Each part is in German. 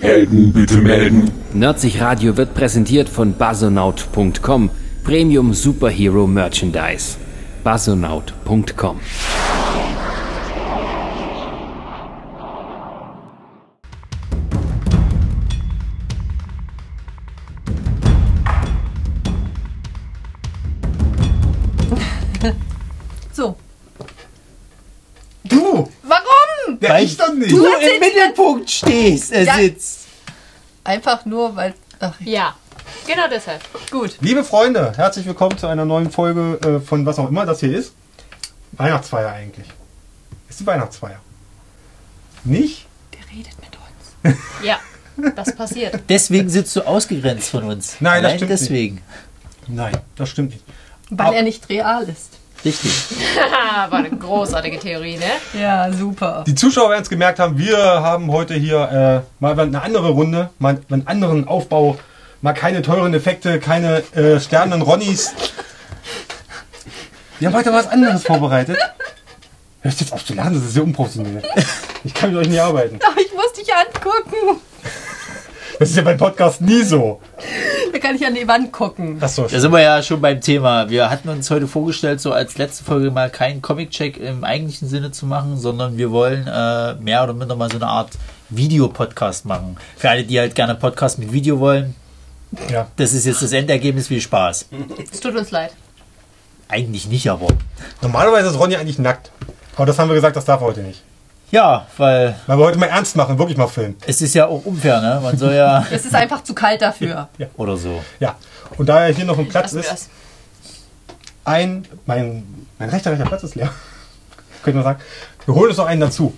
Helden bitte melden. Nerdsich Radio wird präsentiert von basonaut.com, Premium Superhero Merchandise. basonaut.com. stehst, er Ja. sitzt. Einfach nur, weil. Ach, Ja, genau deshalb. gut. Liebe Freunde, herzlich willkommen zu einer neuen Folge äh, von was auch immer das hier ist. Weihnachtsfeier eigentlich. Ist die Weihnachtsfeier. Nicht? Der redet mit uns. Ja, das passiert. Deswegen sitzt du ausgegrenzt von uns. Nein, das Allein stimmt deswegen. Nein, das stimmt nicht. Weil Ab- er nicht real ist. Richtig. Haha, War eine großartige Theorie, ne? Ja, super. Die Zuschauer werden es gemerkt haben, wir haben heute hier äh, mal eine andere Runde, mal einen anderen Aufbau, mal keine teuren Effekte, keine äh, sternenden Ronnies. Wir haben heute was anderes vorbereitet. Hörst jetzt auf zu lernen, das ist sehr unprofessionell. Ich kann mit euch nie arbeiten. Ach, ich muss dich angucken. Das ist ja beim Podcast nie so. Da kann ich an die Wand gucken. Achso, Da sind wir ja schon beim Thema. Wir hatten uns heute vorgestellt, so als letzte Folge mal keinen Comic-Check im eigentlichen Sinne zu machen, sondern wir wollen äh, mehr oder minder mal so eine Art Videopodcast machen. Für alle, die halt gerne Podcast mit Video wollen, ja. das ist jetzt das Endergebnis. Viel Spaß. Es tut uns leid. Eigentlich nicht, aber. Normalerweise ist Ronny eigentlich nackt. Aber das haben wir gesagt, das darf er heute nicht. Ja, weil Weil wir heute mal ernst machen, wirklich mal filmen. es ist ja auch unfair, ne? Man soll ja. Es ist einfach zu kalt dafür. oder so. Ja. Und da ja hier noch ein Platz ist, das. ein, mein, mein rechter, rechter Platz ist leer. Könnte man sagen. Wir holen uns noch einen dazu.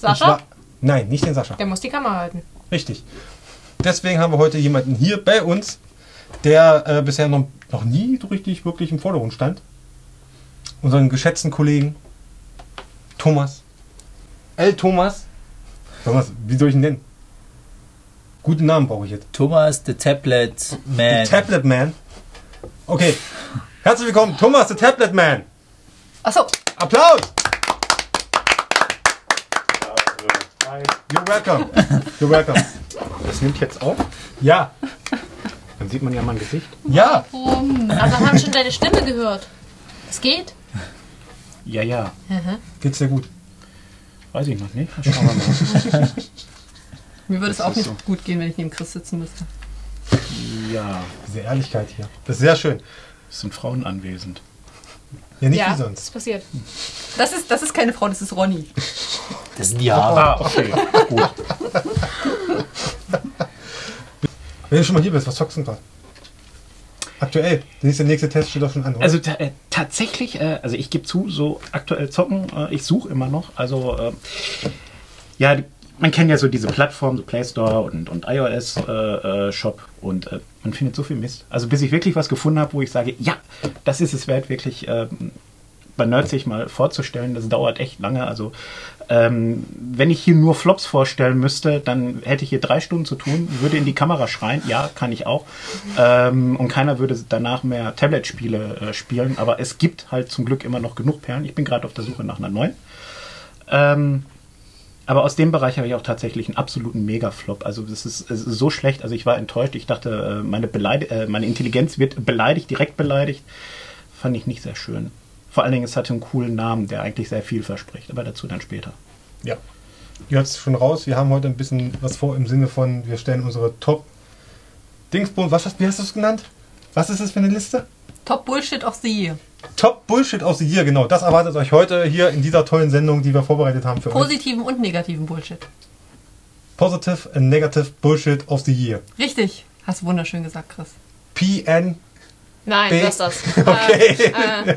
Sascha? zwar- Nein, nicht den Sascha. Der muss die Kamera halten. Richtig. Deswegen haben wir heute jemanden hier bei uns, der äh, bisher noch, noch nie so richtig wirklich im Vordergrund stand. Unseren geschätzten Kollegen Thomas. L. Thomas. Thomas, wie soll ich ihn nennen? Guten Namen brauche ich jetzt. Thomas, the Tablet Man. Tablet Man. Okay. Herzlich willkommen, Thomas, the Tablet Man. Achso, Applaus! You're welcome. You're welcome. Das nimmt jetzt auf. Ja. Dann sieht man ja mein Gesicht. Ja. Aber wir haben schon deine Stimme gehört. Es geht. Ja, ja. Geht's dir gut? Weiß ich noch nicht. Schauen wir mal. mir würde es auch nicht so. gut gehen, wenn ich neben Chris sitzen müsste. ja, Diese Ehrlichkeit hier. Das ist sehr schön. es sind Frauen anwesend. Ja, nicht ja, wie das sonst. ist passiert. Das ist, das ist keine Frau, das ist Ronny. Das sind die Haare. Ah, okay. Gut. Wenn du schon mal hier bist, was zockst du denn gerade? Aktuell. Der nächste, Test steht doch schon an. Oder? Also äh, tatsächlich, äh, also ich gebe zu, so aktuell zocken, äh, ich suche immer noch. Also äh, ja, man kennt ja so diese Plattformen, so Play Store und, und iOS äh, äh, Shop und man findet so viel Mist. Also bis ich wirklich was gefunden habe, wo ich sage, ja, das ist es wert, wirklich bei Nerdsig mal vorzustellen. Das dauert echt lange. Also ähm, wenn ich hier nur Flops vorstellen müsste, dann hätte ich hier drei Stunden zu tun, würde in die Kamera schreien, ja, kann ich auch. Ähm, und keiner würde danach mehr Tablet-Spiele äh, spielen. Aber es gibt halt zum Glück immer noch genug Perlen. Ich bin gerade auf der Suche nach einer neuen. Ähm, aber aus dem Bereich habe ich auch tatsächlich einen absoluten Mega-Flop. Also das ist, ist so schlecht. Also ich war enttäuscht. Ich dachte, äh, meine, Beleid äh, meine Intelligenz wird beleidigt, direkt beleidigt. Fand ich nicht sehr schön. Vor allen Dingen, es hatte einen coolen Namen, der eigentlich sehr viel verspricht. Aber dazu dann später. ja. Ihr hört es schon raus. Wir haben heute ein bisschen was vor im Sinne von, wir stellen unsere Top Dingsbums. Was hast, wie hast du es genannt? Was ist das für eine Liste? Top Bullshit of the Year. Top Bullshit aus the Year, genau. Das erwartet euch heute hier in dieser tollen Sendung, die wir vorbereitet haben für euch. Positiven und negativen Bullshit. Positive and Negative Bullshit of the Year. Richtig. Hast du wunderschön gesagt, Chris. PN. Nein, B. lass das. Okay. Äh, äh,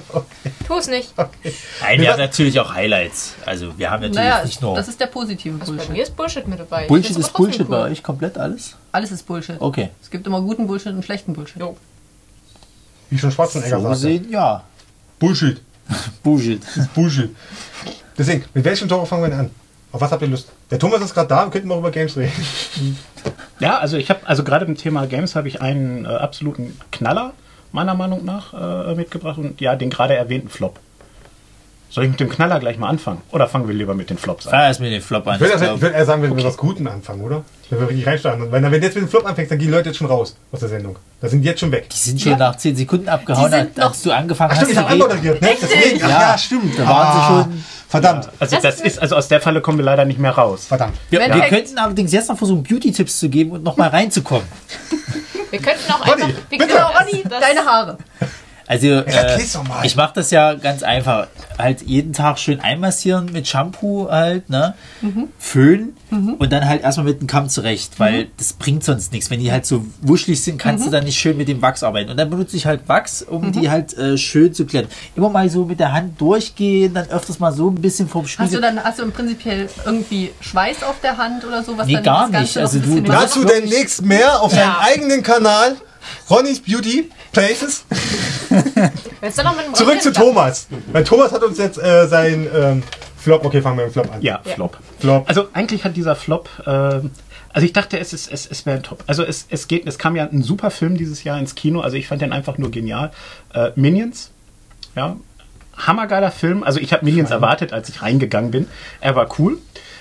tu es nicht. Nein, wir haben natürlich auch Highlights. Also wir haben natürlich Naja, nicht nur. das ist der positive Also bei mir Bullshit. ist Bullshit mit dabei. Ich Bullshit ist Bullshit bei cool. euch komplett alles? Alles ist Bullshit. Okay. Es gibt immer guten Bullshit und schlechten Bullshit. Jo. Wie schon Schwarzenegger So sagte. gesehen, ja. Bullshit. Bullshit. Bullshit. Deswegen, mit welchem Genre fangen wir denn an? Auf was habt ihr Lust? Der Thomas ist gerade da, wir könnten mal über Games reden. Ja, also ich habe, also gerade im Thema Games habe ich einen äh, absoluten Knaller, meiner Meinung nach, äh, mitgebracht. Und ja, den gerade erwähnten Flop. Soll ich mit dem Knaller gleich mal anfangen? Oder fangen wir lieber mit den Flops an? Fahr erst mit den Flop an. Ich würde Ich glaub, würd eher sagen, wenn wir mit was Guten anfangen, oder? Wenn wir richtig reinstarten. Weil wenn du jetzt mit dem Flop anfängst, dann gehen die Leute jetzt schon raus aus der Sendung. Da sind die jetzt schon weg. die sind schon nach 10 Sekunden abgehauen, Die sind als du angefangen Ach hast stimmt, ich habe anmoderiert, ne? Deswegen. Ach, Ja. ja, stimmt. Da waren sie schon- Verdammt. Also das ist, also aus der Falle kommen wir leider nicht mehr raus. Verdammt. Wir, wir könnten allerdings jetzt noch versuchen, Beauty-Tipps zu geben und noch mal reinzukommen. Wir könnten auch Ronny, einfach. Wir bitte. können Genau, Ronny, das- deine Haare. Also, äh, ich mache das ja ganz einfach. Halt jeden Tag schön einmassieren mit Shampoo halt, ne? Föhn und dann halt erstmal mit dem Kamm zurecht, weil das bringt sonst nichts. Wenn die halt so wuschelig sind, kannst du dann nicht schön mit dem Wachs arbeiten. Und dann benutze ich halt Wachs, um die halt äh, schön zu klären. Immer mal so mit der Hand durchgehen, dann öfters mal so ein bisschen vom Hast du Spiegel. dann hast du im Prinzipiell irgendwie Schweiß auf der Hand oder so? Was Nee, dann gar nicht. Also du-? Dazu demnächst mehr auf Ja. seinem eigenen Kanal. Ronny's Beauty Places. Zurück zu Thomas. Weil Thomas hat uns jetzt äh, sein ähm, Flop. Okay, fangen wir mit dem Flop an. Ja, Ja. Flop. Flop. Also eigentlich hat dieser Flop, äh, also ich dachte, es, ist, es, es wäre ein Top. Also es, es geht, es kam ja ein super Film dieses Jahr ins Kino, also ich fand den einfach nur genial. Äh, Minions, ja, hammergeiler Film. Also ich habe Minions erwartet, als ich reingegangen bin. Er war cool.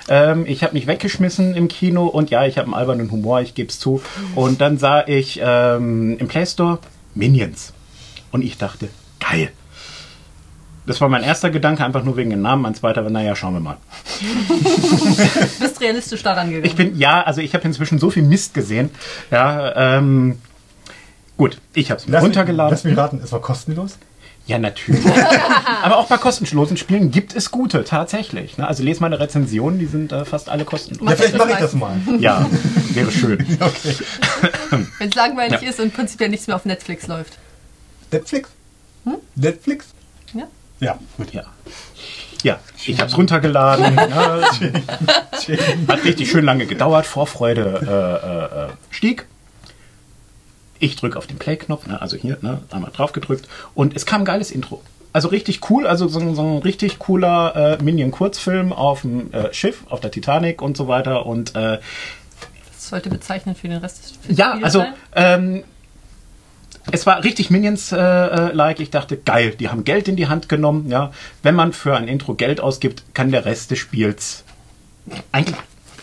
Ähm, ich habe mich weggeschmissen im Kino und ja, ich habe einen albernen Humor, ich gebe es zu. Und dann sah ich ähm, im Play Store Minions. Und ich dachte, geil. Das war mein erster Gedanke, einfach nur wegen dem Namen. Mein zweiter war, naja, schauen wir mal. Du bist realistisch daran gegangen. Ich bin, ja, also ich habe inzwischen so viel Mist gesehen. Ja, ähm, gut, ich habe es mir Lass mich, runtergeladen. lass mich raten, es war kostenlos. Ja, natürlich. Aber auch bei kostenlosen Spielen gibt es gute, tatsächlich. Ne? Also lese meine Rezensionen, die sind äh, fast alle kostenlos. Ja, vielleicht mache ich mal. das mal. Ja, wäre schön. Okay. Wenn es langweilig Ja. ist und prinzipiell nichts mehr auf Netflix läuft. Netflix? Netflix? Ja? Ja, gut. Ja. Ja, ich habe es runtergeladen. ja, hat richtig schön lange gedauert. Vorfreude äh, äh, äh, stieg. Ich drücke auf den Play-Knopf, ne, also hier, ne, einmal drauf gedrückt und es kam ein geiles Intro. Also richtig cool, also so, ein- so ein richtig cooler äh, Minion-Kurzfilm auf dem äh, Schiff, auf der Titanic und so weiter. Und äh, Das sollte bezeichnend für den Rest des Films ja, also sein. ähm, es war richtig Minions-like. ich dachte, geil, die haben Geld in die Hand genommen. Ja, wenn man für ein Intro Geld ausgibt, kann der Rest des Spiels eigentlich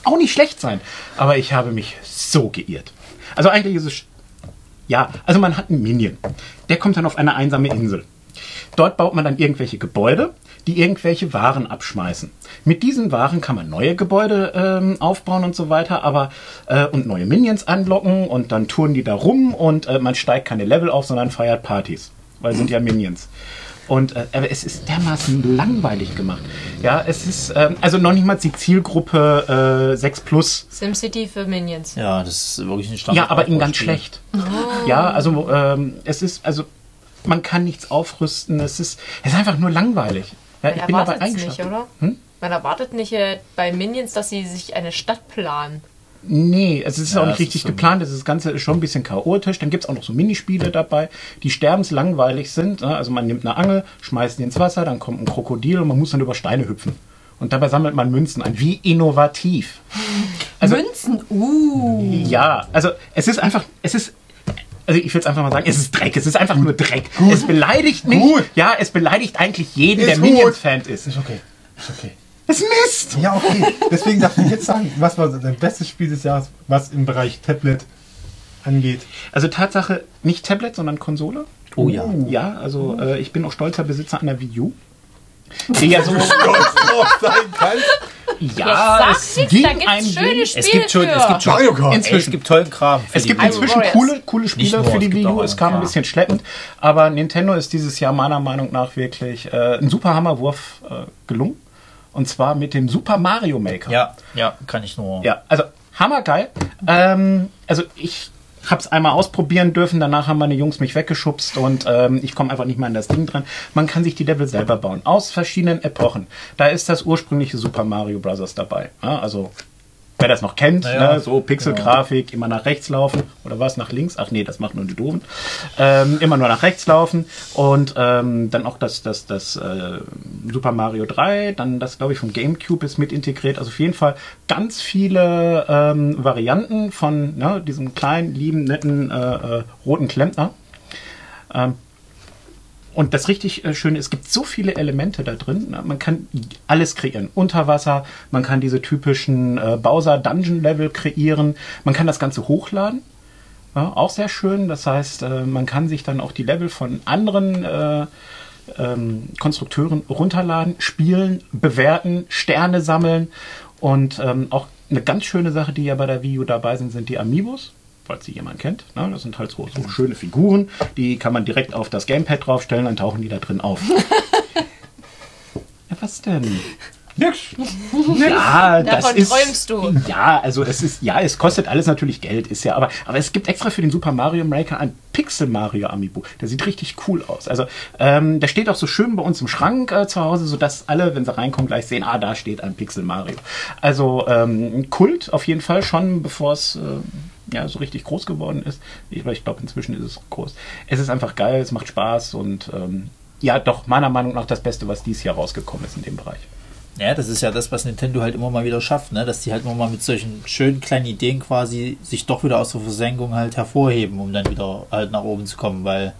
auch nicht schlecht sein. Aber ich habe mich so geirrt. Also eigentlich ist es ja, also man hat einen Minion. Der kommt dann auf eine einsame Insel. Dort baut man dann irgendwelche Gebäude, die irgendwelche Waren abschmeißen. Mit diesen Waren kann man neue Gebäude ähm, aufbauen und so weiter, aber äh, und neue Minions anlocken und dann touren die da rum und äh, man steigt keine Level auf, sondern feiert Partys, weil sind ja Minions. Und äh, aber es ist dermaßen langweilig gemacht. Ja, es ist ähm, also noch nicht mal die Zielgruppe äh, 6 plus SimCity für Minions. Ja, das ist wirklich ein Standard. ja, aber in ganz schlecht. Ja, also ähm, es ist, also man kann nichts aufrüsten. Es ist, es ist einfach nur langweilig. Ja, Man ich bin erwartet es eingeschlafen. nicht, oder? Man erwartet nicht äh, bei Minions, dass sie sich eine Stadt planen. Nee, es ist Ja, auch es nicht richtig ist so- geplant. Das Ganze ist schon ein bisschen chaotisch. Dann gibt's auch noch so Minispiele dabei, die sterbenslangweilig sind. ne? Also man nimmt eine Angel, schmeißt die ins Wasser, dann kommt ein Krokodil und man muss dann über Steine hüpfen. Und dabei sammelt man Münzen ein. Wie innovativ. also- Münzen, uh. Ja, also es ist einfach, es ist, also ich will es einfach mal sagen, es ist Dreck, es ist einfach nur Dreck. Es beleidigt mich. Gut. Ja, es beleidigt eigentlich jeden, Ist der gut. Minions-Fan ist. Ist okay. Ist okay. Es ist Mist! Ja, okay. Deswegen darf ich jetzt sagen, was war dein bestes Spiel des Jahres, was im Bereich Tablet angeht? Also Tatsache, nicht Tablet, sondern Konsole. Oh ja. Ja, also äh, ich bin auch stolzer Besitzer einer Wii U. Ja so, Stolz drauf sein kannst. ja, es nichts, ging da gibt's ein schöne. Spiele Es gibt schon, für. es gibt schon, Mario Kart. Inzwischen. es gibt tollen Kram. Es gibt inzwischen coole, coole Spiele nur, für die Wii U. Es kam ein ja. bisschen schleppend, aber Nintendo ist dieses Jahr meiner Meinung nach wirklich äh, ein super Hammerwurf äh, gelungen. Und zwar mit dem Super Mario Maker. Ja, ja, kann ich nur. Ja, also hammergeil. Ähm, also ich habe es einmal ausprobieren dürfen, danach haben meine Jungs mich weggeschubst und ähm, ich komme einfach nicht mehr an das Ding dran. Man kann sich die Level selber bauen, aus verschiedenen Epochen. Da ist das ursprüngliche Super Mario Bros. dabei. Ja, also wer das noch kennt, Naja. ne, so Pixelgrafik, immer nach rechts laufen oder was nach links? Ach nee, das macht nur die Doofen. Ähm, immer nur nach rechts laufen und ähm, dann auch das, das, das äh, Super Mario 3, dann das glaube ich vom GameCube ist mit integriert. Also auf jeden Fall ganz viele ähm, Varianten von ne, diesem kleinen, lieben, netten äh, äh, roten Klempner. Ähm, und das richtig äh, Schöne, es gibt so viele Elemente da drin. Ne? Man kann alles kreieren. Unter Wasser, man kann diese typischen äh, Bowser-Dungeon-Level kreieren. Man kann das Ganze hochladen. Ja, auch sehr schön. Das heißt, äh, man kann sich dann auch die Level von anderen äh, ähm, Konstrukteuren runterladen, spielen, bewerten, Sterne sammeln. Und ähm, auch eine ganz schöne Sache, die ja bei der Wii U dabei sind, sind die Amiibos falls sie jemand kennt. Ne? Das sind halt so, so schöne Figuren, die kann man direkt auf das Gamepad draufstellen, dann tauchen die da drin auf. ja, was denn? Nix. Ja, das Davon ist. träumst du. Ja, also es ist, ja, es kostet alles natürlich Geld, ist ja, aber, aber es gibt extra für den Super Mario Maker ein Pixel Mario Amiibo. Der sieht richtig cool aus. Also, ähm, der steht auch so schön bei uns im Schrank äh, zu Hause, sodass alle, wenn sie reinkommen, gleich sehen, ah, da steht ein Pixel Mario. Also, ähm, Kult auf jeden Fall schon, bevor es, äh, ja, so richtig groß geworden ist. Ich, ich glaube, inzwischen ist es groß. Es ist einfach geil, es macht Spaß und, ähm, ja, doch meiner Meinung nach das Beste, was dieses Jahr rausgekommen ist in dem Bereich. Ja, das ist ja das, was Nintendo halt immer mal wieder schafft, ne? dass die halt immer mal mit solchen schönen kleinen Ideen quasi sich doch wieder aus der Versenkung halt hervorheben, um dann wieder halt nach oben zu kommen, weil,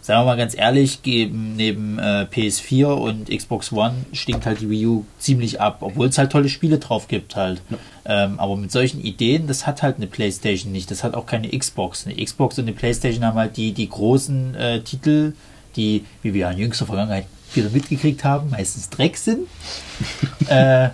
sagen wir mal ganz ehrlich, geben neben äh, PS4 und Xbox One stinkt halt die Wii U ziemlich ab, obwohl es halt tolle Spiele drauf gibt halt. Ähm, aber mit solchen Ideen, das hat halt eine Playstation nicht, das hat auch keine Xbox. Eine Xbox und eine Playstation haben halt die, die großen äh, Titel, die, wie wir in jüngster Vergangenheit wieder mitgekriegt haben, meistens Dreck sind. äh,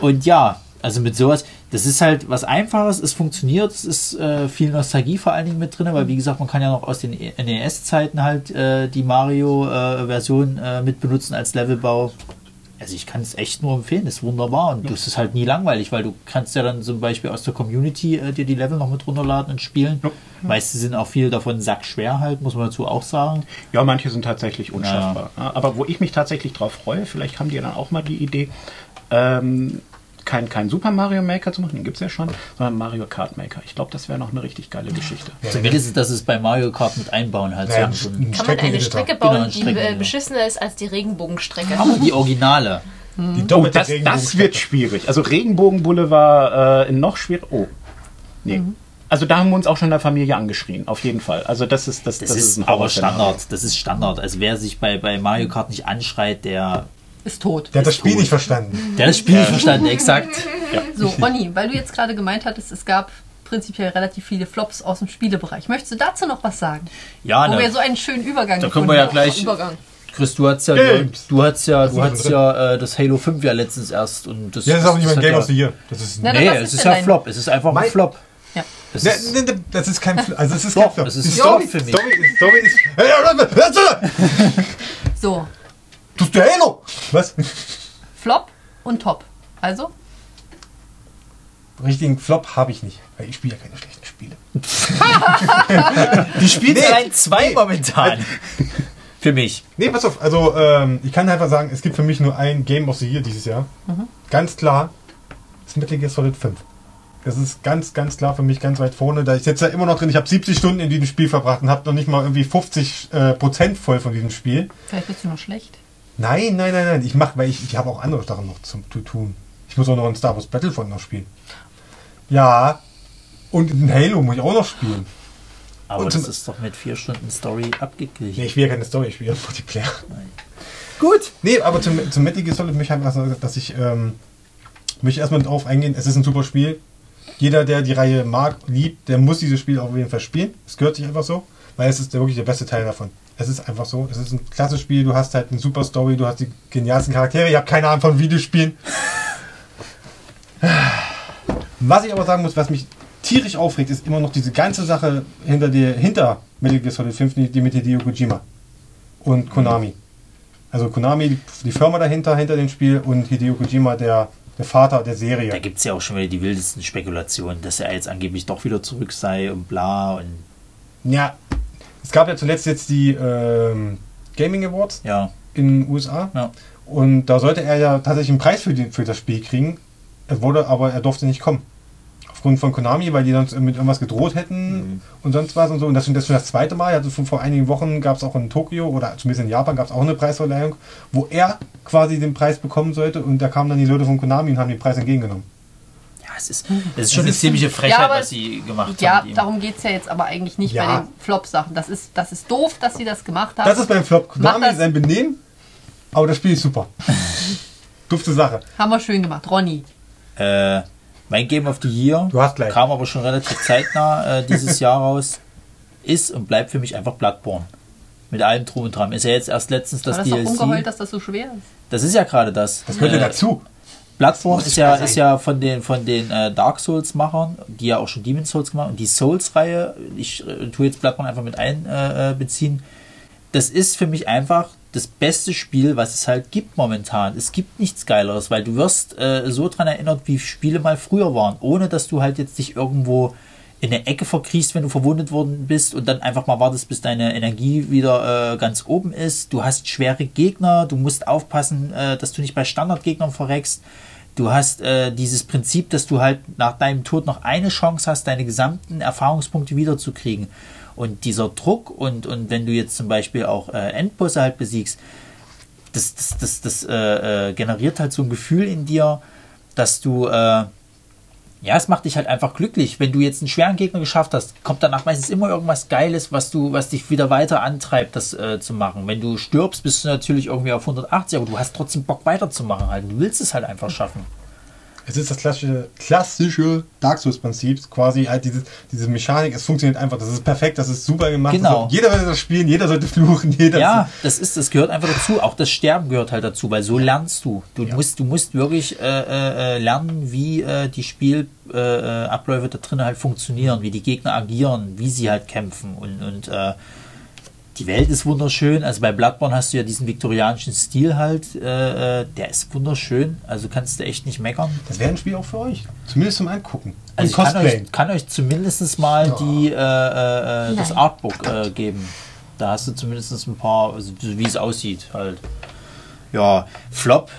und ja, also mit sowas, das ist halt was Einfaches, es funktioniert, es ist äh, viel Nostalgie vor allen Dingen mit drin, weil wie gesagt, man kann ja noch aus den NES-Zeiten halt äh, die Mario-Version äh, mit benutzen als Levelbau. Also ich kann es echt nur empfehlen, ist wunderbar und das ist halt nie langweilig, weil du kannst ja dann zum Beispiel aus der Community äh, dir die Level noch mit runterladen und spielen. Ja. Meistens sind auch viele davon sackschwer halt, muss man dazu auch sagen. Ja, manche sind tatsächlich unschaffbar. Ja, Aber wo ich mich tatsächlich drauf freue, vielleicht haben die dann auch mal die Idee, ähm, kein, kein Super Mario Maker zu machen, den gibt es ja schon, sondern Mario Kart Maker. Ich glaube, das wäre noch eine richtig geile Geschichte. Zumindest, dass es bei Mario Kart mit einbauen halt. Ja, so, ein ein, Kann man eine. Strecke Genau, bauen, eine die Strecke, ja. beschissener ist als die Regenbogenstrecke? aber die Originale. Die Oh, das, das wird schwierig. Also Regenbogen Boulevard äh, noch schwierig. Oh. Nee. Also da haben wir uns auch schon in der Familie angeschrien, auf jeden Fall. Also das ist das, Das, das ist, ein aber. Standard. Das ist Standard. Also wer sich bei, bei Mario Kart nicht anschreit, der, Ist tot. Der hat das Spiel nicht verstanden. der hat das Spiel nicht verstanden, exakt. So, Ronny, weil du jetzt gerade gemeint hattest, es gab prinzipiell relativ viele Flops aus dem Spielebereich. Möchtest du dazu noch was sagen? Ja, Wo wir ne, so einen schönen Übergang da können wir ja gleich. Übergang. Chris, du hast ja, Games. du hast ja, du ist hast ja äh, das Halo 5 ja letztens erst und das, Ja, das ist auch nicht mein Game ja, of the Year. Das ist, Na, Nee, Was es ist ist denn ja dein- Flop. Es ist einfach ein Mein- Flop. Ja. Es Ne, ist, ne, ne, das ist kein Fl- also es ist kein Flop. es ist Flop Story, für mich. Story, Story ist Hey, ja, ja, So, Tust du Halo? Was? Flop und Top. Also, Richtigen Flop habe ich nicht, weil ich spiele ja keine schlechten Spiele. die spielt Nee, allein zwei nee. momentan. Für mich. Nee, pass auf, also ähm, ich kann einfach sagen, es gibt für mich nur ein Game of the Year dieses Jahr. Ganz klar, das ist Metal Gear Solid 5. Das ist ganz, ganz klar für mich ganz weit vorne. Da ich sitze ja immer noch drin, ich habe 70 Stunden in diesem Spiel verbracht und habe noch nicht mal irgendwie 50 äh, Prozent voll von diesem Spiel. vielleicht bist du noch schlecht. Nein, nein, nein, nein. Ich mache, weil ich, ich habe auch andere Sachen noch zum, zu tun. Ich muss auch noch ein Star Wars Battlefront noch spielen. Ja. Und ein Halo muss ich auch noch spielen. Aber Und das zum- ist doch mit vier Stunden Story abgeglichen. Nee, ich will ja keine Story, ich will ja Multiplayer. Gut. Nee, aber zum, zum Metal Gear Solid möchte ich einfach sagen, dass ich ähm, möchte erstmal darauf eingehen, es ist ein super Spiel. Jeder, der die Reihe mag, liebt, der muss dieses Spiel auf jeden Fall spielen. Es gehört sich einfach so, weil es ist wirklich der beste Teil davon. Es ist einfach so. Es ist ein klasse Spiel, du hast halt eine super Story, du hast die genialsten Charaktere. Ich habe keine Ahnung von Videospielen. Was ich aber sagen muss, was mich tierisch aufregt, ist immer noch diese ganze Sache hinter, der, hinter Metal Gear Solid 5, die mit Hideo Kojima und Konami. Also Konami, die, Firma dahinter, hinter dem Spiel und Hideo Kojima, der, der Vater der Da Serie. gibt es ja auch schon wieder die wildesten Spekulationen, dass er jetzt angeblich doch wieder zurück sei und bla und Ja, es gab ja zuletzt jetzt die ähm, Gaming Awards ja. in den USA ja. und da sollte er ja tatsächlich einen Preis für, die, für das Spiel kriegen. Er wurde, aber er durfte nicht kommen. Aufgrund von Konami, weil die sonst mit irgendwas gedroht hätten und sonst was und so. Und das ist schon das, schon das zweite Mal. Also vor einigen Wochen gab es auch in Tokio oder zumindest in Japan gab es auch eine Preisverleihung, wo er quasi den Preis bekommen sollte und da kamen dann die Leute von Konami und haben den Preis entgegengenommen. Ja, es ist, es ist schon eine ist- ziemliche Frechheit, Ja, aber- was sie gemacht Ja, haben. ihm. darum geht es ja jetzt aber eigentlich nicht Ja. bei den Flop-Sachen. Das ist, das ist doof, dass sie das gemacht haben. Das ist beim Flop. Konami das. ist ein Benehmen, aber das Spiel ist super. Dufte Sache. haben wir schön gemacht. Ronny. Äh, mein Game of the Year Du hast gleich. kam aber schon relativ zeitnah äh, dieses Jahr raus. Ist und bleibt für mich einfach Bloodborne. Mit allem Drum und Dran. Ist ja jetzt erst letztens das War das DLC. umgeheult, dass das so schwer ist? Das ist ja gerade das. Das gehört ja Äh, dazu. Muss ist ja, sein. ist ja von den, von den äh, Dark Souls-Machern, die ja auch schon Demon Souls gemacht haben. Und die Souls-Reihe, ich äh, tue jetzt Bloodborne einfach mit einbeziehen, äh, beziehen. das ist für mich einfach das beste Spiel, was es halt gibt momentan. Es gibt nichts Geileres, weil du wirst äh, so dran erinnert, wie Spiele mal früher waren, ohne dass du halt jetzt dich irgendwo in eine Ecke verkriechst, wenn du verwundet worden bist und dann einfach mal wartest, bis deine Energie wieder äh, ganz oben ist. Du hast schwere Gegner, du musst aufpassen, äh, dass du nicht bei Standardgegnern verreckst. Du hast äh, dieses Prinzip, dass du halt nach deinem Tod noch eine Chance hast, deine gesamten Erfahrungspunkte wiederzukriegen. Und dieser Druck und, und wenn du jetzt zum Beispiel auch äh, Endbosse halt besiegst, das, das, das, das äh, äh, generiert halt so ein Gefühl in dir, dass du, äh, ja, es macht dich halt einfach glücklich. Wenn du jetzt einen schweren Gegner geschafft hast, kommt danach meistens immer irgendwas Geiles, was du, was dich wieder weiter antreibt, das äh, zu machen. Wenn du stirbst, bist du natürlich irgendwie auf 180, aber du hast trotzdem Bock weiterzumachen halt. Du willst es halt einfach schaffen. Es ist das klassische, klassische Dark Souls-Prinzip, quasi halt dieses, diese Mechanik, es funktioniert einfach, das ist perfekt, das ist super gemacht. Genau. Das, jeder sollte das spielen, jeder sollte fluchen, jeder Ja, das ist, das gehört einfach dazu. Auch das Sterben gehört halt dazu, weil so lernst du. Du musst, du musst wirklich äh, äh, äh, lernen, wie äh, die Spielabläufe äh, Abläufe da drin halt funktionieren, wie die Gegner agieren, wie sie halt kämpfen und, und äh, die Welt ist wunderschön. Also bei Bloodborne hast du ja diesen viktorianischen Stil halt, äh, äh, der ist wunderschön. Also kannst du echt nicht meckern. Das wäre ein Spiel auch für euch. Zumindest zum Angucken. Also ich kann euch, kann euch zumindest mal die, äh, äh, das Nein. Artbook äh, geben. Da hast du zumindest ein paar, also wie es aussieht halt. Ja, Flop.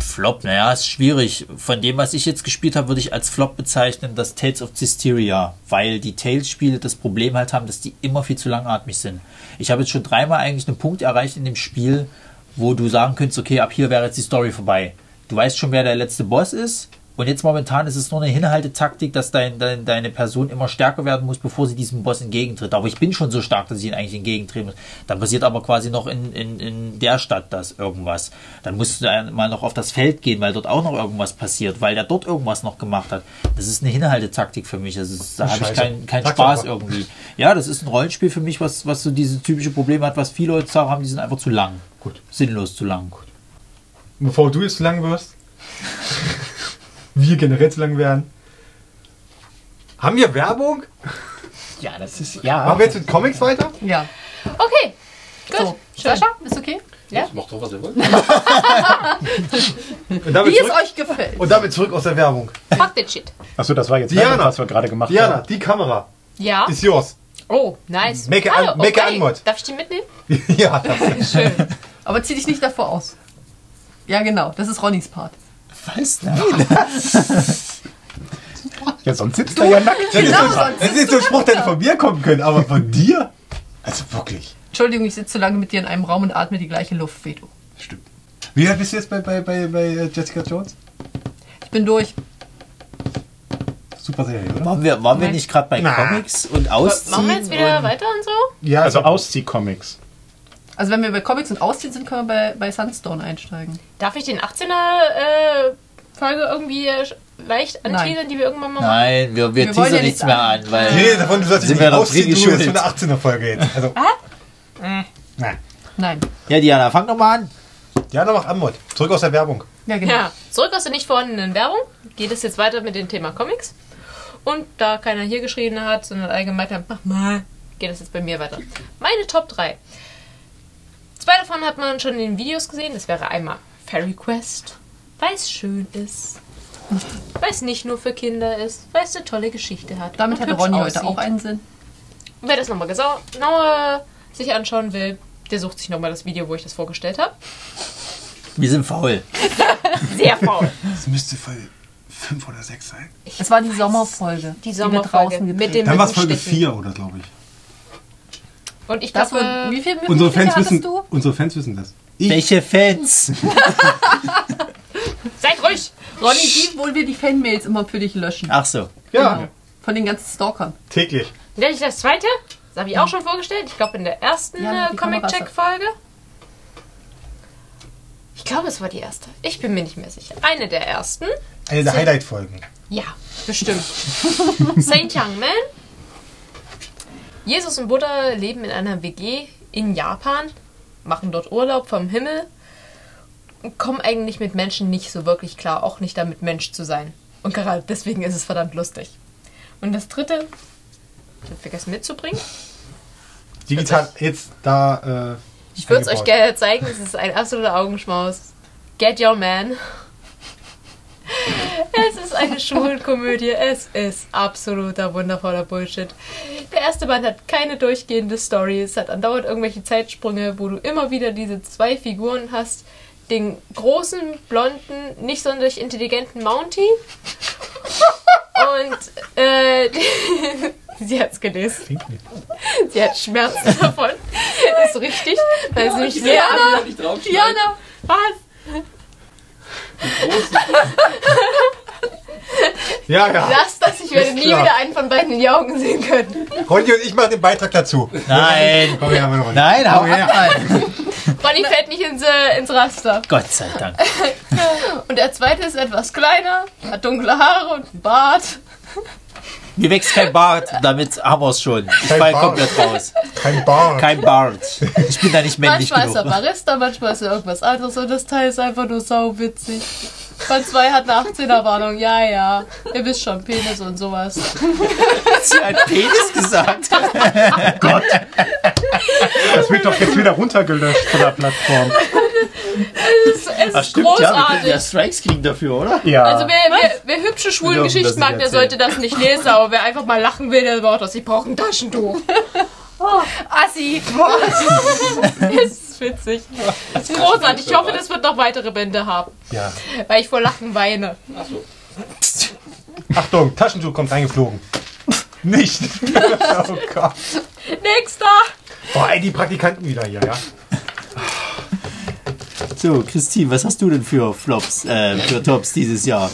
Flop, naja, ist schwierig. Von dem, was ich jetzt gespielt habe, würde ich als Flop bezeichnen das Tales of Zisteria, weil die Tales-Spiele das Problem halt haben, dass die immer viel zu langatmig sind. Ich habe jetzt schon dreimal eigentlich einen Punkt erreicht in dem Spiel, wo du sagen könntest, okay, ab hier wäre jetzt die Story vorbei. Du weißt schon, wer der letzte Boss ist. Und jetzt momentan ist es nur eine Hinhaltetaktik, dass dein, dein, deine Person immer stärker werden muss, bevor sie diesem Boss entgegentritt. Aber ich bin schon so stark, dass ich ihn eigentlich entgegentreten muss. Dann passiert aber quasi noch in, in, in der Stadt das irgendwas. Dann musst du mal noch auf das Feld gehen, weil dort auch noch irgendwas passiert, weil der dort irgendwas noch gemacht hat. Das ist eine Hinhaltetaktik für mich. Das ist, da habe ich keinen Sag's Spaß einfach. irgendwie. Ja, das ist ein Rollenspiel für mich, was, was so diese typische Probleme hat, was viele heutzutage haben, die sind einfach zu lang. Gut. Sinnlos zu lang. Bevor du jetzt zu lang wirst, wir generell zu lang werden. Haben wir Werbung? Ja, das ist. Ja. Machen wir jetzt mit Comics weiter? Ja. Okay, gut. So, Schön. Sascha, ist okay? Ja? Macht doch, was ihr wollt. Wie es euch gefällt. und damit zurück aus der Werbung. Fuck that shit. Achso, das war jetzt Diana. Werbung, was wir gerade gemacht Diana, haben. die Kamera Ja. ist yours. Oh, nice. Make a- Hallo, make a okay. Anmod. Darf ich die mitnehmen? ja, Schön. Aber zieh dich nicht davor aus. Ja, genau. Das ist Ronnys Part. Was? Nein. Ja, sonst sitzt er ja nackt. das ist, Genau, so, sonst das ist so ein Spruch, der hätte von mir kommen können, aber von dir? Also wirklich. Entschuldigung, ich sitze zu lange mit dir in einem Raum und atme die gleiche Luft wie du. Stimmt. Wie alt bist du jetzt bei, bei, bei, bei äh, Jessica Jones? Ich bin durch. Super Serie, oder? Waren wir, waren wir nicht gerade bei Na. Comics und Ausziehen? Machen wir jetzt wieder und weiter und so? Ja, Also Auszieh-Comics. Also wenn wir bei Comics und Ausziehen sind, können wir bei, bei Sunstone einsteigen. Darf ich den 18er äh, Folge irgendwie äh, leicht Nein. anteasern, die wir irgendwann mal machen? Nein, wir, wir, Wir teasern ja nichts mehr an. weil Nee, davon du sollst dich Sind nicht ausziehen, du jetzt für eine 18er Folge jetzt. Also, Äh. nein. Nein. Ja, Diana, fang doch mal an. Diana macht Anmod. Zurück aus der Werbung. Ja, genau. Ja, zurück aus der nicht vorhandenen Werbung geht es jetzt weiter mit dem Thema Comics. Und da keiner hier geschrieben hat, sondern allgemein hat, mach mal, geht es jetzt bei mir weiter. Meine Top 3. Zwei davon hat man schon in den Videos gesehen. Das wäre einmal Fairy Quest, weil es schön ist. Weil es nicht nur für Kinder ist, weil es eine tolle Geschichte hat. Damit hübsch Ronny heute auch einen Sinn. Wer das nochmal genauer sich anschauen will, der sucht sich nochmal das Video, wo ich das vorgestellt habe. Wir sind faul. Sehr faul. Das müsste Folge 5 oder 6 sein. Es war die Sommerfolge. Die wir Sommerfolge draußen mit dem Dann war es Folge Mückenstichen. 4 oder glaube ich. Und ich glaube, wie viel wie Unsere viele Fans, wissen, du? unsere Fans wissen das. Ich, Welche Fans? seid ruhig! Ronny, wie wohl wir die Fanmails immer für dich löschen? Ach so. Ja, Genau. Von den ganzen Stalkern. täglich. Und dann das zweite, das habe ich auch schon vorgestellt. Ich glaube in der ersten Ja, äh, die Comic-Check-Folge. Ich glaube, es war die erste. Ich bin mir nicht mehr sicher. Eine der ersten. Eine der Highlight-Folgen. Ja, bestimmt. Saint Young Man. Jesus und Buddha leben in einer WG in Japan, machen dort Urlaub vom Himmel und kommen eigentlich mit Menschen nicht so wirklich klar, auch nicht damit Mensch zu sein. Und gerade deswegen ist es verdammt lustig. Und das dritte, ich habe vergessen mitzubringen. Digital jetzt da. Äh, Ich würde es euch gerne zeigen, es ist ein absoluter Augenschmaus. Get Your Man. Es ist eine Schulkomödie. Es ist absoluter wundervoller Bullshit. Der erste Band hat keine durchgehende Story. Es hat andauernd irgendwelche Zeitsprünge, wo du immer wieder diese zwei Figuren hast. Den großen, blonden, nicht sonderlich intelligenten Mountie. Und äh, sie hat's gelesen. Sie hat Schmerzen davon. Das ist richtig. Weil sie nicht sehr Diana! Nicht draufschreiben. Diana! Was? Ja, ja. Lass das, ich werde nie klar. wieder einen von beiden in die Augen sehen können. Ronny und ich machen den Beitrag dazu. Nein. Komm her, Ronny. Nein, hau her. Bonnie fällt nicht ins, äh, ins Raster. Gott sei Dank. Und der zweite ist etwas kleiner, hat dunkle Haare und einen Bart. Mir wächst kein Bart, damit haben wir es schon. Ich Kein fall Bart. komplett raus. Kein Bart. Kein Bart. Ich bin da nicht männlich Manchmal ist er genug. Barista, manchmal ist er irgendwas anderes und das Teil ist einfach nur sauwitzig. Band 2 hat eine 18er Warnung, ja, ja. Ihr wisst schon, Penis und sowas. Sie hat Penis gesagt. Gott. Das wird doch jetzt wieder runtergelöscht von der Plattform. Es ist, es Ach ist stimmt, ja, großartig. können ja Strikes kriegen dafür, oder? Ja. Also wer, wer, wer hübsche schwulen Geschichten mag, der sollte das nicht lesen, aber wer einfach mal lachen will, der braucht das. Ich brauche ein Taschentuch. Assi. das ist witzig. Das ist großartig. Ich hoffe, das wird noch weitere Bände haben, Ja. weil ich vor Lachen weine. Achtung, Taschentuch kommt reingeflogen. Nicht. oh Gott. Nächster. Boah, ey, die Praktikanten wieder hier, ja. So, Christine, was hast du denn für Flops, äh, für Tops dieses Jahr?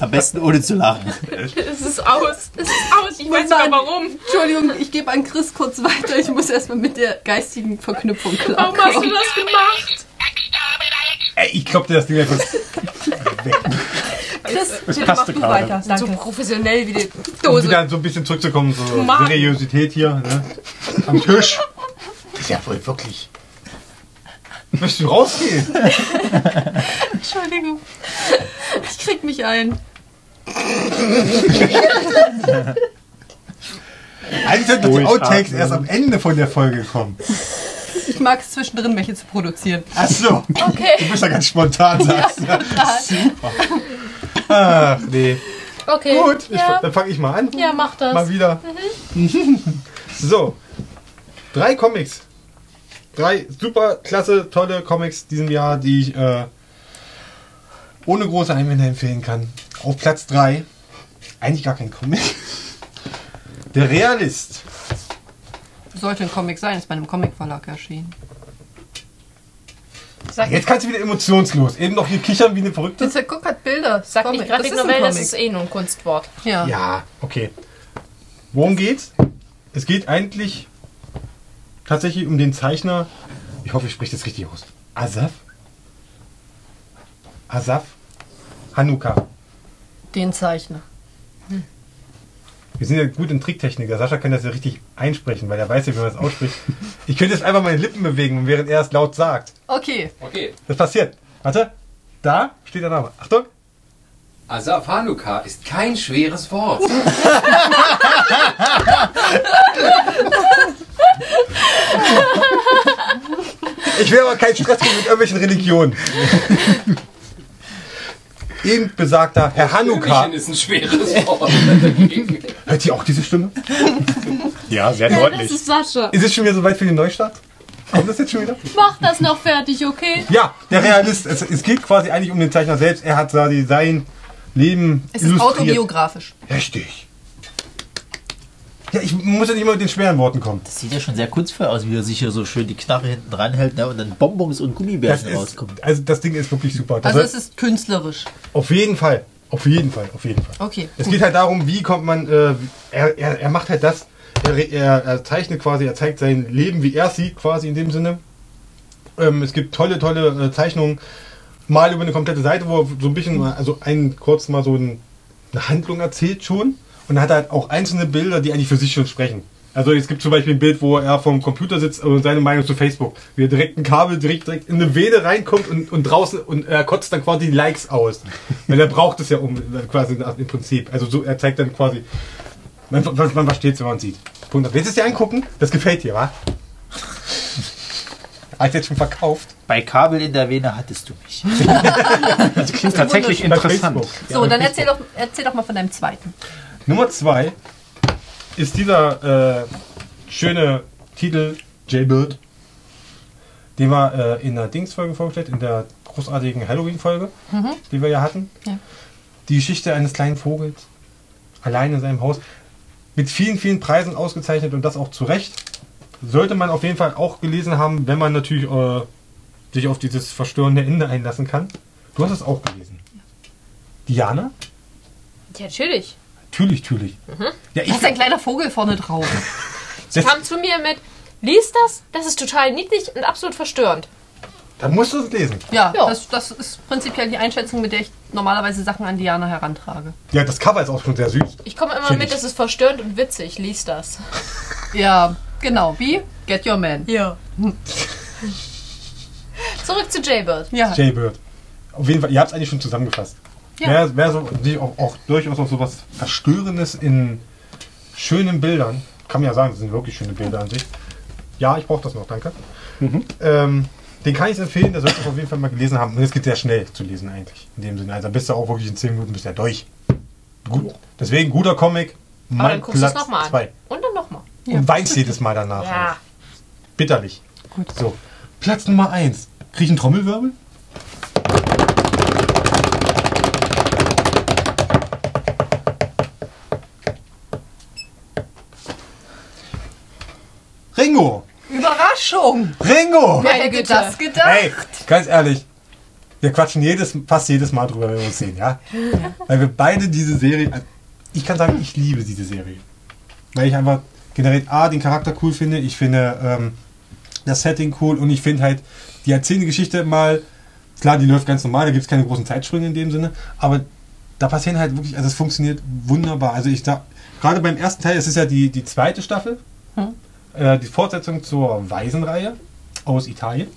Am besten ohne zu lachen. Es ist aus. Es ist aus. Ich weiß sogar warum. Entschuldigung, ich gebe an Chris kurz weiter. Ich muss erstmal mit der geistigen Verknüpfung Warum hast du klarkommen. das gemacht? Ey, ich klopp dir das Ding einfach. Chris, bitte mach passte du gerade. weiter. So Danke. professionell wie die Um Dose. wieder so ein bisschen zurückzukommen, so Mann. Seriosität hier, ne? Am Tisch. Das ist ja wohl wirklich. Möchtest du rausgehen? Entschuldigung. Ich krieg mich ein. Eigentlich sollten die. Outtakes erst am Ende von der Folge kommen. Ich mag es zwischendrin, welche zu produzieren. Ach so. Okay. Du bist ja ganz spontan, sagst du. Super. Ach, nee. Okay. Gut, ich, Ja, dann fange ich mal an. ja mach das. Mal wieder. so. Drei Comics. Drei super klasse, tolle Comics diesem Jahr, die ich äh, ohne große Einwände empfehlen kann. Auf Platz 3. Eigentlich gar kein Comic. Der Realist. Sollte ein Comic sein, ist bei einem Comicverlag erschienen. Sag Jetzt kannst du wieder emotionslos. Eben noch hier kichern wie eine Verrückte. Das guck hat Bilder. Sag Comic. nicht gerade Das die Novelle, das ist eh nur ein Kunstwort. Ja. Ja, okay. Worum geht's? Es geht eigentlich tatsächlich um den Zeichner. Ich hoffe, ich spreche das richtig aus. Asaf? Asaf? Hanukkah. Den Zeichner. Wir sind ja gut in Tricktechnik. Der Sascha kann das ja richtig einsprechen, weil er weiß ja, wie man das ausspricht. Ich könnte jetzt einfach meine Lippen bewegen, während er es laut sagt. Okay. Okay. Das passiert. Warte. Da steht der Name. Achtung. Asaf Hanukkah ist kein schweres Wort. Ich will aber keinen Stress kriegen mit irgendwelchen Religionen. Eben besagter Herr Hanukkah. Ist ein schweres Wort. Hört ihr auch diese Stimme? Ja, sehr deutlich. ist Sascha. Ist es schon wieder soweit für den Neustart? Kommt das jetzt schon wieder? Mach das noch fertig, okay? Ja, der Realist. Es, es geht quasi eigentlich um den Zeichner selbst. Er hat die, sein Leben Es ist illustriert. autobiografisch. Richtig. Ja, ich muss ja nicht immer mit den schweren Worten kommen. Das sieht ja schon sehr kunstvoll aus, wie er sich hier so schön die Knarre hinten dran hält ne? und dann Bonbons und Gummibärchen ist, rauskommen. also das Ding ist wirklich super. Das Also es ist künstlerisch. auf jeden Fall. Auf jeden Fall, auf jeden Fall. Okay. Es geht halt darum, wie kommt man, äh, er, er, er macht halt das, er, er, er zeichnet quasi, er zeigt sein Leben, wie er es sieht, quasi in dem Sinne. Ähm, es gibt tolle, tolle äh, Zeichnungen, mal über eine komplette Seite, wo er so ein bisschen, mal- also ein kurz mal so ein, eine Handlung erzählt schon. Und er hat halt auch einzelne Bilder, die eigentlich für sich schon sprechen. Also es gibt zum Beispiel ein Bild, wo er vom Computer sitzt und seine Meinung zu Facebook, wie er direkt ein Kabel direkt, direkt in eine Vene reinkommt und, und draußen und er kotzt dann quasi die Likes aus. Weil er braucht es ja um quasi im Prinzip. Also so, er zeigt dann quasi, man, man, man versteht wenn man sieht. Punkt. Willst du es dir angucken? Das gefällt dir, wa? Hast du jetzt schon verkauft? Bei Kabel in der Vene hattest du mich. Das klingt tatsächlich interessant. So, dann erzähl doch, erzähl doch mal von deinem zweiten. Nummer zwei ist dieser äh, schöne Titel Jailbird, den wir äh, in der Dings-Folge vorgestellt, in der großartigen Halloween-Folge, die wir ja hatten. Ja. Die Geschichte eines kleinen Vogels, allein in seinem Haus, mit vielen, vielen Preisen ausgezeichnet und das auch zu Recht. Sollte man auf jeden Fall auch gelesen haben, wenn man natürlich äh, sich auf dieses verstörende Ende einlassen kann. Du hast es auch gelesen. Diana? Ja, natürlich. Natürlich, natürlich. Ja, Da ist ein kleiner Vogel vorne drauf. das, Kam zu mir mit, lies das, das ist total niedlich und absolut verstörend. dann musst du es lesen. Ja, Ja. Das, das ist prinzipiell die Einschätzung, mit der ich normalerweise Sachen an Diana herantrage. Ja, das Cover ist auch schon sehr süß. Ich komme immer mit, ich. das ist verstörend und witzig, lies das. Ja, genau. Wie? Get Your Man. Ja. Zurück zu Jaybird. Ja. Jaybird. Auf jeden Fall, ihr habt es eigentlich schon zusammengefasst. Ja. Wer, wer so, sich auch, auch durchaus auf sowas Verstörendes in schönen Bildern, kann man ja sagen, das sind wirklich schöne Bilder an sich. Ja, ich brauche das noch, danke. Ähm, den kann ich empfehlen, der sollte es auf jeden Fall mal gelesen haben. Und es geht sehr schnell zu lesen eigentlich. In dem Sinne. Also bist du auch wirklich in 10 Minuten bist du ja durch. Gut. Deswegen guter Comic. Aber Mein dann guckst du es Platz nochmal an. zwei. Und dann nochmal. Und weinst jedes Mal danach. Ja. Bitterlich. Gut. So. Platz Nummer 1. Krieg ich einen Trommelwirbel? Ringo! Überraschung! Ringo! Wer hätte Güte. das gedacht? Hey, ganz ehrlich. Wir quatschen jedes, fast jedes Mal drüber, wenn wir uns sehen, ja? Weil wir beide diese Serie, ich kann sagen, ich liebe diese Serie. Weil ich einfach generell A, den Charakter cool finde, ich finde ähm, das Setting cool und ich finde halt, die erzählen die Geschichte mal, klar, die läuft ganz normal, da gibt es keine großen Zeitsprünge in dem Sinne, aber da passieren halt wirklich, also es funktioniert wunderbar. Also ich sag, gerade beim ersten Teil, es ist ja die, die zweite Staffel, äh, die Fortsetzung zur Waisenreihe aus Italien.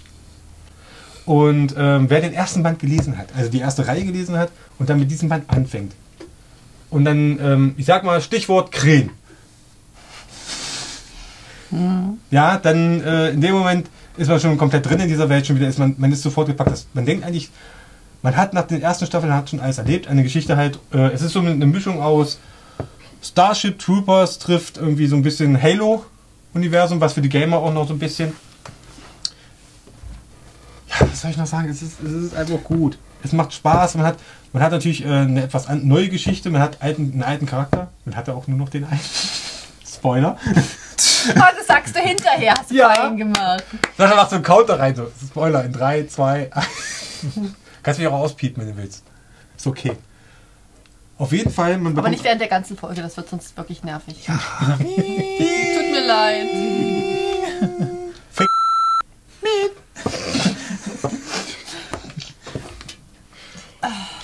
Und ähm, wer den ersten Band gelesen hat, also die erste Reihe gelesen hat und dann mit diesem Band anfängt. Und dann, ähm, ich sag mal, Stichwort Krähen. Ja, dann äh, in dem Moment ist man schon komplett drin in dieser Welt, schon wieder ist man, man ist sofort gepackt. Das, man denkt eigentlich, man hat nach den ersten Staffeln hat schon alles erlebt, eine Geschichte halt, äh, es ist so eine Mischung aus Starship Troopers trifft irgendwie so ein bisschen Halo-Universum, was für die Gamer auch noch so ein bisschen. Ja, was soll ich noch sagen? Es ist, es ist einfach gut. Es macht Spaß. Man hat, man hat natürlich äh, eine etwas neue Geschichte. Man hat alten, einen alten Charakter. Man hat ja auch nur noch den einen. Spoiler. Ah, das sagst du hinterher, hast du Ja. fein gemacht. Sascha macht so einen Counter rein. So. Spoiler in 3, 2, 1. Kannst mich auch auspiepen, wenn du willst. Ist okay. Auf jeden Fall, man Aber nicht während der ganzen Folge, das wird sonst wirklich nervig. Mir leid.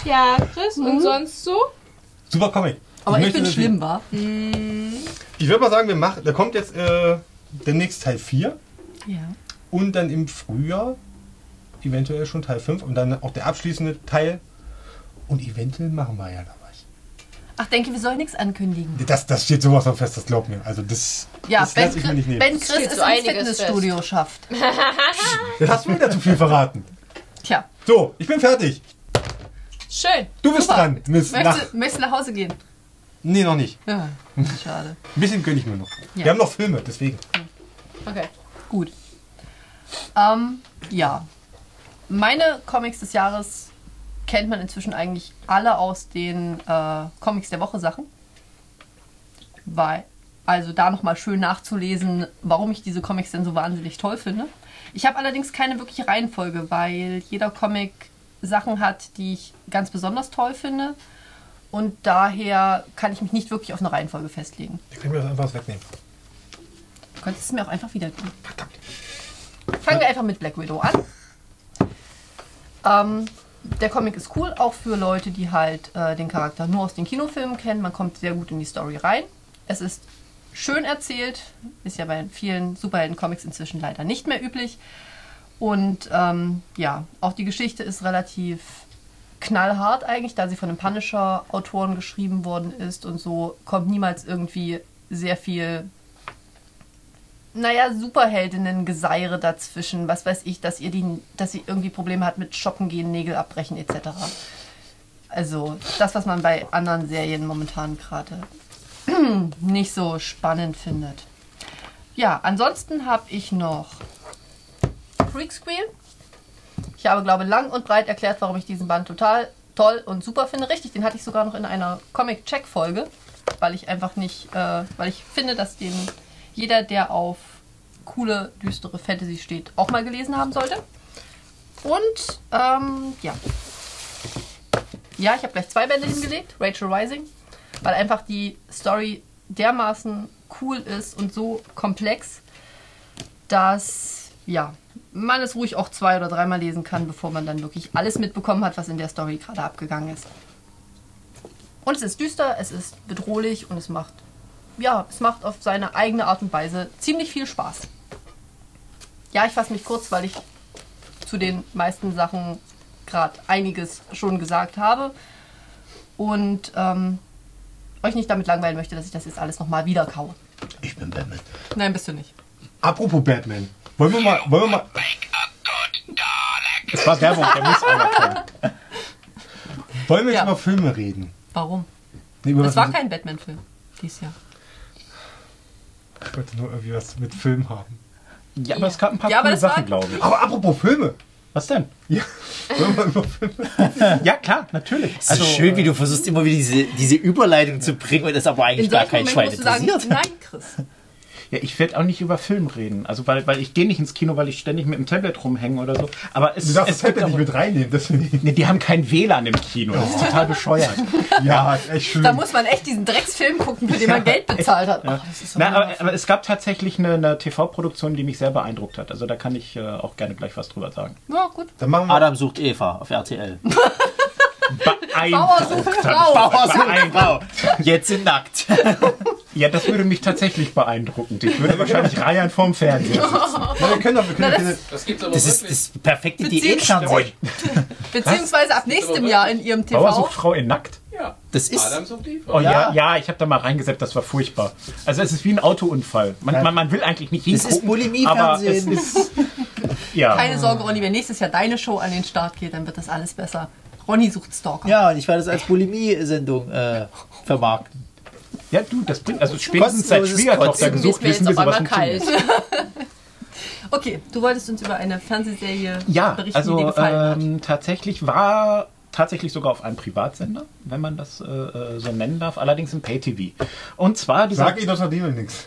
Ja, Chris, und sonst so? Super Comic. Aber ich, möchte bin schlimm, wa? Ich würde mal sagen, wir machen, da kommt jetzt äh, demnächst Teil 4 Ja. und dann im Frühjahr eventuell schon Teil 5 und dann auch der abschließende Teil. Und eventuell machen wir ja da was. Ach, denke, wir sollen nichts ankündigen. Das, das steht sowas von fest, das glaubt mir. Also das, Ja, das wenn, lass ich mir nicht nehmen. wenn Chris es so im einiges Fitnessstudio schafft. Das hast du wieder zu viel verraten. Tja, So, ich bin fertig. Schön. Du bist Super. dran. Miss nach. möchtest, du- möchtest du nach Hause gehen? Nee, noch nicht. Ja, schade. Ein bisschen gönne ich mir noch. Ja. Wir haben noch Filme, deswegen. Okay. Gut. Ähm, ja. Meine Comics des Jahres kennt man inzwischen eigentlich alle aus den äh, Comics der Woche Sachen. Weil. Also da nochmal schön nachzulesen, warum ich diese Comics denn so wahnsinnig toll finde. Ich habe allerdings keine wirkliche Reihenfolge, weil jeder Comic Sachen hat, die ich ganz besonders toll finde. Und daher kann ich mich nicht wirklich auf eine Reihenfolge festlegen. Ich kann mir das einfach wegnehmen. Du könntest es mir auch einfach wieder geben. Fangen wir einfach mit Black Widow an. Ähm, der Comic ist cool, auch für Leute, die halt äh, den Charakter nur aus den Kinofilmen kennen. Man kommt sehr gut in die Story rein. Es ist schön erzählt, ist ja bei vielen Superhelden-Comics inzwischen leider nicht mehr üblich. Und ähm, ja, auch die Geschichte ist relativ knallhart eigentlich, da sie von einem Punisher-Autoren geschrieben worden ist und so kommt niemals irgendwie sehr viel naja, Superheldinnen-Geseire dazwischen. Was weiß ich, dass ihr die, dass sie irgendwie Probleme hat mit Shoppen gehen, Nägel abbrechen etc. Also das, was man bei anderen Serien momentan gerade nicht so spannend findet. Ja, ansonsten habe ich noch Freak Squeal. Ich habe, glaube lang und breit erklärt, warum ich diesen Band total toll und super finde. Richtig, den hatte ich sogar noch in einer Comic-Check-Folge, weil ich einfach nicht, äh, weil ich finde, dass den jeder, der auf coole, düstere Fantasy steht, auch mal gelesen haben sollte. Und ähm, ja. Ja, ich habe gleich zwei Bände hingelegt, Rachel Rising, weil einfach die Story dermaßen cool ist und so komplex, dass ja, man es ruhig auch zwei oder dreimal lesen kann, bevor man dann wirklich alles mitbekommen hat, was in der Story gerade abgegangen ist. Und es ist düster, es ist bedrohlich und es macht ja, es macht auf seine eigene Art und Weise ziemlich viel Spaß. Ja, ich fasse mich kurz, weil ich zu den meisten Sachen gerade einiges schon gesagt habe und ähm, euch nicht damit langweilen möchte, dass ich das jetzt alles nochmal wieder kaue. Ich bin Batman. Nein, bist du nicht. Apropos Batman. Wollen wir mal. Wollen wir mal Es war Werbung, der muss einer kommen. wollen wir jetzt Ja. über Filme reden? Warum? Nee, über Es war kein Batman-Film dieses Jahr. Ich wollte nur irgendwie was mit Film haben. Ja, aber es gab ein paar Ja, aber coole das war- Sachen, glaube ich. Aber apropos Filme. Was denn? Ja. Wollen wir über Filme Ja, klar, natürlich. Es ist schön, wie du versuchst, immer wieder diese, diese Überleitung zu bringen und das aber eigentlich In gar solchen kein Momenten Schwein musst du sagen, interessiert. nein, Chris. Ja, ich werde auch nicht über Film reden. Also, weil, weil ich gehe nicht ins Kino, weil ich ständig mit dem Tablet rumhänge oder so. Aber es, Du darfst es das Tablet nicht mit reinnehmen, deswegen. Nee, die haben kein WLAN im Kino. Das ist total bescheuert. Ja, ist echt schön. Da muss man echt diesen Drecksfilm gucken, für den man Geld bezahlt hat. Ach, das ist so Na, aber, aber es gab tatsächlich eine, eine TV-Produktion, die mich sehr beeindruckt hat. Also da kann ich äh, auch gerne gleich was drüber sagen. ja, gut. Dann machen wir. Adam sucht Eva auf RTL. Bauer sucht Frau. Bauer sucht Frau. Jetzt sind nackt. Ja, das würde mich tatsächlich beeindrucken. Ich würde wahrscheinlich Reihen vorm Fernseher sitzen. Ja, wir können doch, wir können Na, doch das- Das gibt's aber Das ist wirklich. das perfekte Beziehungs- Diätfernsehen. Beziehungsweise ab nächstem Jahr in ihrem Bauer TV. sucht Frau in nackt. ja. Das ist- Adam sucht Eva. Oh ja, Ja. ja, ich habe da mal reingesetzt, das war furchtbar. Also es ist wie ein Autounfall. Man, man, man will eigentlich nicht Das ist hingucken, aber es Bulimie-Fernsehen. ist... Ja. Keine Sorge, Ronny, wenn nächstes Jahr deine Show an den Start geht, dann wird das alles besser. Ronny sucht Stalker. Ja, und ich werde das als Bulimie-Sendung äh, vermarkten. Ja, du, das bringt... Also spätestens seit Schwiegertochter gesucht, wissen wir, was kalt. Okay, du wolltest uns über eine Fernsehserie Ja, berichten, die dir also gefallen ähm, tatsächlich war tatsächlich sogar auf einem Privatsender, wenn man das äh, äh, so nennen darf, allerdings im Pay-TV. Und zwar dieser... Sag ihr, das verdienen wir nichts.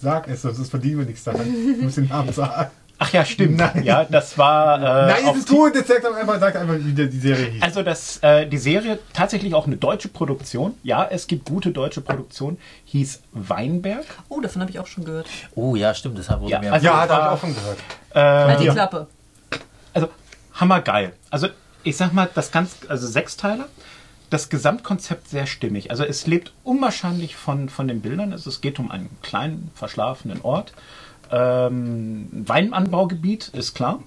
Sag es, sonst verdienen wir nichts daran. Du musst den Namen sagen. Ach ja, stimmt. Nein. Ja, das war... Äh, Nein, es ist gut. Jetzt sag doch einfach, sag einfach, wie die die Serie hieß. Also das, äh, die Serie tatsächlich auch eine deutsche Produktion. Ja, es gibt gute deutsche Produktion. Hieß Weinberg. Oh, davon habe ich auch schon gehört. Oh ja, stimmt, das wurde Ja, mir also- ja, da habe ich auch von gehört. Halt die ja. Klappe. Also hammergeil. Also ich sag mal, das ganz, also Sechsteiler. Das Gesamtkonzept sehr stimmig. Also es lebt unwahrscheinlich von, von den Bildern. Also es geht um einen kleinen, verschlafenen Ort. Ähm, Weinanbaugebiet, ist klar.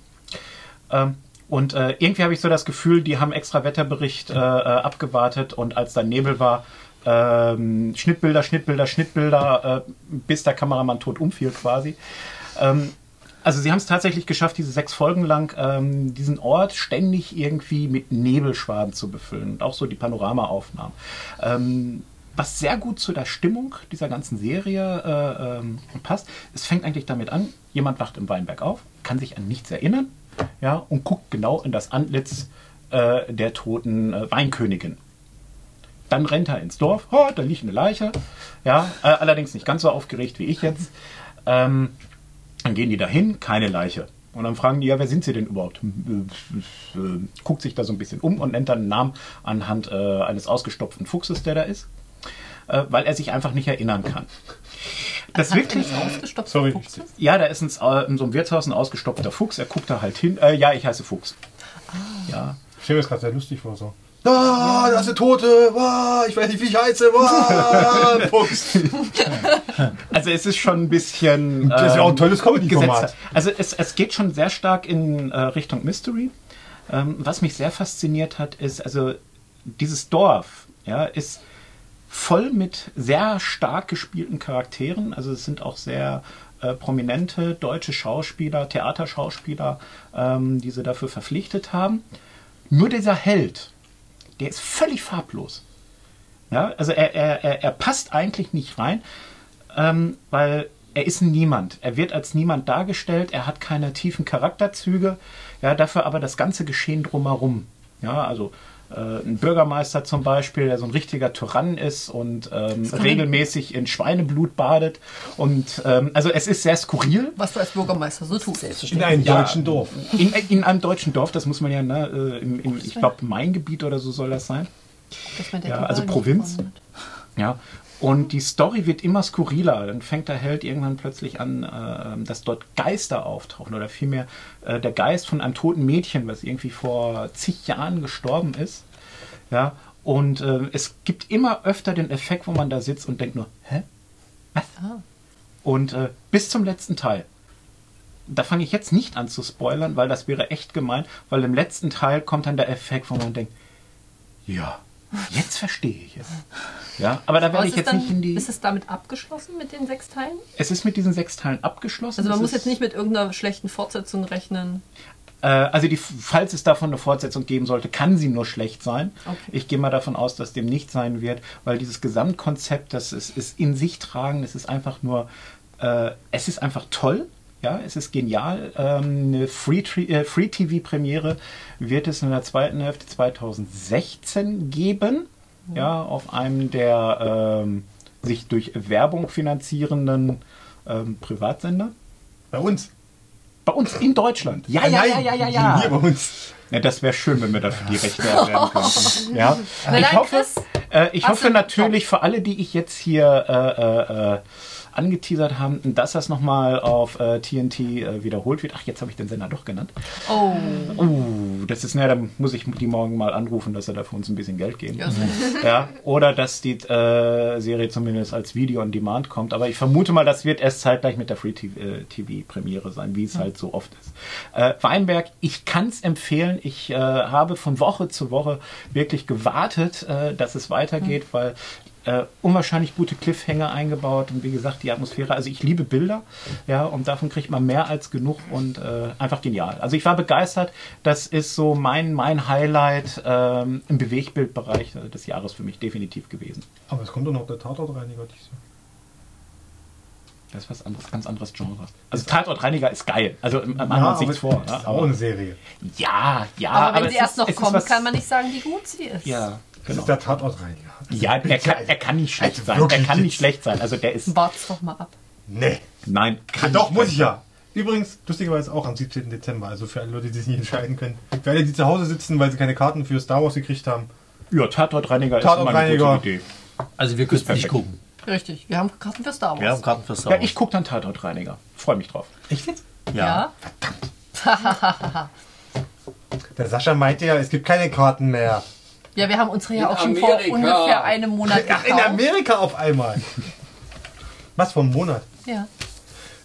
Ähm, und äh, irgendwie habe ich so das Gefühl, die haben extra Wetterbericht äh, äh, abgewartet und als dann Nebel war, ähm, Schnittbilder, Schnittbilder, Schnittbilder, äh, bis der Kameramann tot umfiel quasi. Ähm, also sie haben es tatsächlich geschafft, diese sechs Folgen lang ähm, diesen Ort ständig irgendwie mit Nebelschwaden zu befüllen und auch so die Panoramaaufnahmen. Ähm, was sehr gut zu der Stimmung dieser ganzen Serie äh, ähm, passt. Es fängt eigentlich damit an, jemand wacht im Weinberg auf, kann sich an nichts erinnern ja, und guckt genau in das Antlitz äh, der toten äh, Weinkönigin. Dann rennt er ins Dorf, oh, da liegt eine Leiche. Ja, äh, allerdings nicht ganz so aufgeregt wie ich jetzt. Ähm, dann gehen die dahin, keine Leiche. Und dann fragen die, ja, wer sind sie denn überhaupt? Äh, äh, Guckt sich da so ein bisschen um und nennt dann einen Namen anhand äh, eines ausgestopften Fuchses, der da ist, äh, weil er sich einfach nicht erinnern kann. Das wirklich, ausgestopft. Sorry. Fuchses? ja, da ist ein, äh, in so einem Wirtshaus ein ausgestopfter Fuchs. Er guckt da halt hin. Äh, ja, ich heiße Fuchs. Ja, Ich stelle mir das gerade sehr lustig vor, so. Ah, da ist eine Tote. Ah, ich weiß nicht, wie ich heiße. Ah, Fuchs. also es ist schon ein bisschen. Das ist ja auch ein ähm, tolles Comedy-Format. Also es, es geht schon sehr stark in äh, Richtung Mystery. Ähm, was mich sehr fasziniert hat, ist, also dieses Dorf ja, ist voll mit sehr stark gespielten Charakteren. Also es sind auch sehr äh, prominente deutsche Schauspieler, Theaterschauspieler, ähm, die sie dafür verpflichtet haben. Nur dieser Held, der ist völlig farblos. Ja, also er, er, er, passt eigentlich nicht rein, ähm, weil er ist Niemand. Er wird als Niemand dargestellt, er hat keine tiefen Charakterzüge, ja, dafür aber das ganze Geschehen drumherum. Ja, also ein Bürgermeister zum Beispiel, der so ein richtiger Tyrann ist und ähm, regelmäßig in Schweineblut badet. Und ähm, also es ist sehr skurril. Was du als Bürgermeister so tust. In einem Ja. deutschen Dorf. In, in einem deutschen Dorf, das muss man ja, ne, äh, im, im, ich glaube, Main-Gebiet oder so soll das sein. Ja, also Provinz. Ja. Und die Story wird immer skurriler. Dann fängt der Held irgendwann plötzlich an, äh, dass dort Geister auftauchen. Oder vielmehr äh, der Geist von einem toten Mädchen, was irgendwie vor zig Jahren gestorben ist. Ja. Und äh, es gibt immer öfter den Effekt, wo man da sitzt und denkt nur, hä? Was? Und äh, bis zum letzten Teil. Da fange ich jetzt nicht an zu spoilern, weil das wäre echt gemein, weil im letzten Teil kommt dann der Effekt, wo man denkt, ja, jetzt verstehe ich es. Ja, aber da Aber werde ist ich es jetzt dann, nicht in die. Ist es damit abgeschlossen mit den sechs Teilen? Es ist mit diesen sechs Teilen abgeschlossen. Also man Es muss jetzt nicht mit irgendeiner schlechten Fortsetzung rechnen. Äh, also die, falls es davon eine Fortsetzung geben sollte, kann sie nur schlecht sein. Okay. Ich gehe mal davon aus, dass dem nicht sein wird, weil dieses Gesamtkonzept, das ist, ist in sich tragen, es ist einfach nur, äh, es ist einfach toll. Ja, es ist genial. Ähm, eine Free-TV-Premiere äh, wird es in der zweiten Hälfte 2016 geben. Ja, auf einem der ähm, sich durch Werbung finanzierenden ähm, Privatsender. Bei uns. Bei uns in Deutschland. Ja, ja, ja, ja, ja, ja. Hier bei uns. Ja, das wäre schön, wenn wir dafür die Rechte erwerben könnten. Ja. Na Ich hoffe, äh, ich hoffe natürlich für alle, die ich jetzt hier äh, äh, äh, angeteasert haben, dass das nochmal auf äh, TNT äh, wiederholt wird. Ach, jetzt habe ich den Sender doch genannt. Oh, Uh, das ist, ne, dann muss ich die morgen mal anrufen, dass er da für uns ein bisschen Geld geben. ja. Ja, oder dass die äh, Serie zumindest als Video on Demand kommt. Aber ich vermute mal, das wird erst zeitgleich mit der Free-TV-Premiere sein, wie es halt so oft ist. Äh, Weinberg, ich kann es empfehlen. Ich äh, habe von Woche zu Woche wirklich gewartet, äh, dass es weitergeht, weil äh, unwahrscheinlich gute Cliffhanger eingebaut und wie gesagt die Atmosphäre. Also ich liebe Bilder, ja, und davon kriegt man mehr als genug und äh, einfach genial. Also ich war begeistert. Das ist so mein mein Highlight ähm, im Bewegbildbereich äh, des Jahres für mich definitiv gewesen. Aber es kommt doch noch der Tatortreiniger. dieses Jahr. Das ist was anderes, ganz anderes Genre. Also Tatortreiniger ist geil. Also machen wir Ja, uns nichts aber vor. Das Ja, ist auch eine aber, Serie. ja, ja. aber wenn es sie erst ist- noch kommt, kann man nicht sagen, wie gut sie ist. Ja, genau. ist der Tatortreiniger. Ja, er kann, er kann nicht schlecht Also sein. Er kann nicht schlecht sein. Also der ist. Wart's doch mal ab. Nee. Nein, kann Doch, nicht muss schlecht ich ja. Übrigens, lustigerweise auch am 17. Dezember. Also für alle Leute, die sich nicht entscheiden können. Für alle, die zu Hause sitzen, weil sie keine Karten für Star Wars gekriegt haben. Ja, Tatortreiniger ist immer eine Tatortreiniger. gute Idee. Also wir können nicht gucken. Richtig, wir haben Karten für Star Wars. Wir haben Karten für Star Ja, Wars. ich gucke dann Tatortreiniger. Freue mich drauf. Echt jetzt? ja. Der Sascha meinte ja, es gibt keine Karten mehr. Ja, wir haben unsere ja In auch schon vor Amerika. ungefähr einem Monat Ach, gekauft. in Amerika auf einmal. Was vom Monat? Ja.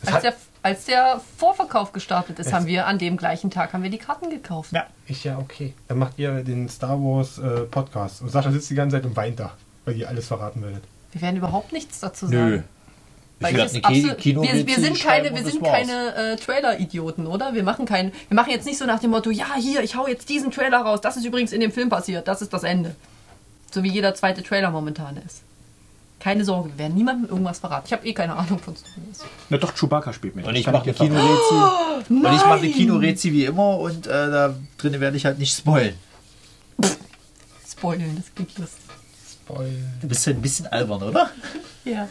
Es Als hat- der, als der Vorverkauf gestartet ist, haben wir an dem gleichen Tag haben wir die Karten gekauft. Ja. Ich ja, okay. Dann macht ihr den Star Wars äh, Podcast. Und Sascha sitzt die ganze Zeit und weint da, weil ihr alles verraten werdet. Wir werden überhaupt nichts dazu Nö. Weil Ich das eine absolut- Ki- Kino wir, wir sind keine, wir sind keine äh, Trailer-Idioten, oder? Wir machen keinen, wir machen jetzt nicht so nach dem Motto, ja hier, ich hau jetzt diesen Trailer raus. Das ist übrigens in dem Film passiert. Das ist das Ende. So wie jeder zweite Trailer momentan ist. Keine Sorge, wir werden niemandem irgendwas verraten. Ich habe eh keine Ahnung von Star Wars. Na doch, Chewbacca spielt mit. Und ich mache dir ein verraten. Kinorätsel. Und ich mache nein! Kinorätsel wie immer und äh, da drinnen werde ich halt nicht spoilen. Spoilen, das klingt lustig. Spoil. Du bist ja ein bisschen albern, oder? Ja.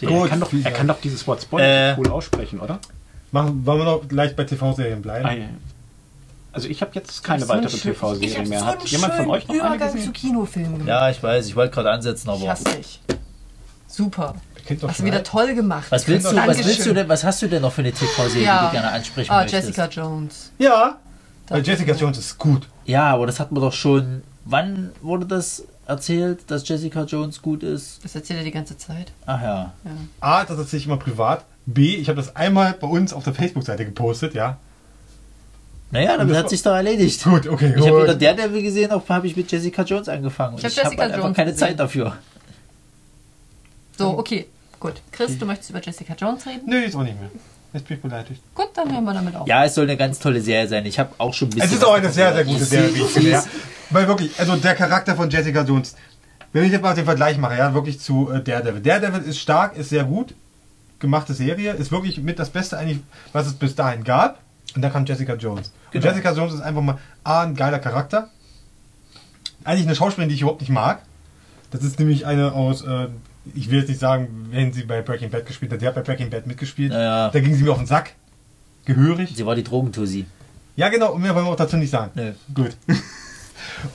Er Gut, kann, doch, er kann doch dieses Wort Spoiler Äh. cool aussprechen, oder? Machen, wollen wir noch gleich bei TV-Serien bleiben? Ah, ja. Also ich habe jetzt keine So weitere ich TV-Serie mehr. so Hat einen jemand von euch noch eine Übergang zu gesehen? Kinofilmen gemacht. Ja, ich weiß, ich wollte gerade ansetzen, Ich aber. hasse dich. Super. Hast du wieder toll gemacht. Was willst du, was willst du denn, was hast du denn noch für eine TV-Serie, Ja. die du gerne ansprechen Ah, möchtest? Jessica Jones. Ja, weil Jessica Jones ist gut. Ja, aber das hatten wir doch schon. Wann wurde das erzählt, dass Jessica Jones gut ist? Das erzählt er die ganze Zeit. Ach ja. A, das erzähle ich immer privat. B, ich habe das einmal bei uns auf der Facebook-Seite gepostet, ja. Naja, damit das hat war- sich doch erledigt. Gut, okay, Ich habe wieder gut. Daredevil gesehen, auch habe ich mit Jessica Jones angefangen. Ich hab ich habe Jessica halt einfach keine gesehen. Zeit dafür. So, okay. Gut. Chris, du möchtest über Jessica Jones reden? Nö, ist auch nicht mehr. Jetzt bin ich beleidigt. Gut, dann hören wir damit auf. Ja, es soll eine ganz tolle Serie sein. Ich habe auch schon ein bisschen. Es ist auch eine sehr, sehr gute Serie, wie ich finde. Ja. Weil wirklich, also der Charakter von Jessica Jones, wenn ich jetzt mal den Vergleich mache, ja, wirklich zu äh, Daredevil. Daredevil ist stark, ist sehr gut gemachte Serie, ist wirklich mit das Beste eigentlich, was es bis dahin gab. Und dann kam Jessica Jones. Genau. Und Jessica Jones ist einfach mal A, ein geiler Charakter. Eigentlich eine Schauspielerin, die ich überhaupt nicht mag. Das ist nämlich eine aus, äh, ich will jetzt nicht sagen, wenn sie bei Breaking Bad gespielt hat. Die hat bei Breaking Bad mitgespielt. Ja. Da ging sie mir auf den Sack. Gehörig. Sie war die Drogentussi. Ja, genau, und mehr wollen wir auch dazu nicht sagen. Nö. Gut.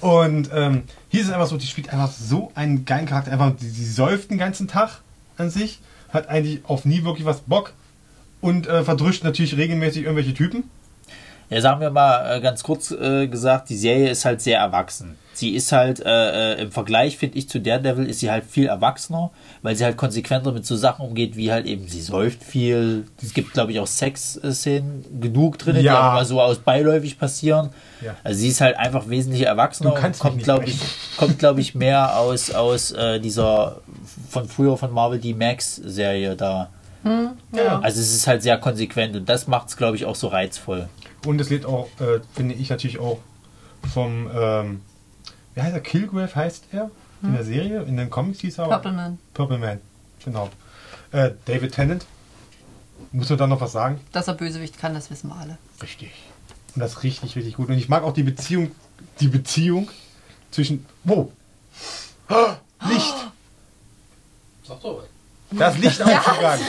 Und ähm, hier ist es einfach so, die spielt einfach so einen geilen Charakter. Einfach, die, die säuft den ganzen Tag an sich, hat eigentlich auf nie wirklich was Bock und äh, verdrüscht natürlich regelmäßig irgendwelche Typen. Ja, sagen wir mal äh, ganz kurz äh, gesagt, die Serie ist halt sehr erwachsen. Sie ist halt äh, äh, im Vergleich, finde ich, zu Daredevil ist sie halt viel erwachsener, weil sie halt konsequenter mit so Sachen umgeht, wie halt eben, sie säuft viel. Es gibt, glaube ich, auch Sex-Szenen genug drin, die Ja. aber mal so aus beiläufig passieren. Ja. Also sie ist halt einfach wesentlich erwachsener Du kannst und kommt, glaube ich, kommt, glaube ich, mehr aus, aus äh, dieser von früher von Marvel die Max-Serie da. Ja. Also es ist halt sehr konsequent und das macht es, glaube ich, auch so reizvoll. Und es lebt auch, äh, finde ich natürlich auch vom, ähm, wie heißt er? Kilgrave heißt er in der Serie, in den Comics hieß er aber. Purple Man. Purple Man, genau. Äh, David Tennant. Muss man da noch was sagen? Dass er Bösewicht kann, das wissen wir alle. Richtig. Und das ist richtig, richtig gut. Und ich mag auch die Beziehung, die Beziehung zwischen. Wo? Ah, Licht! Sag doch. Das Licht ausgegangen.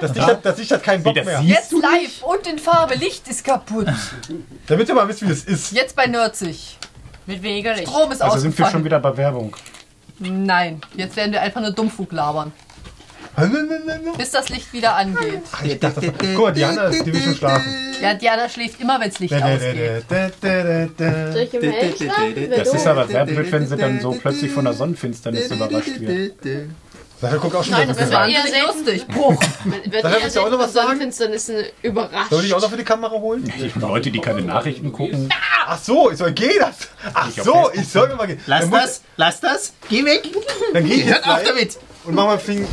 Das Licht, hat, das Licht hat keinen Bock das mehr. Jetzt live und in Farbe. Licht ist kaputt. Damit ihr mal wisst, wie das ist. Jetzt bei Nerdzig. Mit weniger Licht. Strom ist Also sind wir schon wieder bei Werbung. Nein, jetzt werden wir einfach nur Dummfug labern. Bis das Licht wieder angeht. Ich dachte, das war, guck mal, Diana, die will schon schlafen. Ja, Diana schläft immer, wenn das Licht ausgeht. Im? Das ist aber sehr blöd, wenn sie dann so plötzlich von der Sonnenfinsternis überrascht wird. Sascha guckt auch schon Nein, das ist an. eher lustig. Bruch. Willst du auch noch was sagen? Sonnenfinsternissen überrascht. Soll ich auch noch für die Kamera holen? Leute, die keine Nachrichten gucken. Ach so, ich soll gehen. das- Ach so, ich soll mal gehen. Lass das, lass das, geh weg. Dann geh ich Hört jetzt auf damit. und mach mal Finger.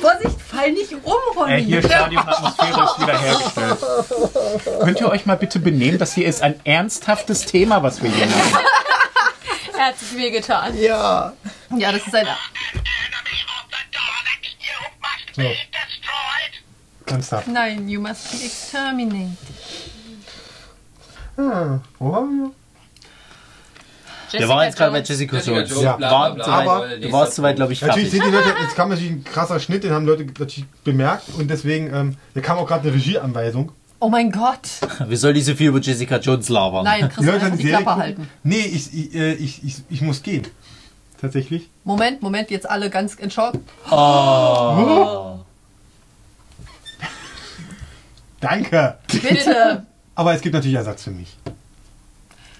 Vorsicht, fall nicht um, Ronny. Äh, hier Stadionatmosphäre ist wieder hergestellt. Könnt ihr euch mal bitte benehmen? Das hier ist ein ernsthaftes Thema, was wir hier haben. Er hat sich wehgetan. Ja. Ja, das ist ein... So. Ernsthaft. Nein, you must be exterminated. Ah, wo waren wir? Wir waren jetzt gerade bei. Jessica Jones. Jones, Ja, bla, bla, zu bla, weit- aber- du warst soweit, glaube ich, Natürlich fertig. sind die Leute, jetzt kam natürlich ein krasser Schnitt, den haben Leute natürlich bemerkt und deswegen, ähm, hier kam auch gerade eine Regieanweisung. Oh mein Gott. Wir sollen nicht so viel über Jessica Jones labern. Nein, Die Chris, Leute haben die die Serie Klappe halten. Nee, ich, ich, äh, ich, ich, ich muss gehen. Tatsächlich. Moment, Moment, jetzt alle ganz in Schock. Danke. Bitte, Aber es gibt natürlich Ersatz für mich.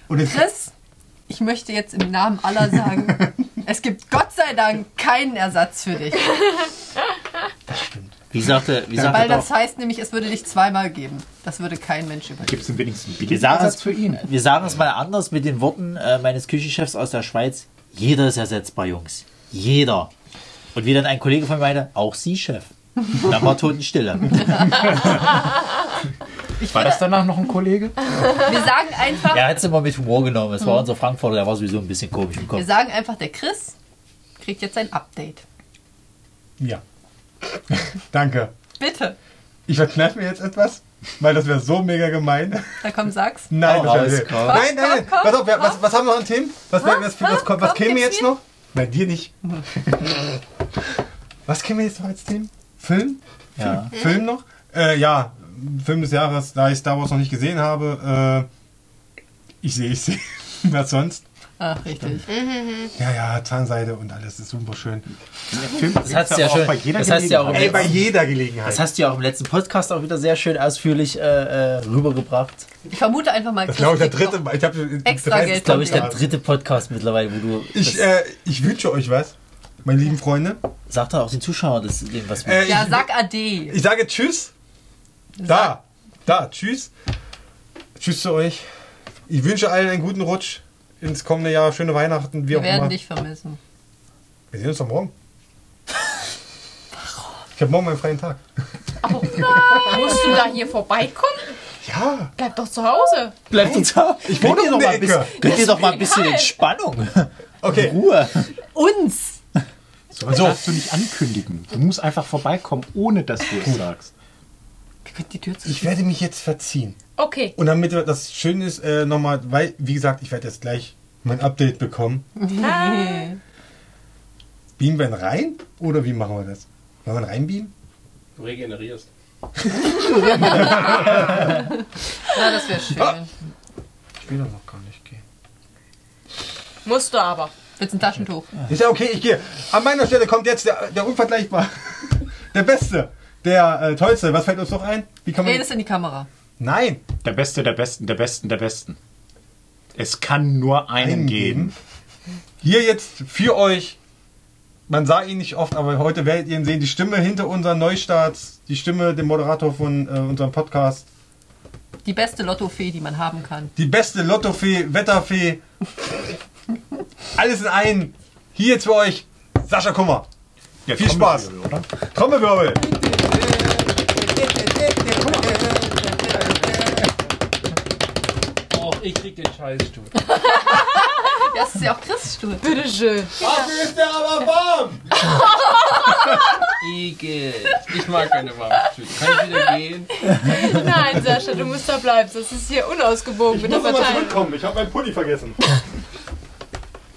Und jetzt, Chris, ich möchte jetzt im Namen aller sagen, es gibt Gott sei Dank keinen Ersatz für dich. Wie sagte, wie Weil sagte das doch, heißt nämlich, es würde dich zweimal geben. Das würde kein Mensch überleben. Gibt es wenigstens einen wir sagen, es, für ihn? wir sagen es mal anders mit den Worten äh, meines Küchenchefs aus der Schweiz. Jeder ist ersetzbar, Jungs. Jeder. Und wie dann ein Kollege von mir meinte, auch Sie, Chef. Dann war Totenstille. War das danach noch ein Kollege? Wir sagen einfach, Er hat es immer mit Humor genommen. Es war unser Frankfurter, der war sowieso ein bisschen komisch im Kopf. wir sagen einfach, der Chris kriegt jetzt ein Update. ja. Danke. Bitte. Ich verkneife mir jetzt etwas, weil das wäre so mega gemein. Da komm, sag's. Nein, Hau das komm. Nein, nein, nein. Komm, auf, wer- was, was haben wir noch an Themen? Was, was, was, was, was komm, käme jetzt noch? Bei dir nicht. Was kennen wir jetzt noch als Themen? Film? Ja. Film noch? Äh, ja, Film des Jahres, da ich Star Wars noch nicht gesehen habe. Äh, ich sehe, ich sehe. Was sonst? Ach, richtig. Ja, ja, Zahnseide und alles ist super schön. Das hast du ja schon. bei jeder Das hast du ja auch Ey, bei jeder Gelegenheit. das hast du ja auch im letzten Podcast auch wieder sehr schön ausführlich äh, äh, rübergebracht. Ich vermute einfach mal, das glaube ich der dritte. Ich habe Extra Geld Das ist, glaube ich, der dritte Podcast mittlerweile, wo du. Ich, äh, ich wünsche euch was, meine lieben Freunde. sag doch auch den Zuschauern, das, dem, was wir. Äh, Ja, ich, sag Ade. ich sage Tschüss. Da, da, Tschüss. Tschüss zu euch. Ich wünsche allen einen guten Rutsch ins kommende Jahr. Schöne Weihnachten, wie Wir auch werden immer. dich vermissen. Wir sehen uns doch morgen. Ich habe morgen meinen freien Tag. Musst du da hier vorbeikommen? Ja, Bleib doch zu Hause. Bleibt uns ab. ich wohne doch mal ein bisschen, Ecke. könnt ihr doch mal ein bisschen Entspannung. Okay. Ruhe. Uns! So was darfst du nicht ankündigen. Du musst einfach vorbeikommen, ohne dass du es sagst. Wir können die Tür zu. Ich werde mich jetzt verziehen. Okay. Und damit das schön ist, äh, nochmal, weil, wie gesagt, ich werde jetzt gleich mein Update bekommen. Beamen wir ihn rein? Oder wie machen wir das? Wollen wir ihn reinbeamen? Du regenerierst. Na, das wäre schön. Ah. Ich will doch noch gar nicht gehen. Musst du aber. Willst du ein Taschentuch? Ist ja okay, ich gehe. An meiner Stelle kommt jetzt der, der unvergleichbar, der Beste, der äh, Tollste. Was fällt uns noch ein? Wie kann man... Redest in die Kamera. Nein, Der Beste, der Besten, der Besten, der Besten. Es kann nur einen einen geben. Hier jetzt für euch, man sah ihn nicht oft, aber heute werdet ihr ihn sehen, die Stimme hinter unseren Neustarts, die Stimme, dem Moderator von äh, unserem Podcast, Die beste Lottofee, die man haben kann. die beste Lottofee, Wetterfee, alles in einen. Hier jetzt für euch, Sascha Kummer. Ja, Viel Spaß. Trommelwirbel, ich krieg den Scheißstuhl. Das ist ja auch Chris Stuhl. Bitteschön. Dafür ist der aber warm. Igel. Ich mag keine warmen Stühle. Kann ich wieder gehen? Nein, Sascha, du musst da bleiben. Das ist hier unausgewogen mit der Verteilung. zurückkommen, ich habe meinen Pulli vergessen.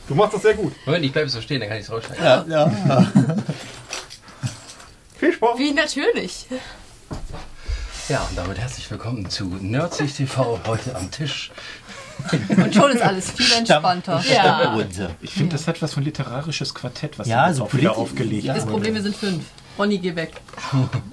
Du machst das sehr gut. Moment, ich bleibe so stehen, dann kann ich es rausschneiden. Ja, ja. Viel Spaß. Wie natürlich. Ja, und damit herzlich willkommen zu Nerdsich TV heute am Tisch. Und schon ist alles viel entspannter. Ja. runter. Ich finde, das hat was von literarisches Quartett, was Ja, so auch wieder aufgelegt ja. Das. Problem, wir sind fünf. Ronny, geh weg.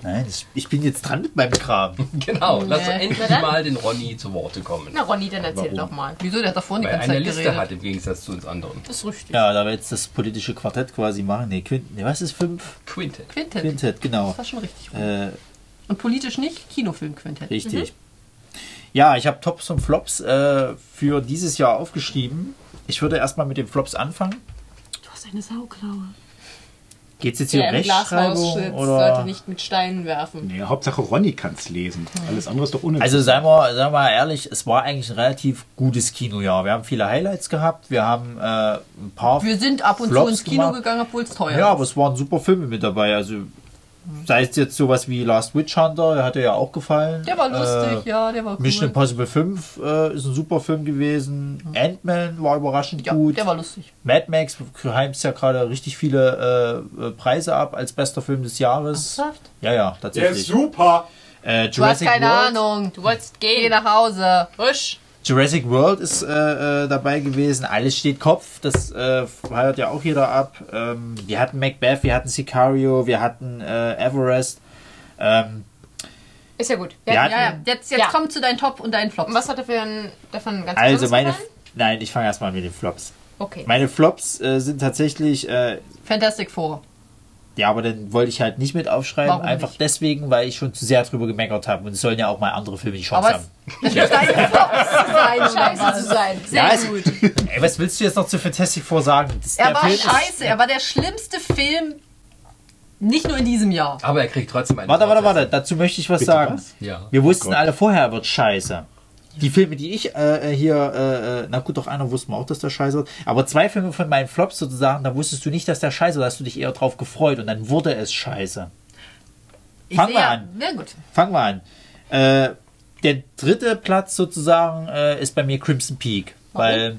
Nein, das, ich bin jetzt dran mit meinem Kram. Genau, lass Nee. endlich Na dann. mal den Ronny zu Worte kommen. Na, Ronny, dann erzähl doch mal. Wieso? Der hat doch vorhin die Weil ganze eine Zeit Liste geredet. hat im Gegensatz zu uns anderen. Das ist richtig. Ja, da wir jetzt das politische Quartett quasi machen. Nee, Quint, nee was ist fünf? Quintet. Quintet. Quintett, genau. Das war schon richtig. Äh, Und politisch nicht? Kinofilm-Quintett. richtig. Ja, ich habe Tops und Flops äh, für dieses Jahr aufgeschrieben. Ich würde erstmal mit den Flops anfangen. Du hast eine Sauklaue. Geht es jetzt hier um Rechtschreibung oder? sollte nicht mit Steinen werfen. Nee, Hauptsache Ronny kann es lesen. Alles andere ist doch unnötig. Also seien wir, seien wir mal ehrlich, es war eigentlich ein relativ gutes Kinojahr. Wir haben viele Highlights gehabt, wir haben äh, ein paar Wir sind ab und Flops zu ins Kino gemacht. gegangen, obwohl es teuer Ja, ist. aber es waren super Filme mit dabei. Also sei es jetzt sowas wie Last Witch Hunter, der hat dir ja auch gefallen. Der war lustig, Äh, ja, der war cool. Mission Impossible 5 äh, ist ein super Film gewesen. Ant-Man war überraschend ja, gut. der war lustig. Mad Max heimst ja gerade richtig viele äh, äh, Preise ab als bester Film des Jahres. Ernsthaft? Ja, ja, Der ist tatsächlich. super. Äh, Du hast keine World, Ahnung. Du wolltest Geh gehen. nach Hause. Husch. Jurassic World ist äh, äh, dabei gewesen. Alles steht Kopf. Das äh, feiert ja auch jeder ab. Ähm, wir hatten Macbeth, wir hatten Sicario, wir hatten äh, Everest. Ähm, Ist ja gut. Ja, Ja, Ja, ja. Jetzt, jetzt Ja. komm zu deinen Top und deinen Flops. Und was hat er für ein, davon ganz also meine. gefallen? Nein, ich fange erstmal mit den Flops. Okay. Meine Flops äh, sind tatsächlich, äh, Fantastic Four. Ja, aber dann wollte ich halt nicht mit aufschreiben. Warum einfach nicht? deswegen, weil ich schon zu sehr drüber gemeckert habe. Und es sollen ja auch mal andere Filme die Chance Aber haben. es, ist deine Flops sein, Scheiße was? zu sein. Sehr Ja, es- gut. Ey, was willst du jetzt noch zu Fantastic Four sagen? Das, Er der war Film ist- scheiße. Er war der schlimmste Film, nicht nur in diesem Jahr. Aber er kriegt trotzdem einen. Warte, warte, warte. Dazu möchte ich was Bitte sagen. was? Ja. Wir wussten Gott. alle vorher, er wird scheiße. Die Filme, die ich äh, hier, äh, äh, na gut, doch einer wussten wir auch, dass der scheiße wird. Aber zwei Filme von meinen Flops sozusagen, da wusstest du nicht, dass der scheiße war, da hast du dich eher drauf gefreut und dann wurde es scheiße. Ich Fangen wir an. Ja, gut. Fangen wir an. Äh, der dritte Platz sozusagen äh, ist bei mir Crimson Peak, weil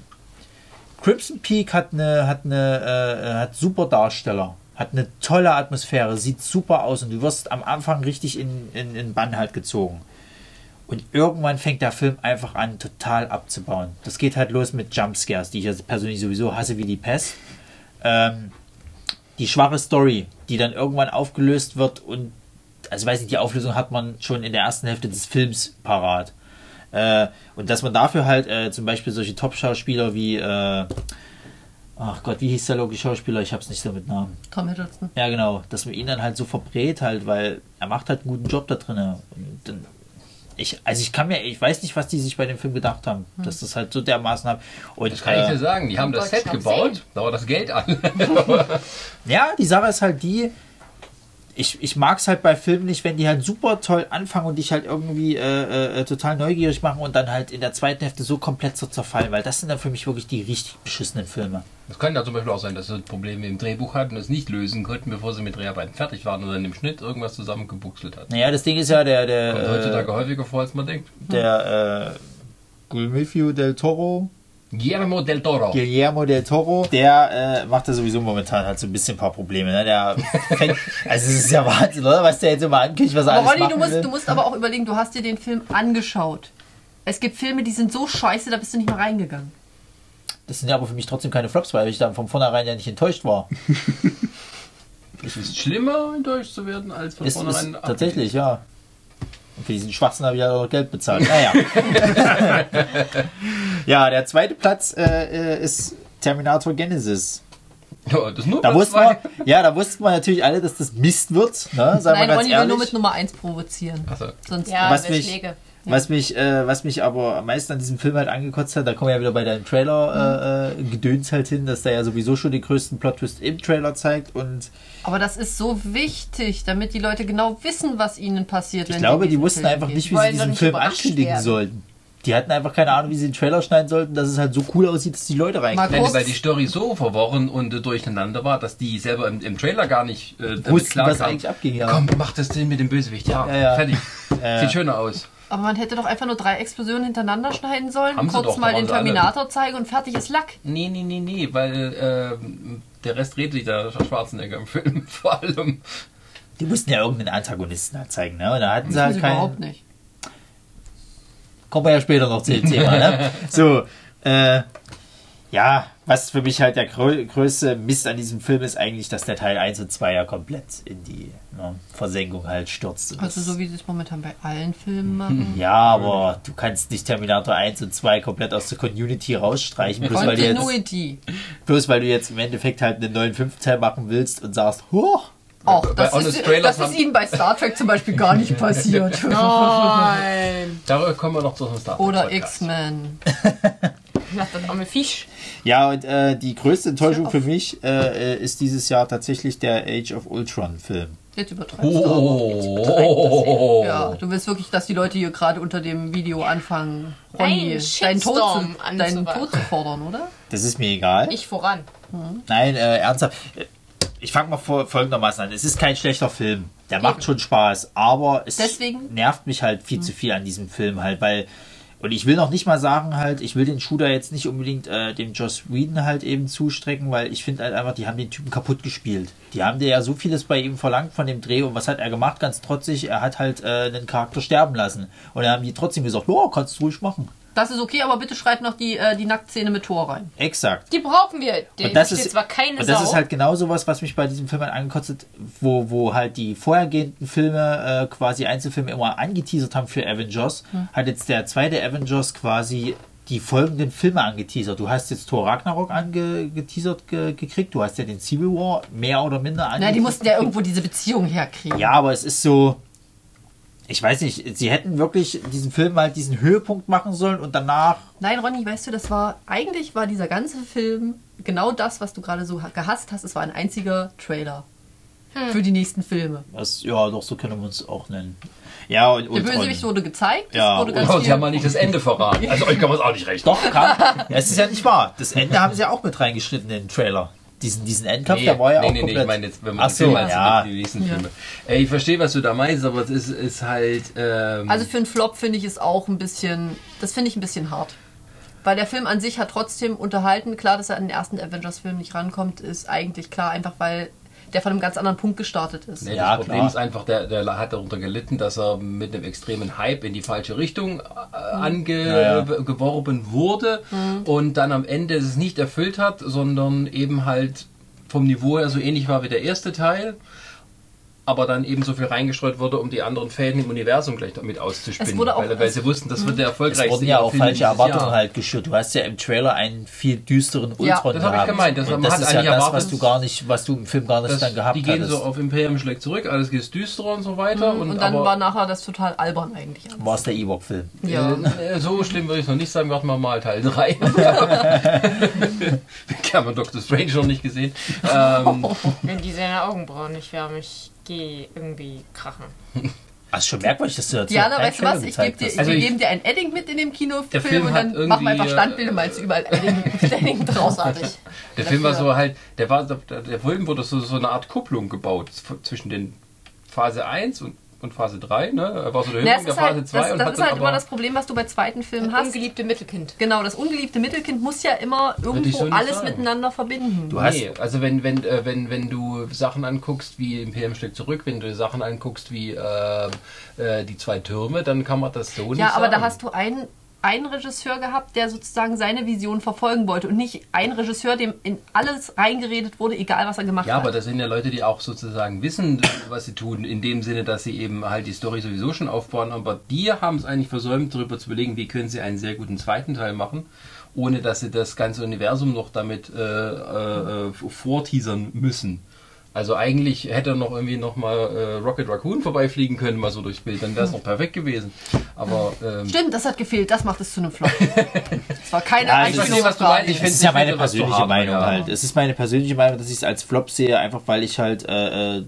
Crimson Peak hat eine, hat eine, äh, hat super Darsteller, hat eine tolle Atmosphäre, sieht super aus und du wirst am Anfang richtig in, in, in Bann halt gezogen. Und irgendwann fängt der Film einfach an, total abzubauen. Das geht halt los mit Jumpscares, die ich also persönlich sowieso hasse wie die Pest. Ähm, die schwache Story, die dann irgendwann aufgelöst wird und, also weiß nicht, die Auflösung hat man schon in der ersten Hälfte des Films parat. Äh, und dass man dafür halt äh, zum Beispiel solche Top-Schauspieler wie, äh, ach Gott, wie hieß der logische Schauspieler? Ich hab's nicht so mit Namen. Tom Hiddleston. Ja, genau, dass man ihn dann halt so verbrät halt, weil er macht halt einen guten Job da drin. Und dann, ich, also ich kann mir, ich weiß nicht, was die sich bei dem Film gedacht haben, dass das halt so dermaßen hat. Und Das kann ich äh, dir sagen. Die haben das Set gebaut, sehen. da war das Geld an. Ja, die Sache ist halt die, ich, ich mag es halt bei Filmen nicht, wenn die halt super toll anfangen und dich halt irgendwie äh, äh, total neugierig machen und dann halt in der zweiten Hälfte so komplett so zerfallen, weil das sind dann für mich wirklich die richtig beschissenen Filme. Das kann ja zum Beispiel auch sein, dass sie Probleme im Drehbuch hatten und es nicht lösen konnten, bevor sie mit Dreharbeiten fertig waren oder dann im Schnitt irgendwas zusammengebuchselt hat. Naja, das Ding ist ja, der, Kommt der, heutzutage äh, häufiger vor, als man denkt. der äh, Guillermo del Toro, Guillermo del Toro. Guillermo del Toro, der äh, macht da sowieso momentan halt so ein bisschen ein paar Probleme. Ne? Der fängt, also es ist ja Wahnsinn, oder? Was der jetzt immer ankündigt, was er Aber alles Ronny, machen du musst, will. du musst aber auch überlegen, du hast dir den Film angeschaut. Es gibt Filme, die sind so scheiße, da bist du nicht mal reingegangen. Das sind ja aber für mich trotzdem keine Flops, weil ich dann von vornherein ja nicht enttäuscht war. Es ist schlimmer, enttäuscht zu werden, als von ist vornherein tatsächlich, ja. Und für diesen Schwarzen habe ich ja noch Geld bezahlt. Naja. ja, der zweite Platz äh, äh, ist Terminator Genesis. Ja, das ist nur Da Platz wussten wir, ja, da wussten wir natürlich alle, dass das Mist wird. Ne? Sagen wir Nein, ganz Ronny will nur mit Nummer 1 provozieren. Achso. Sonst Ja, Was mich- Schläge. Was mich, äh, was mich aber am meisten an diesem Film halt angekotzt hat, da kommen wir ja wieder bei deinem Trailer äh, äh, Gedöns halt hin, dass der ja sowieso schon den größten Plot-Twist im Trailer zeigt und Aber das ist so wichtig, damit die Leute genau wissen, was ihnen passiert. ich wenn glaube, die wussten Film einfach gehen. nicht, wie sie diesen Film ankündigen werden. sollten. Die hatten einfach keine Ahnung, wie sie den Trailer schneiden sollten, dass es halt so cool aussieht, dass die Leute Mal reinkommen. Nein, kurz- weil die Story so verworren und äh, durcheinander war, dass die selber im, im Trailer gar nicht äh, damit Wussten, was klarkamen. eigentlich abging. Ja. Komm, mach das Ding mit dem Bösewicht. Ja, Ja, ja. fertig. Ja. Sieht schöner aus. Aber man hätte doch einfach nur drei Explosionen hintereinander schneiden sollen, Haben sie kurz doch, mal da den alle. Terminator zeigen und fertig ist Lack. Nee, nee, nee, nee, weil ähm, der Rest redet sich der Schwarzenegger im Film vor allem. Die mussten ja irgendeinen Antagonisten halt zeigen, ne? Und da hatten sie Das halt sie keinen. überhaupt nicht. Kommen wir ja später noch zu dem Thema, ne? So, äh, ja, was für mich halt der grö größte Mist an diesem Film ist eigentlich, dass der Teil 1 und 2 ja komplett in die ne, Versenkung halt stürzt. Also so wie sie es momentan bei allen Filmen machen. ja, aber du kannst nicht Terminator 1 und 2 komplett aus der Community rausstreichen, bloß weil, du jetzt, bloß weil du jetzt im Endeffekt halt einen neuen 5 Teil machen willst und sagst, huh, Auch, Bei das, Honest ist, Trailers das ist haben- ihnen bei Star Trek zum Beispiel gar nicht passiert. Nein. Darüber kommen wir noch zu unserem Star Trek Oder. X-Men. Nach das arme Fisch. Ja, und äh, die größte Enttäuschung für mich äh, ist dieses Jahr tatsächlich der Age of Ultron Film. Jetzt übertreibst du aber. Oh, Ja, du willst wirklich, dass die Leute hier gerade unter dem Video anfangen, Ronny, Einen deinen Tod, zu, deinen. Tod zu fordern, oder? Das ist mir egal. Ich voran. Nein, äh, ernsthaft. Ich fange mal vor, folgendermaßen an. Es ist kein schlechter Film. Der macht schon Spaß, aber es Deswegen? nervt mich halt viel zu viel an diesem Film halt, weil und ich will noch nicht mal sagen halt, ich will den Shooter jetzt nicht unbedingt äh, dem Joss Whedon halt eben zustrecken, weil ich finde halt einfach, die haben den Typen kaputt gespielt. Die haben dir ja so vieles bei ihm verlangt von dem Dreh und was hat er gemacht? Ganz trotzig, er hat halt äh, einen Charakter sterben lassen. Und dann haben die trotzdem gesagt, ja, kannst du ruhig machen. Das ist okay, aber bitte schreib noch die, äh, die Nacktszene mit Tor rein. Exakt. Die brauchen wir. Die Und das ist, zwar keine und das Sau. ist halt genau sowas, was mich bei diesem Film halt angekotzt hat, wo, wo halt die vorhergehenden Filme, äh, quasi Einzelfilme immer angeteasert haben für Avengers, Hm. hat jetzt der zweite Avengers quasi die folgenden Filme angeteasert. Du hast jetzt Thor Ragnarok angeteasert ge gekriegt, du hast ja den Civil War mehr oder minder Na, angeteasert. die mussten ja irgendwo diese Beziehung herkriegen. Ja, aber es ist so, ich weiß nicht, sie hätten wirklich diesen Film halt diesen Höhepunkt machen sollen und danach Nein, Ronny, weißt du, das war, eigentlich war dieser ganze Film genau das, was du gerade so gehasst hast. Es war ein einziger Trailer. Hm. Für die nächsten Filme. das, ja, doch, so können wir uns auch nennen. Ja, und Der Ultron. Bösewicht wurde gezeigt. es Ja, wurde ganz Oh, sie haben mal nicht das Ende verraten. Also euch kann man es auch nicht recht. Doch, ja, es ist ja nicht wahr. Das Ende haben sie ja auch mit reingeschnitten in den Trailer. Diesen, diesen Endkampf, der war ja nee, auch nee, nee, komplett... ich meine jetzt, wenn man Ach so, ja. die nächsten Filme. Ey, ich verstehe, was du da meinst, aber es ist, ist halt. Ähm, Also für einen Flop finde ich es auch ein bisschen, das finde ich ein bisschen hart. Weil der Film an sich hat trotzdem unterhalten. Klar, dass er an den ersten Avengers-Film nicht rankommt, ist eigentlich klar, einfach weil der von einem ganz anderen Punkt gestartet ist. Nee, Ja, das Problem klar. ist einfach, der, der hat darunter gelitten, dass er mit einem extremen Hype in die falsche Richtung äh, angeworben wurde und dann am Ende es nicht erfüllt hat, sondern eben halt vom Niveau her so ähnlich war wie der erste Teil, aber dann eben so viel reingestreut wurde, um die anderen Fäden im Universum gleich damit auszuspinnen. Es wurde auch- weil, weil sie wussten, das wird der Es erfolgreichste wurden ja auch Film falsche Erwartungen Jahr. halt geschürt. Du hast ja im Trailer einen viel düsteren Ja, Ultron das hab ich gehabt. gemeint. Das- Und man das hat ist ja eigentlich das, was erwartet, du gar nicht, was du im Film gar nicht dann gehabt die gehen hattest. so auf Imperium schlägt zurück, alles geht düsterer und so weiter. Und, Mhm. Und dann aber, war nachher das total albern eigentlich. War es der Ewok-Film? Ja. Äh, So schlimm würde ich noch nicht sagen, warten wir mal Teil 3. Wir haben Dr. Strange noch nicht gesehen. Ähm, Wenn die seine Augenbrauen nicht wärmen, gehe irgendwie krachen. Das ist schon merkwürdig, dass du dazu Diana, weißt du was? Ich gebe dir. Also ich- geben dir ein Edding mit in dem Kinofilm Film und dann irgendwie, machen wir einfach äh, Standbilder, meinst du überall Edding, Edding der Film war so halt, der war, der, der Film wurde so, so eine Art Kupplung gebaut zwischen den Phase 1 und, und Phase 3, ne? Er war so der Höhepunkt das der ist Phase halt, 2 das, und das hat ist dann halt immer das Problem, was du bei zweiten Filmen Das hast. ungeliebte Mittelkind. Genau, das ungeliebte Mittelkind muss ja immer irgendwo alles sagen. miteinander verbinden. Du hast- Nee, also wenn, wenn, äh, wenn, wenn du Sachen anguckst wie Imperium schlägt zurück, wenn du Sachen anguckst wie äh, äh, die zwei Türme, dann kann man das so nicht ja, aber sagen. da hast du einen, einen Regisseur gehabt, der sozusagen seine Vision verfolgen wollte und nicht einen Regisseur, dem in alles reingeredet wurde, egal was er gemacht Ja, hat. aber das sind ja Leute, die auch sozusagen wissen, was sie tun, in dem Sinne, dass sie eben halt die Story sowieso schon aufbauen. Aber die haben es eigentlich versäumt, darüber zu überlegen, wie können sie einen sehr guten zweiten Teil machen, ohne dass sie das ganze Universum noch damit äh, äh, vorteasern müssen. Also eigentlich hätte er noch irgendwie noch mal äh, Rocket Raccoon vorbeifliegen können, mal so durchs Bild, dann wäre es noch perfekt gewesen. Aber ähm, Stimmt, das hat gefehlt, das macht es zu einem Flop. Es war keine Ja, ich verstehe, Einstellung was du meinst. Ich. Es ist ja meine finde persönliche hart, Meinung ja. halt. Es ist meine persönliche Meinung, dass ich es als Flop sehe, einfach weil ich halt, äh, äh,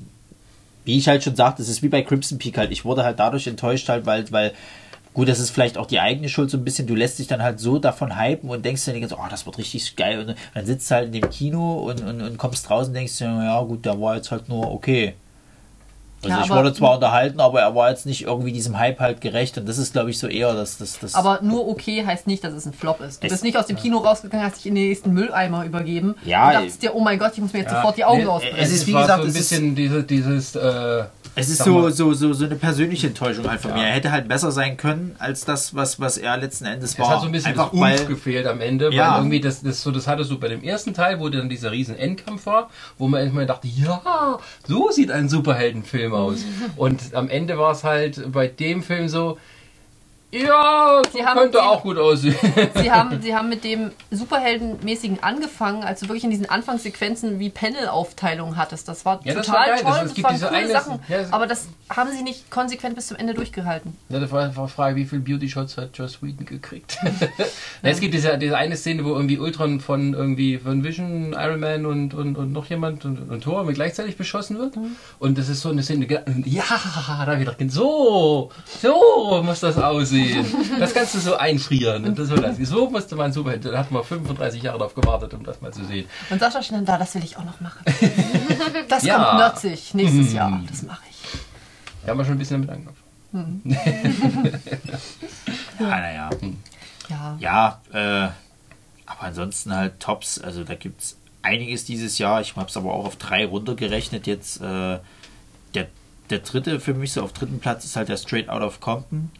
wie ich halt schon sagte, es ist wie bei Crimson Peak halt. Ich wurde halt dadurch enttäuscht halt, weil, weil gut, das ist vielleicht auch die eigene Schuld so ein bisschen. Du lässt dich dann halt so davon hypen und denkst dir die ganze Zeit, oh, das wird richtig geil. Und dann sitzt du halt in dem Kino und, und, und kommst draußen und denkst dir, ja gut, der war jetzt halt nur okay. Also Ja, ich wurde zwar unterhalten, aber er war jetzt nicht irgendwie diesem Hype halt gerecht und das ist, glaube ich, so eher das, das, das. Aber nur okay heißt nicht, dass es ein Flop ist. Du Es- bist nicht aus dem Kino rausgegangen, hast dich in den nächsten Mülleimer übergeben Ja, und dachtest dir, oh mein Gott, ich muss mir jetzt sofort die Augen nee, rausbrennen. es ist wie gesagt, so ein bisschen diese, dieses äh, Es ist so, mal. so, so, so eine persönliche Enttäuschung halt von Ja. mir. Er hätte halt besser sein können als das, was, was er letzten Endes Es war. hat so ein bisschen Einfach das weil, gefehlt am Ende, Ja. weil irgendwie das, das so, das hattest du bei dem ersten Teil, wo dann dieser riesen Endkampf war, wo man erstmal dachte, ja, so sieht ein Superheldenfilm aus. Und am Ende war es halt bei dem Film so, ja, so könnte den- auch gut aussehen. Sie haben, sie haben mit dem Superheldenmäßigen angefangen, als du wirklich in diesen Anfangssequenzen wie Panel-Aufteilung hattest. Das war Ja, das total war geil. toll, Das- das, waren diese coole eine- Sachen. ja, es- aber das haben sie nicht konsequent bis zum Ende durchgehalten. Ja, da war die Frage, wie viel Beauty-Shots hat Joss Whedon gekriegt? ja, es gibt diese, diese eine Szene, wo irgendwie Ultron von irgendwie von Vision, Iron Man und, und, und noch jemand und, und Thor gleichzeitig beschossen wird. Und das ist so eine Szene, ja, da hab ich gedacht, so, so muss das aussehen. Das kannst du so einfrieren. Und das, das, so musste man super, da hat man 35 Jahre darauf gewartet, um das mal zu sehen. Und Sascha dann da, das will ich auch noch machen. Das Ja. kommt nördlich nächstes Jahr. Das mache ich. Da haben wir schon ein bisschen damit angefangen. ja, naja. Ja. Ja, äh, aber ansonsten halt Tops. Also da gibt es einiges dieses Jahr. Ich habe es aber auch auf drei runtergerechnet. Jetzt äh, der, der dritte für mich so auf dritten Platz ist halt der Straight Out of Compton.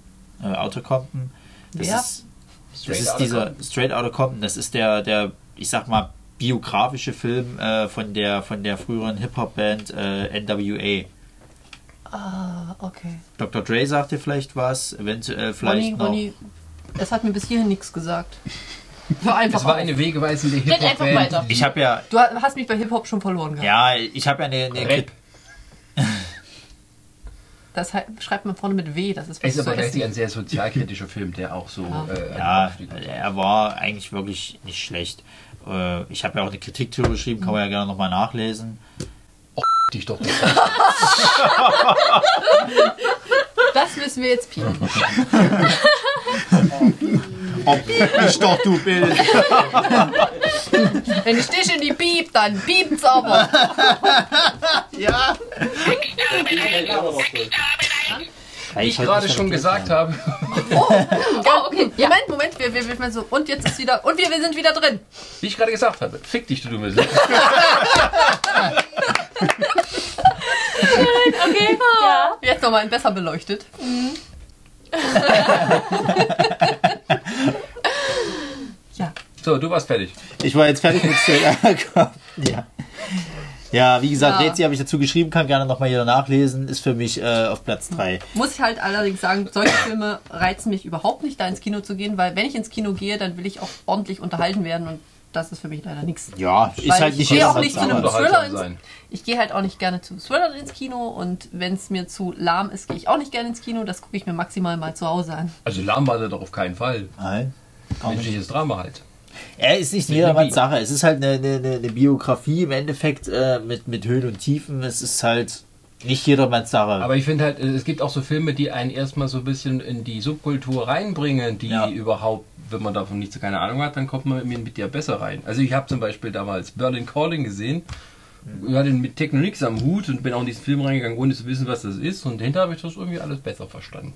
Äh, Outer Compton. Das Wer? ist, das Straight ist Outta dieser Compton. Straight Outta Compton. Das ist der, der, ich sag mal, biografische Film äh, von der von der früheren Hip-Hop-Band äh, NWA. Ah, okay. Dr. Dre sagt dir vielleicht was, eventuell vielleicht Ronny, noch. Ronny, es hat mir bis hierhin nichts gesagt. War einfach Es war auf. eine wegweisende Red einfach Hip-Hop-Band. weiter. Ich habe ja, Du hast mich bei Hip-Hop schon verloren gehabt. ja, ich habe ja eine, eine Rap. Das schreibt man vorne mit W. Das ist was Es ist zu aber gleichzeitig ein sehr sozialkritischer Film, der auch so. Ja. Äh, Ja, er war eigentlich wirklich nicht schlecht. Äh, Ich habe ja auch eine Kritik drüber geschrieben, kann man ja gerne nochmal nachlesen. dich doch nicht. Das müssen wir jetzt piepen. Ich doch, du Bild! Wenn ich dich in die piep, dann piept's aber. Wie ich gerade schon gesagt habe, Oh, okay. Ja. Moment, Moment, wir, wir, wir so, und jetzt ist wieder, und wir, wir sind wieder drin. Wie ich gerade gesagt habe, fick dich, du dumme Sau. Okay. Ja. Jetzt nochmal besser beleuchtet. ja. So, du warst fertig. Ich war jetzt fertig mit Straight Ja. Ja, wie gesagt, Ja. Rezi habe ich dazu geschrieben, kann gerne nochmal jeder nachlesen, ist für mich äh, auf Platz 3. Muss ich halt allerdings sagen, solche Filme reizen mich überhaupt nicht, da ins Kino zu gehen, weil wenn ich ins Kino gehe, dann will ich auch ordentlich unterhalten werden und das ist für mich leider nichts. Ja, ist Weil halt ich nicht gehe auch nicht zu einem Thriller ins, sein. Ich gehe halt auch nicht gerne zu Thrillern ins Kino und wenn es mir zu lahm ist, gehe ich auch nicht gerne ins Kino. Das gucke ich mir maximal mal zu Hause an. Also lahm war der doch auf keinen Fall. Nein. Menschliches Drama halt. Er ist nicht jedermanns. Sache. Es ist halt eine, eine, eine Biografie im Endeffekt äh, mit, mit Höhen und Tiefen. Es ist halt nicht jedermanns Sache. Aber ich finde halt, es gibt auch so Filme, die einen erstmal so ein bisschen in die Subkultur reinbringen, die Ja. überhaupt, wenn man davon nicht so keine Ahnung hat, dann kommt man mit, dir besser rein. Also ich habe zum Beispiel damals Berlin Calling gesehen, ich hatte mit Techno nichts am Hut und bin auch in diesen Film reingegangen, ohne zu wissen, was das ist. Und hinterher habe ich das irgendwie alles besser verstanden.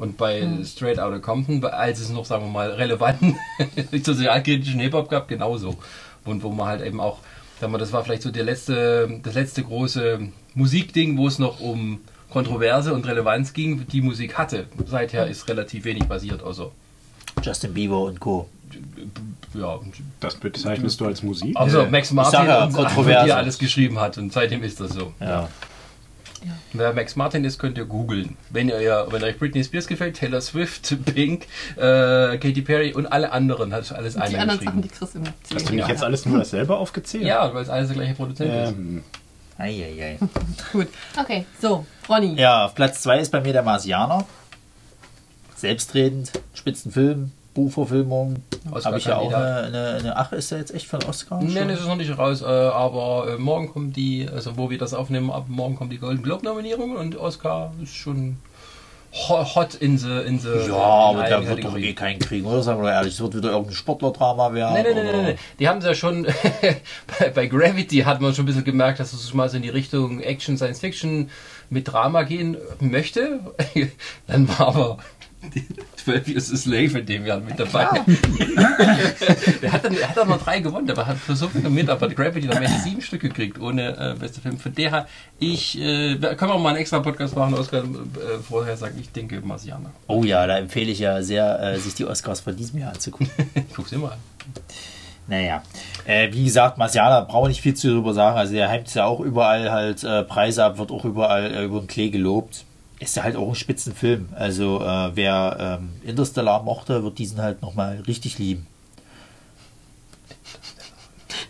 Und bei Straight Outta Compton, als es noch, sagen wir mal, relevanten sozialkritischen Hip-Hop gab, genauso. Und wo man halt eben auch, sagen wir, das war vielleicht so der letzte, das letzte große Musikding, wo es noch um Kontroverse und Relevanz ging, die Musik hatte. Seither ist relativ wenig passiert, also Justin Bieber und Co. ja, Das bezeichnest du als Musik? also Max Martin ja, und Kontroverse. die alles geschrieben hat und seitdem ist das so. Ja. Wer Max Martin ist, könnt ihr googeln. Wenn ihr ja, wenn euch Britney Spears gefällt, Taylor Swift, Pink, äh, Katy Perry und alle anderen hat alles Die einer anderen Sachen, die Chris immer Hast du zählt. nicht jetzt alles nur dasselbe aufgezählt? Ja, weil es alles der gleiche Produzent ist. Ähm, Eieiei. Gut. Okay. So, Ronny. Ja, auf Platz 2 ist bei mir der Marsianer. Selbstredend, Spitzenfilm, Buchverfilmung. Habe ich ja auch eine, eine, eine. Ach, ist der jetzt echt von Oscar? Nein, das ist noch nicht raus, äh, aber äh, morgen kommt die, also wo wir das aufnehmen, ab morgen kommt die Golden Globe Nominierung und Oscar ist schon ho- hot in the in the Ja, aber der wird doch eh keinen kriegen, oder? Sagen wir doch ehrlich, es wird wieder irgendein Sportlerdrama werden. Nein, nein, nein, nein. Die haben es ja schon, bei, bei Gravity hat man schon ein bisschen gemerkt, dass es mal so in die Richtung Action, Science Fiction mit Drama gehen möchte. Dann war aber 12 Years a Slave in dem Jahr mit dabei. der, hat dann, er hat dann noch drei gewonnen, aber hat für so viele mit, aber Gravity hat am Ende sieben Stück gekriegt, ohne äh, beste Film. Von der ich, äh, können wir mal einen extra Podcast machen, Oskar, äh, vorher sagen, ich denke Marsianer. Oh ja, da empfehle ich ja sehr, äh, sich die Oscars von diesem Jahr anzugucken. Ich guck's immer an. Naja, äh, wie gesagt, Marciana brauche nicht viel zu drüber sagen. Also der heimt ja auch überall halt äh, Preise ab, wird auch überall äh, über den Klee gelobt. Ist ja halt auch ein Spitzenfilm. Also äh, wer ähm, Interstellar mochte, wird diesen halt nochmal richtig lieben.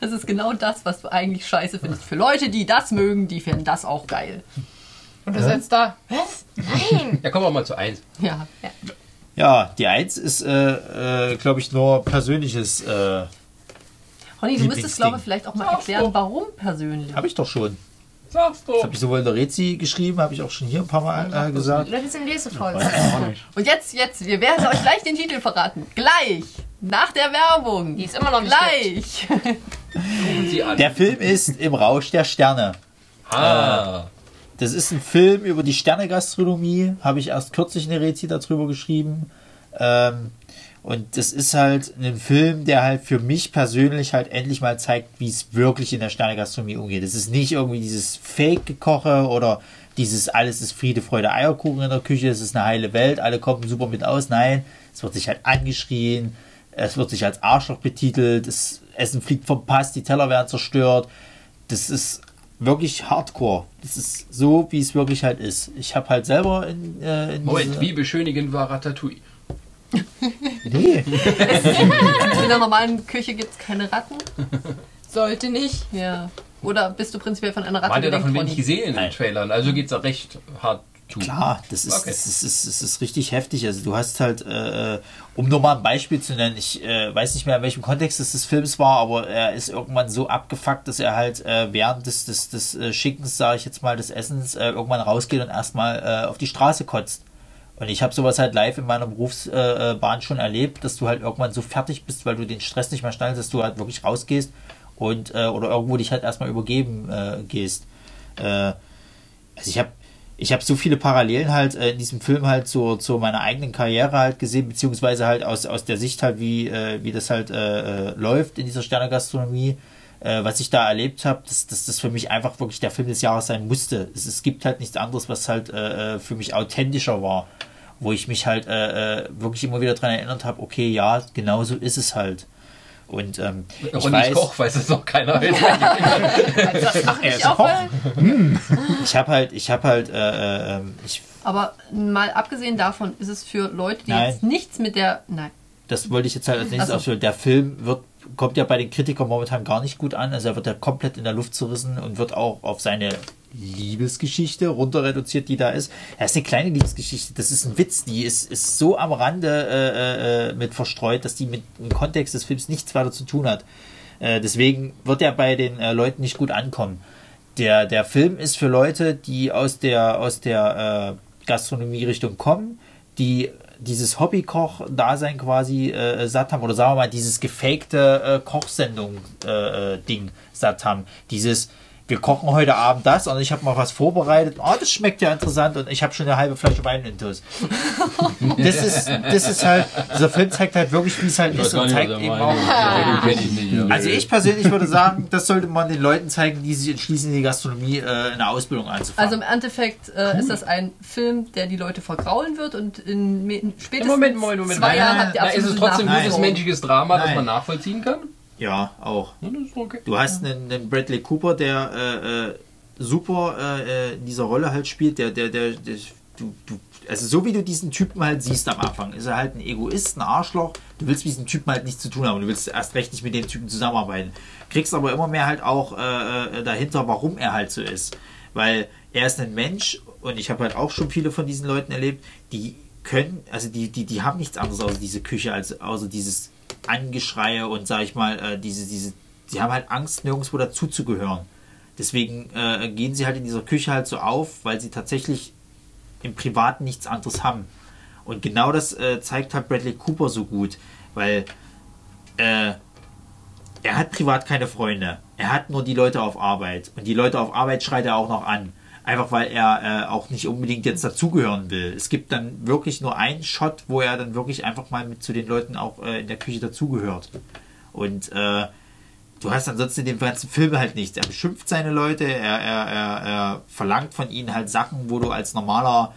Das ist genau das, was du eigentlich scheiße findest. Für Leute, die das mögen, die finden das auch geil. Und du sitzt da. Was? Nein. Ja, kommen wir mal zu eins. Ja. Ja, die Eins ist, äh, äh, glaube ich, nur persönliches. Äh, Ronny, du müsstest, glaube ich, vielleicht auch mal erklären, warum persönlich. habe ich doch schon. Sag's Das doch. habe ich sowohl in der Rezi geschrieben, habe ich auch schon hier ein paar Mal äh, gesagt. Oder ich auch nicht. Und jetzt, jetzt, wir werden euch gleich den Titel verraten. Gleich. Nach der Werbung. Die ist immer noch Gleich. Der Film ist Im Rausch der Sterne. ah. Das ist ein Film über die Sternegastronomie. Habe ich erst kürzlich eine Rezi darüber geschrieben. Ähm, und das ist halt ein Film, der halt für mich persönlich halt endlich mal zeigt, wie es wirklich in der Sternegastronomie umgeht. Es ist nicht irgendwie dieses Fake-Gekoche oder dieses alles ist Friede, Freude, Eierkuchen in der Küche, es ist eine heile Welt, alle kommen super mit aus. Nein, es wird sich halt angeschrien, es wird sich als Arschloch betitelt, das Essen fliegt vom Pass, die Teller werden zerstört. Das ist wirklich hardcore. Das ist so, wie es wirklich halt ist. Ich habe halt selber in, äh, in Moment, wie beschönigend war Ratatouille? Nee. In der normalen Küche gibt es keine Ratten. Sollte nicht. Ja. Oder bist du prinzipiell von einer Ratte War der gelenkt, davon wenig gesehen in den. Trailern? Also geht's da recht hart zu. Klar, das ist, Okay. das, ist, das, ist, das ist richtig heftig. Also du hast halt, äh, um nur mal ein Beispiel zu nennen, ich äh, weiß nicht mehr, in welchem Kontext es des Films war, aber er ist irgendwann so abgefuckt, dass er halt äh, während des, des, des äh, Schickens, sage ich jetzt mal, des Essens äh, irgendwann rausgeht und erstmal äh, auf die Straße kotzt. Und ich habe sowas halt live in meiner Berufsbahn äh, Bahn schon erlebt, dass du halt irgendwann so fertig bist, weil du den Stress nicht mehr schnallst, dass du halt wirklich rausgehst und äh, oder irgendwo dich halt erstmal übergeben äh, gehst. Äh, also ich habe ich habe so viele Parallelen halt äh, in diesem Film halt zu, zu meiner eigenen Karriere halt gesehen, beziehungsweise halt aus, aus der Sicht halt, wie, äh, wie das halt äh, äh, läuft in dieser Sternegastronomie, äh, was ich da erlebt habe, dass, dass das für mich einfach wirklich der Film des Jahres sein musste. Es, es gibt halt nichts anderes, was halt äh, äh, für mich authentischer war, wo ich mich halt äh, äh, wirklich immer wieder dran erinnert habe, okay, ja, genau so ist es halt. Und ähm, ich Und weiß, ich Koch weiß es noch keiner. Ach, er ist ich auch Koch. mal. ich habe halt, ich habe halt, äh, äh, ich Aber mal abgesehen davon ist es für Leute, die Nein. jetzt nichts mit der. Nein. das wollte ich jetzt halt als nächstes Ach so. ausführen. Der Film wird, kommt ja bei den Kritikern momentan gar nicht gut an. Also er wird ja komplett in der Luft zerrissen und wird auch auf seine Liebesgeschichte runter reduziert, die da ist. Er ist eine kleine Liebesgeschichte. Das ist ein Witz. Die ist, ist so am Rande äh, äh, mit verstreut, dass die mit dem Kontext des Films nichts weiter zu tun hat. Äh, deswegen wird er bei den äh, Leuten nicht gut ankommen. Der, der Film ist für Leute, die aus der, aus der äh, Gastronomie-Richtung kommen, die dieses Hobbykoch-Dasein quasi äh, satt haben, oder sagen wir mal, dieses gefakte äh, Kochsendung-Ding äh, satt haben. Dieses, wir kochen heute Abend das und ich habe mal was vorbereitet. Oh, das schmeckt ja interessant und ich habe schon eine halbe Flasche Wein intus. das ist, das ist halt, dieser Film zeigt halt wirklich, wie es halt ist und zeigt eben auch. Also ich persönlich würde sagen, das sollte man den Leuten zeigen, die sich entschließen, in die Gastronomie äh, eine Ausbildung anzufangen. Also im Endeffekt äh, ist das ein Film, der die Leute vergraulen wird und in, in spätestens Moment, Moment, Moment. zwei Jahren habt ihr Na, ist es trotzdem Nein. gutes menschliches Drama, das Nein. man nachvollziehen kann? Ja, auch. Ja, okay. Du hast einen, einen Bradley Cooper, der äh, äh, super äh, äh, in dieser Rolle halt spielt, der, der, der, der du, du, also so wie du diesen Typen halt siehst am Anfang, ist er halt ein Egoist, ein Arschloch. Du willst mit diesem Typen halt nichts zu tun haben. Du willst erst recht nicht mit dem Typen zusammenarbeiten. Kriegst aber immer mehr halt auch äh, äh, dahinter, warum er halt so ist. Weil er ist ein Mensch und ich habe halt auch schon viele von diesen Leuten erlebt, die können, also die, die, die haben nichts anderes außer diese Küche, als außer dieses Angeschreie und sag ich mal, äh, diese, diese, sie haben halt Angst, nirgendwo dazuzugehören. Deswegen äh, gehen sie halt in dieser Küche halt so auf, weil sie tatsächlich im Privaten nichts anderes haben. Und genau das äh, zeigt halt Bradley Cooper so gut, weil äh, er hat privat keine Freunde. Er hat nur die Leute auf Arbeit. Und die Leute auf Arbeit schreit er auch noch an. Einfach weil er äh, auch nicht unbedingt jetzt dazugehören will. Es gibt dann wirklich nur einen Shot, wo er dann wirklich einfach mal mit zu den Leuten auch äh, in der Küche dazugehört. Und äh, du hast ansonsten in dem ganzen Film halt nichts. Er beschimpft seine Leute, er, er, er, er verlangt von ihnen halt Sachen, wo du als normaler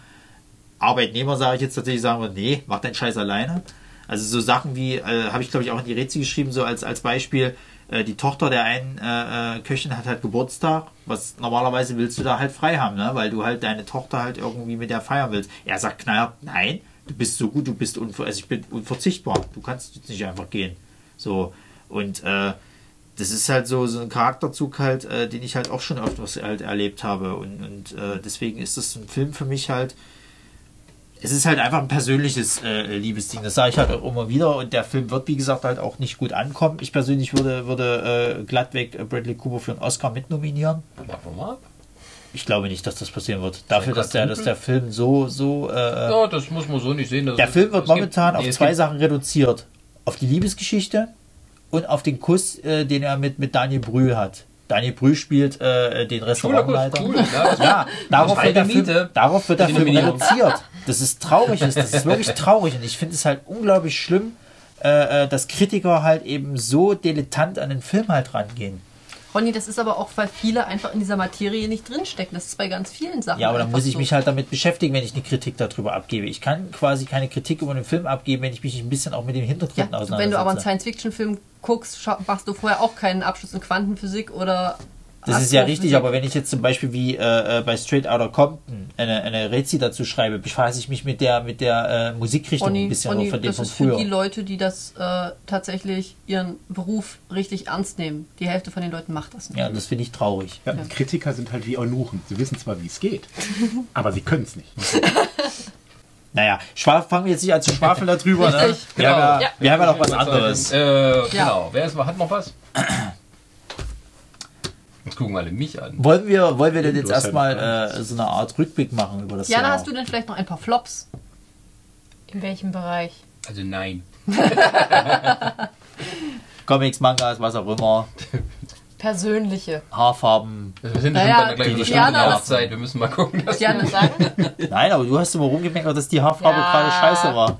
Arbeitnehmer, sage ich jetzt tatsächlich, sagen würde, nee, mach deinen Scheiß alleine. Also so Sachen wie, äh, habe ich glaube ich auch in die Rätsel geschrieben, so als, als Beispiel, äh, die Tochter der einen äh, äh, Köchin hat halt Geburtstag, was normalerweise willst du da halt frei haben, ne? weil du halt deine Tochter halt irgendwie mit der feiern willst. Er sagt knallhart, nein, du bist so gut, du bist unver also ich bin unverzichtbar, du kannst jetzt nicht einfach gehen. So, und äh, das ist halt so, so ein Charakterzug halt, äh, den ich halt auch schon öfters halt erlebt habe. Und, und äh, deswegen ist das ein Film für mich halt. Es ist halt einfach ein persönliches äh, Liebesding. Das sage ich halt auch immer wieder. Und der Film wird, wie gesagt, halt auch nicht gut ankommen. Ich persönlich würde, würde äh, glattweg äh, Bradley Cooper für einen Oscar mitnominieren. Warten wir mal ab. Ich glaube nicht, dass das passieren wird. Dafür, dass der, dass der Film so, so. Äh, Ja, das muss man so nicht sehen. Der Film wird es gibt- momentan nee, auf zwei Sachen reduziert. Auf die Liebesgeschichte und auf den Kuss, äh, den er mit, mit Daniel Brühl hat. Daniel Brühl spielt äh, den Restaurantleiter. cool. Ja, das Ja, darauf wird, der Film, darauf wird der Film reduziert. Das ist traurig, ist, das ist wirklich traurig und ich finde es halt unglaublich schlimm, äh, äh, dass Kritiker halt eben so dilettant an den Film halt rangehen. Ronny, das ist aber auch, weil viele einfach in dieser Materie nicht drinstecken. Das ist bei ganz vielen Sachen. Ja, aber dann muss ich so. mich halt damit beschäftigen, wenn ich eine Kritik darüber abgebe. Ich kann quasi keine Kritik über den Film abgeben, wenn ich mich ein bisschen auch mit den Ja, Hintergründen auseinandersetze. wenn du aber einen Science-Fiction-Film guckst, machst du vorher auch keinen Abschluss in Quantenphysik oder. Das ist ja richtig, aber wenn ich jetzt zum Beispiel wie äh, äh, bei Straight Outta Compton eine, eine Rätsel dazu schreibe, befasse ich mich mit der mit der äh, Musikrichtung ein Ronny, bisschen Ronny, von dem das von ist für früher. die Leute, die das äh, tatsächlich ihren Beruf richtig ernst nehmen. Die Hälfte von den Leuten macht das nicht. Ja, das finde ich traurig. Ja, Kritiker sind halt wie Eunuchen. Sie wissen zwar, wie es geht, aber sie können es nicht. Naja, fangen wir jetzt nicht an zu schwafeln darüber. Ne? Richtig. Wir, haben ja, Ja. wir haben ja noch was anderes. Äh, Genau. Wer ist, hat noch was? Jetzt gucken wir alle mich an. Wollen wir, wollen wir denn jetzt erstmal ja äh, so eine Art Rückblick machen über das Jana, Jahr? hast du denn vielleicht noch ein paar Flops? In welchem Bereich? Also nein. Comics, Mangas, was auch immer. persönliche. Haarfarben. Wir sind Naja, schon dann gleich die über Diana, Stunde das- Laufzeit. Wir müssen mal gucken, dass Ja, man sagen? Nein, aber du hast immer rumgemeckert, dass die Haarfarbe Ja. gerade scheiße war.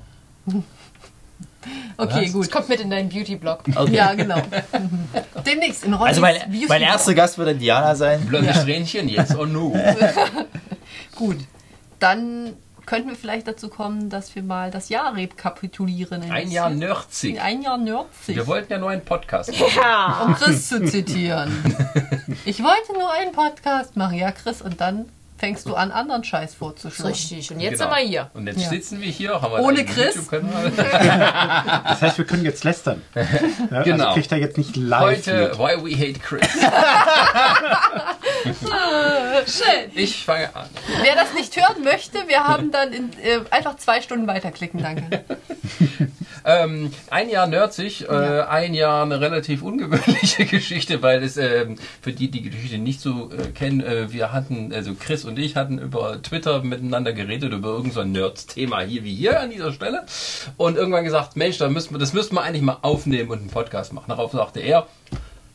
Okay, Das gut. kommt mit in deinen Beauty-Blog. Okay. Ja, genau. Demnächst in Ronnys Also mein, Beauty mein erster Gast wird dann Diana sein. blonde Strähnchen, jetzt or no. Gut. Dann könnten wir vielleicht dazu kommen, dass wir mal das Jahr rekapitulieren. Ein Jahr Nerdzig. Ein Jahr Nerdzig. Wir wollten ja nur einen Podcast machen. Ja. um Chris zu zitieren. Ich wollte nur einen Podcast machen. Ja, Chris, und dann fängst du an, anderen Scheiß vorzuschlagen. Richtig. Und jetzt Genau. sind wir hier. Und jetzt Ja. sitzen wir hier, haben wir Ohne Chris? Das heißt, wir können jetzt lästern. Ja, Genau. Also kriegt er jetzt nicht live. Heute, mit. Why We Hate Chris. Schön. Ich fange an. Wer das nicht hören möchte, wir haben dann in, äh, einfach zwei Stunden weiterklicken, danke. Ähm, ein Jahr nerdsig, äh, ein Jahr eine relativ ungewöhnliche Geschichte, weil es ähm, für die, die die Geschichte nicht so äh, kennen, äh, wir hatten, also Chris und ich hatten über Twitter miteinander geredet über irgendein so ein Nerds-Thema hier wie hier an dieser Stelle und irgendwann gesagt, Mensch, da müssen wir, das müssten wir eigentlich mal aufnehmen und einen Podcast machen. Darauf sagte er,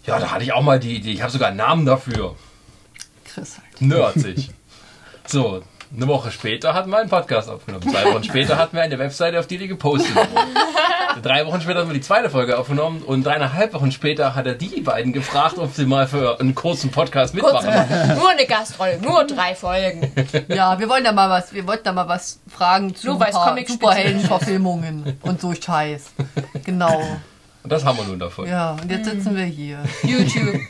ja, da hatte ich auch mal die Idee, ich habe sogar einen Namen dafür. Chris halt. Nerdsig. So, eine Woche später hatten wir einen Podcast aufgenommen. Zwei Wochen später hatten wir eine Webseite, auf die die gepostet wurde. Drei Wochen später haben wir die zweite Folge aufgenommen und dreieinhalb Wochen später hat er die beiden gefragt, ob sie mal für einen kurzen Podcast mitmachen. Nur eine Gastrolle, nur drei Folgen. Ja, wir wollen da mal was, wir wollten da mal was fragen zu Superheldenverfilmungen und so Scheiß. Genau. Und das haben wir nun davon. Ja, und jetzt sitzen wir hier. YouTube.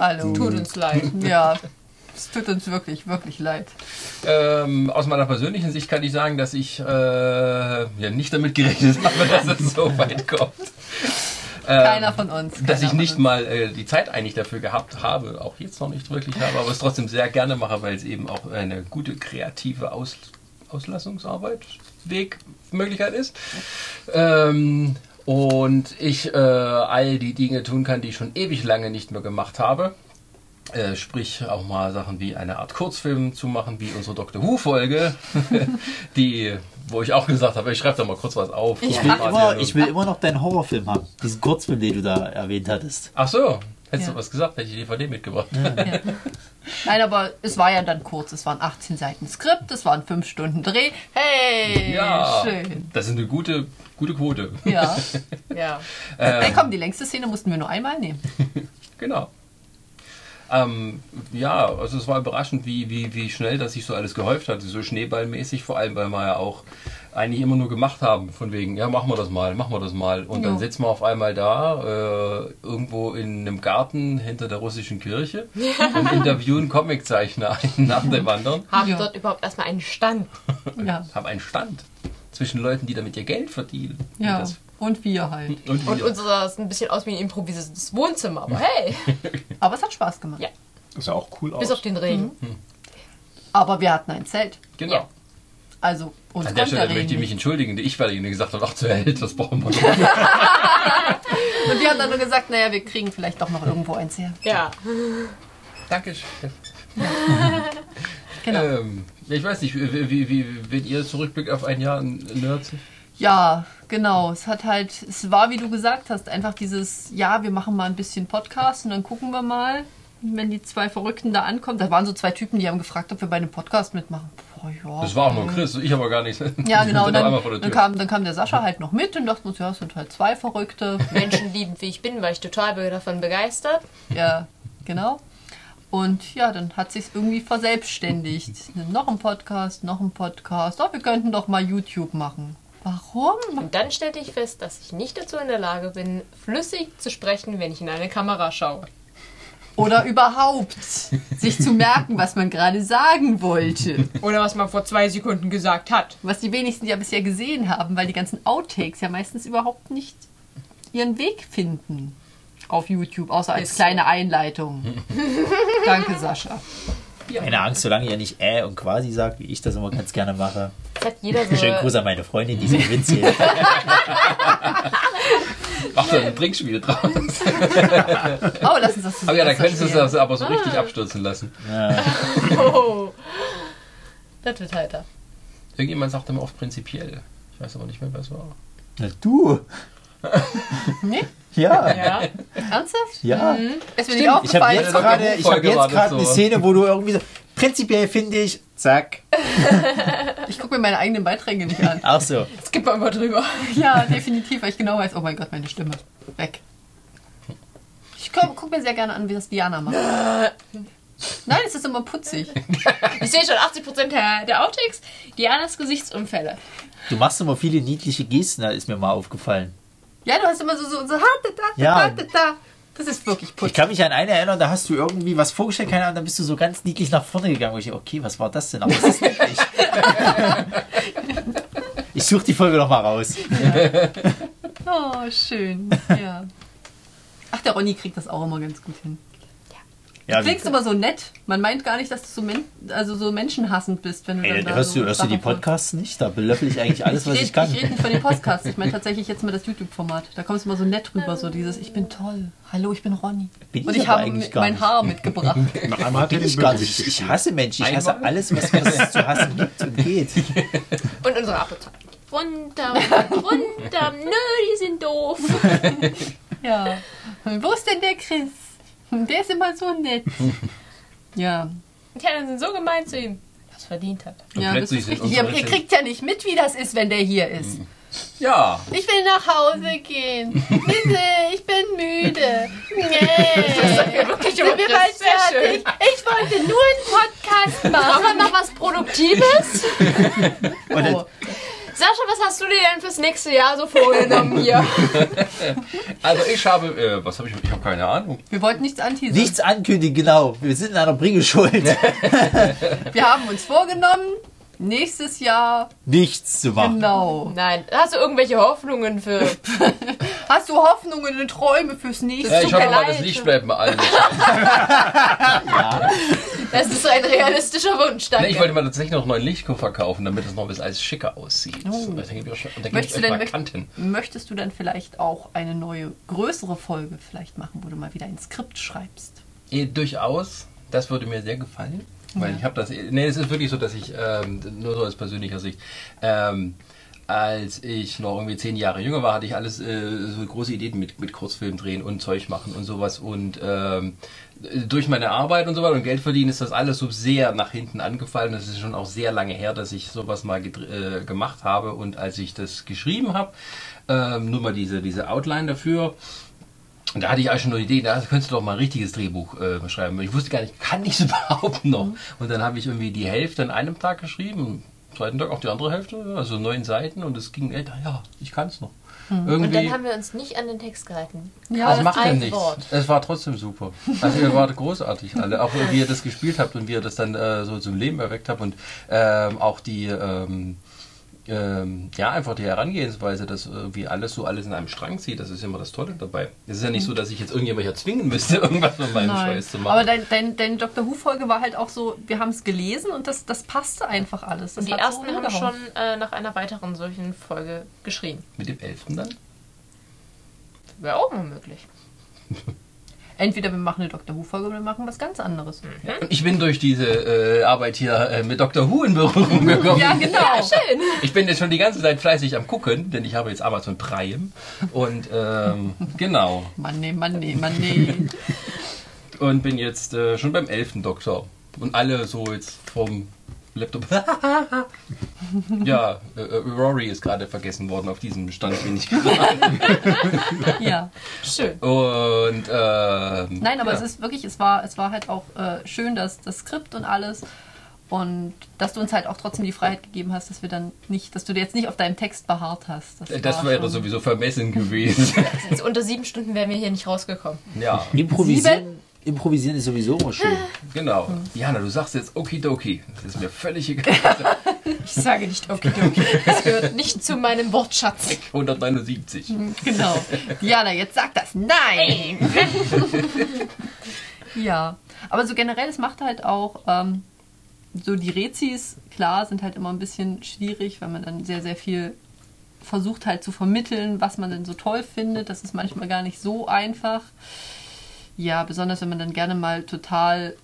Hallo. Tut uns leid. Ja, es tut uns wirklich, wirklich leid. Ähm, aus meiner persönlichen Sicht kann ich sagen, dass ich äh, ja, nicht damit gerechnet habe, dass es so weit kommt. Ähm, Keiner von uns. dass keiner ich von nicht uns. mal äh, die Zeit eigentlich dafür gehabt habe, auch jetzt noch nicht wirklich habe, aber es trotzdem sehr gerne mache, weil es eben auch eine gute kreative Aus Auslassungsarbeit, Wegmöglichkeit ist. Ähm, und ich äh, all die Dinge tun kann, die ich schon ewig lange nicht mehr gemacht habe. Äh, sprich auch mal Sachen wie eine Art Kurzfilm zu machen, wie unsere Doctor Who-Folge, die, wo ich auch gesagt habe, ich schreibe da mal kurz was auf. Ich will, immer, ich will immer noch deinen Horrorfilm haben. Diesen Kurzfilm, den du da erwähnt hattest. Ach so, hättest Ja. du was gesagt, hätte ich die DVD mitgebracht. Nein, aber es war ja dann kurz. Es waren 18 Seiten Skript, es waren 5 Stunden Dreh. Hey, Ja, schön. das ist eine gute, gute Quote. Ja. Ja. Ähm, komm, die längste Szene mussten wir nur einmal nehmen. genau. Ähm, ja, also es war überraschend, wie, wie, wie schnell das sich so alles gehäuft hat, so schneeballmäßig, vor allem, weil wir ja auch eigentlich immer nur gemacht haben, von wegen, ja, machen wir das mal, machen wir das mal. Und dann Ja. sitzen wir auf einmal da, äh, irgendwo in einem Garten hinter der russischen Kirche und interviewen Comiczeichner einen nach dem anderen, Haben Ja. dort überhaupt erstmal einen Stand. Ja. haben einen Stand zwischen Leuten, die damit ihr Geld verdienen. Und Ja. das- Und wir halt. Und, Und unser sieht ein bisschen aus wie ein improvisiertes Wohnzimmer. Aber hey, Aber es hat Spaß gemacht. Ja. Das sah auch cool aus. bis auf den Regen. Aber wir hatten ein Zelt. Genau. Ja. Also uns An der Stelle der möchte ich mich entschuldigen, ich weil ihnen gesagt habe, ach zu Held, das brauchen wir nicht. Und wir haben dann nur gesagt, naja, wir kriegen vielleicht doch noch irgendwo eins her. Ja. Dankeschön. Genau. Ähm, ich weiß nicht, wie, wie, wie, wenn ihr zurückblickt auf ein Jahr Nerds? Ja, genau. Es hat halt, es war, wie du gesagt hast, einfach dieses, ja, wir machen mal ein bisschen Podcast und dann gucken wir mal, wenn die zwei Verrückten da ankommen. Da waren so zwei Typen, die haben gefragt, ob wir bei einem Podcast mitmachen. Boah, ja. Das war auch nur Chris, ich aber gar nicht. Ja, genau. Dann dann, kam, dann kam der Sascha halt noch mit und dachten uns, ja, es sind halt zwei Verrückte. Menschenliebend wie ich bin, war ich total davon begeistert. Ja, genau. Und ja, dann hat sich's irgendwie verselbstständigt. Noch ein Podcast, noch ein Podcast. Oh, wir könnten doch mal YouTube machen. Warum? Und dann stellte ich fest, dass ich nicht dazu in der Lage bin, flüssig zu sprechen, wenn ich in eine Kamera schaue. Oder überhaupt sich zu merken, was man gerade sagen wollte. Oder was man vor zwei Sekunden gesagt hat. Was die wenigsten ja bisher gesehen haben, weil die ganzen Outtakes ja meistens überhaupt nicht ihren Weg finden auf YouTube, außer als Ist kleine Einleitung. Danke, Sascha. Keine Angst, solange ihr nicht äh und quasi sagt, wie ich das immer ganz gerne mache. Das hat jeder so. Schönen Gruß an meine Freundin, die sich Witz hier. Mach da ein Trinkspiel draus. Oh, lass uns das Aber ja, da könntest du das aber so richtig abstürzen lassen. Oh. Das wird heiter. Irgendjemand sagte immer oft prinzipiell. Ich weiß aber nicht mehr, wer es war. Na, du. Nee? Ja, Ja. Ernsthaft? ja. Ist mir nicht Ich habe jetzt gerade hab gerade eine so. Szene, wo du irgendwie so. Prinzipiell finde ich, zack. Ich gucke mir meine eigenen Beiträge nicht an. Ach so. Skip mal mal drüber. Ja, definitiv, weil ich genau weiß, oh mein Gott, meine Stimme. Weg. Ich gucke guck mir sehr gerne an, wie das Diana macht. Nein, es ist immer putzig. Ich sehe schon 80% der, der Outtakes. Dianas Gesichtsunfälle. Du machst immer viele niedliche Gesten, da ist mir mal aufgefallen. Ja, du hast immer so, so, so, ha, da, da, Ja. da, da, da. Das ist wirklich Ich putzig. kann mich an eine erinnern, da hast du irgendwie was vorgestellt, keine Ahnung, dann bist du so ganz niedlich nach vorne gegangen. Wo ich, okay, was war das denn? Aber es ist niedlich. ich suche die Folge noch mal raus. Oh, schön. Ja. Ach, der Ronny kriegt das auch immer ganz gut hin. Ja, Du klingst immer so nett. Man meint gar nicht, dass du so, men also so menschenhassend bist, wenn du ey, dann da hörst so du, hörst du die Podcasts nicht? Da belöffel ich eigentlich alles, was Ich ich rede kann. ich red nicht von den Podcasts. Ich meine tatsächlich jetzt mal das YouTube-Format. Da kommst du immer so nett rüber, so dieses Ich bin toll. Hallo, ich bin Ronny. Bin Und ich ich aber habe mein nicht. Haar mitgebracht. Noch einmal hat er Bin ich gar nicht. Ich hasse Menschen. Ich hasse alles, was, es zu hassen gibt und geht. Und unsere Apotheke. Runter, runter. Nö, die sind doof. Ja. Wo ist denn der Chris? Der ist immer so nett. Ja. Die anderen sind so gemein zu ihm. Was verdient hat. Und ja, das ist richtig. Ihr, ihr kriegt ja nicht mit, wie das ist, wenn der hier ist. Ja, Ich will nach Hause gehen. Bitte, ich bin müde. Nee. Wirklich Sind wir bald fertig? schön. Ich wollte nur einen Podcast Machen machen. wir noch was Produktives? Oh. Sascha, was hast du dir denn fürs nächste Jahr so vorgenommen hier? also ich habe, äh, was habe ich, ich habe keine Ahnung. Wir wollten nichts anteasern. Nichts ankündigen, genau. Wir sind in einer Bringeschuld. Wir haben uns vorgenommen, nächstes Jahr Nichts zu machen. genau. Nein, hast du irgendwelche Hoffnungen für. Hast du Hoffnungen und Träume fürs nächste Ja, tut ich hoffe mir mal, das Licht bleibt bei allen. Das ist ein realistischer Wunsch, danke. Nee, ich wollte mal tatsächlich noch einen neuen Lichtkoffer kaufen, damit es noch ein bisschen alles schicker aussieht. Oh. Da da Möchtest du, denn, mal möcht- Kanten. möchtest du dann vielleicht auch eine neue, größere Folge vielleicht machen, wo du mal wieder ein Skript schreibst? Eh, durchaus, das würde mir sehr gefallen. Weil ich habe das. Nee, es ist wirklich so, dass ich, ähm, nur so aus persönlicher Sicht, ähm, als ich noch irgendwie zehn Jahre jünger war, hatte ich alles äh, so große Ideen mit, mit Kurzfilm drehen und Zeug machen und sowas. Und ähm, durch meine Arbeit und so weiter und Geld verdienen ist das alles so sehr nach hinten angefallen. Das ist schon auch sehr lange her, dass ich sowas mal äh, gemacht habe. Und als ich das geschrieben habe, ähm, nur mal diese, diese Outline dafür, und da hatte ich auch schon eine Idee, da könntest du doch mal ein richtiges Drehbuch äh, schreiben. Ich wusste gar nicht, kann ich es überhaupt noch? Und dann habe ich irgendwie die Hälfte an einem Tag geschrieben, am zweiten Tag auch die andere Hälfte, also neun Seiten und es ging, ey, ja, ich kann es noch. Und Irgendwie, dann haben wir uns nicht an den Text gehalten. Ja, das macht ja ein nichts. Wort. Es war trotzdem super. Also ihr wart großartig alle. Auch wie ihr das gespielt habt und wie ihr das dann äh, so zum Leben erweckt habt und ähm, auch die ähm, ähm, ja, einfach die Herangehensweise, dass irgendwie alles so alles in einem Strang zieht, das ist immer das Tolle dabei. Es ist ja nicht so, dass ich jetzt irgendjemand hier zwingen müsste, irgendwas mit meinem Nein. Scheiß zu Aber machen. dein, dein, deine Dr. Who-Folge war halt auch so, wir haben es gelesen und das, das passte einfach alles. Das Und die ersten so haben schon äh, nach einer weiteren solchen Folge geschrien. Mit dem Elften dann? Wäre auch mal möglich. Entweder wir machen eine Dr. Who-Folge oder wir machen was ganz anderes. Und ich bin durch diese äh, Arbeit hier äh, mit Dr. Who in Berührung gekommen. Ja, genau. Schön. Ich bin jetzt schon die ganze Zeit fleißig am gucken, denn ich habe jetzt Amazon Prime. Und ähm, genau. Mann, nee, Mann, nee, Mann, nee. Und bin jetzt äh, schon beim elften Doktor. Und alle so jetzt vom Laptop. ja, äh, äh, Rory ist gerade vergessen worden. Auf diesem Stand bin ich gerade. ja. Schön. Und ähm, Nein, aber ja. es ist wirklich, es war, es war halt auch äh, schön, dass das Skript und alles und dass du uns halt auch trotzdem die Freiheit gegeben hast, dass wir dann nicht, dass du dir jetzt nicht auf deinem Text beharrt hast. Das war wäre schon- sowieso vermessen gewesen. Unter sieben Stunden wären wir hier nicht rausgekommen. ja, Improvisieren, improvisieren ist sowieso immer schön. genau. Jana, du sagst jetzt okidoki. Das ist mir völlig egal. Ich sage nicht okay, okay. Das gehört nicht zu meinem Wortschatz. 179. Genau. Diana, jetzt sag das. Nein! ja. Aber so generell, es macht halt auch ähm, so die Rezis, klar, sind halt immer ein bisschen schwierig, weil man dann sehr, sehr viel versucht halt zu vermitteln, was man denn so toll findet. Das ist manchmal gar nicht so einfach. Ja, besonders wenn man dann gerne mal total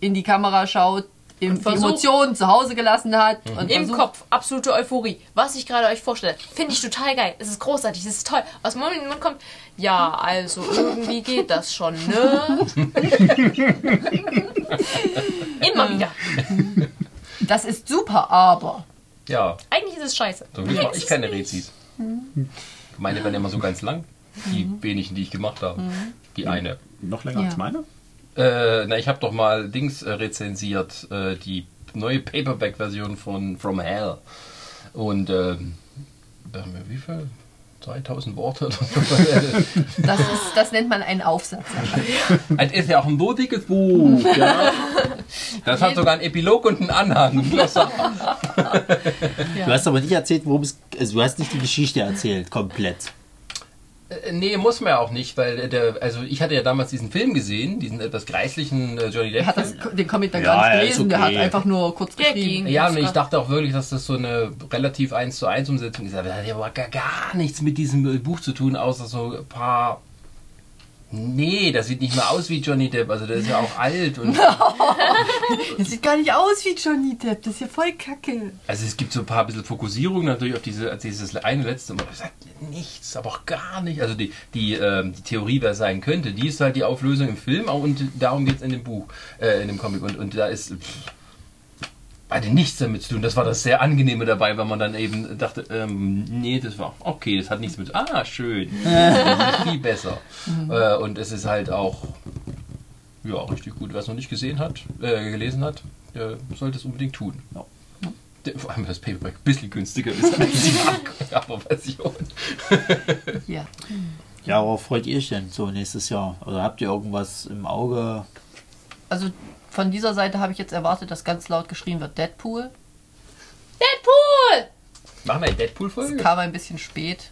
in die Kamera schaut, im, die versucht- Emotionen zu Hause gelassen hat. Und Im versucht- Kopf, absolute Euphorie. Was ich gerade euch vorstelle, finde ich total geil. Es ist großartig, es ist toll. Aus dem Mund in Mund kommt, ja, also irgendwie geht das schon, ne? Immer wieder. Das ist super, aber Ja, Eigentlich ist es scheiße. so wie mache ich keine Rezis. Meine werden immer so ganz lang. Die wenigen, die ich gemacht habe. Die eine. Noch länger Ja. als meine? Äh, na, ich habe doch mal Dings äh, rezensiert, äh, die neue Paperback-Version von From Hell. Und ähm, äh, wie viel? 3000 Worte oder so. das, ist, das nennt man einen Aufsatz. Es ist ja auch ein so dickes Buch. Ja. Das hat sogar einen Epilog und einen Anhang. Du hast aber nicht erzählt, worum es. Also du hast nicht die Geschichte erzählt, komplett. Äh, Nee, muss man ja auch nicht, weil der, also ich hatte ja damals diesen Film gesehen, diesen etwas greislichen äh, Johnny Er Depp. hat das, den Comic dann Ja, gar nicht gelesen, der hat okay. einfach nur kurz Der geschrieben. Ja, und ich dachte auch wirklich, dass das so eine relativ 1 zu 1 Umsetzung ist. Aber das hat ja aber gar, gar nichts mit diesem äh, Buch zu tun, außer so ein paar. Nee, das sieht nicht mehr aus wie Johnny Depp. Also der ist ja auch alt. Und Das sieht gar nicht aus wie Johnny Depp, das ist ja voll kacke. also es gibt so ein paar bisschen Fokussierungen natürlich auf diese, dieses eine letzte Mal. Das sagt nichts, aber auch gar nicht. Also die, die, ähm, die Theorie, wer sein könnte, die ist halt die Auflösung im Film und darum geht es in dem Buch, äh, in dem Comic. Und, und da ist. Pff, hatte nichts damit zu tun. Das war das sehr Angenehme dabei, weil man dann eben dachte, ähm, nee, das war okay, das hat nichts mit. Ah, schön. Das ist viel besser. Äh, und es ist halt auch ja richtig gut. Wer es noch nicht gesehen hat, äh, gelesen hat, der sollte es unbedingt tun. Ja. Vor allem das Paperback ein bisschen günstiger ist als die Hardcover-Version. Ja. Ja, worauf freut ihr euch denn so nächstes Jahr? Oder habt ihr irgendwas im Auge? Also von dieser Seite habe ich jetzt erwartet, dass ganz laut geschrien wird Deadpool. Deadpool! Machen wir eine Das Deadpool-Folge? kam ein bisschen spät.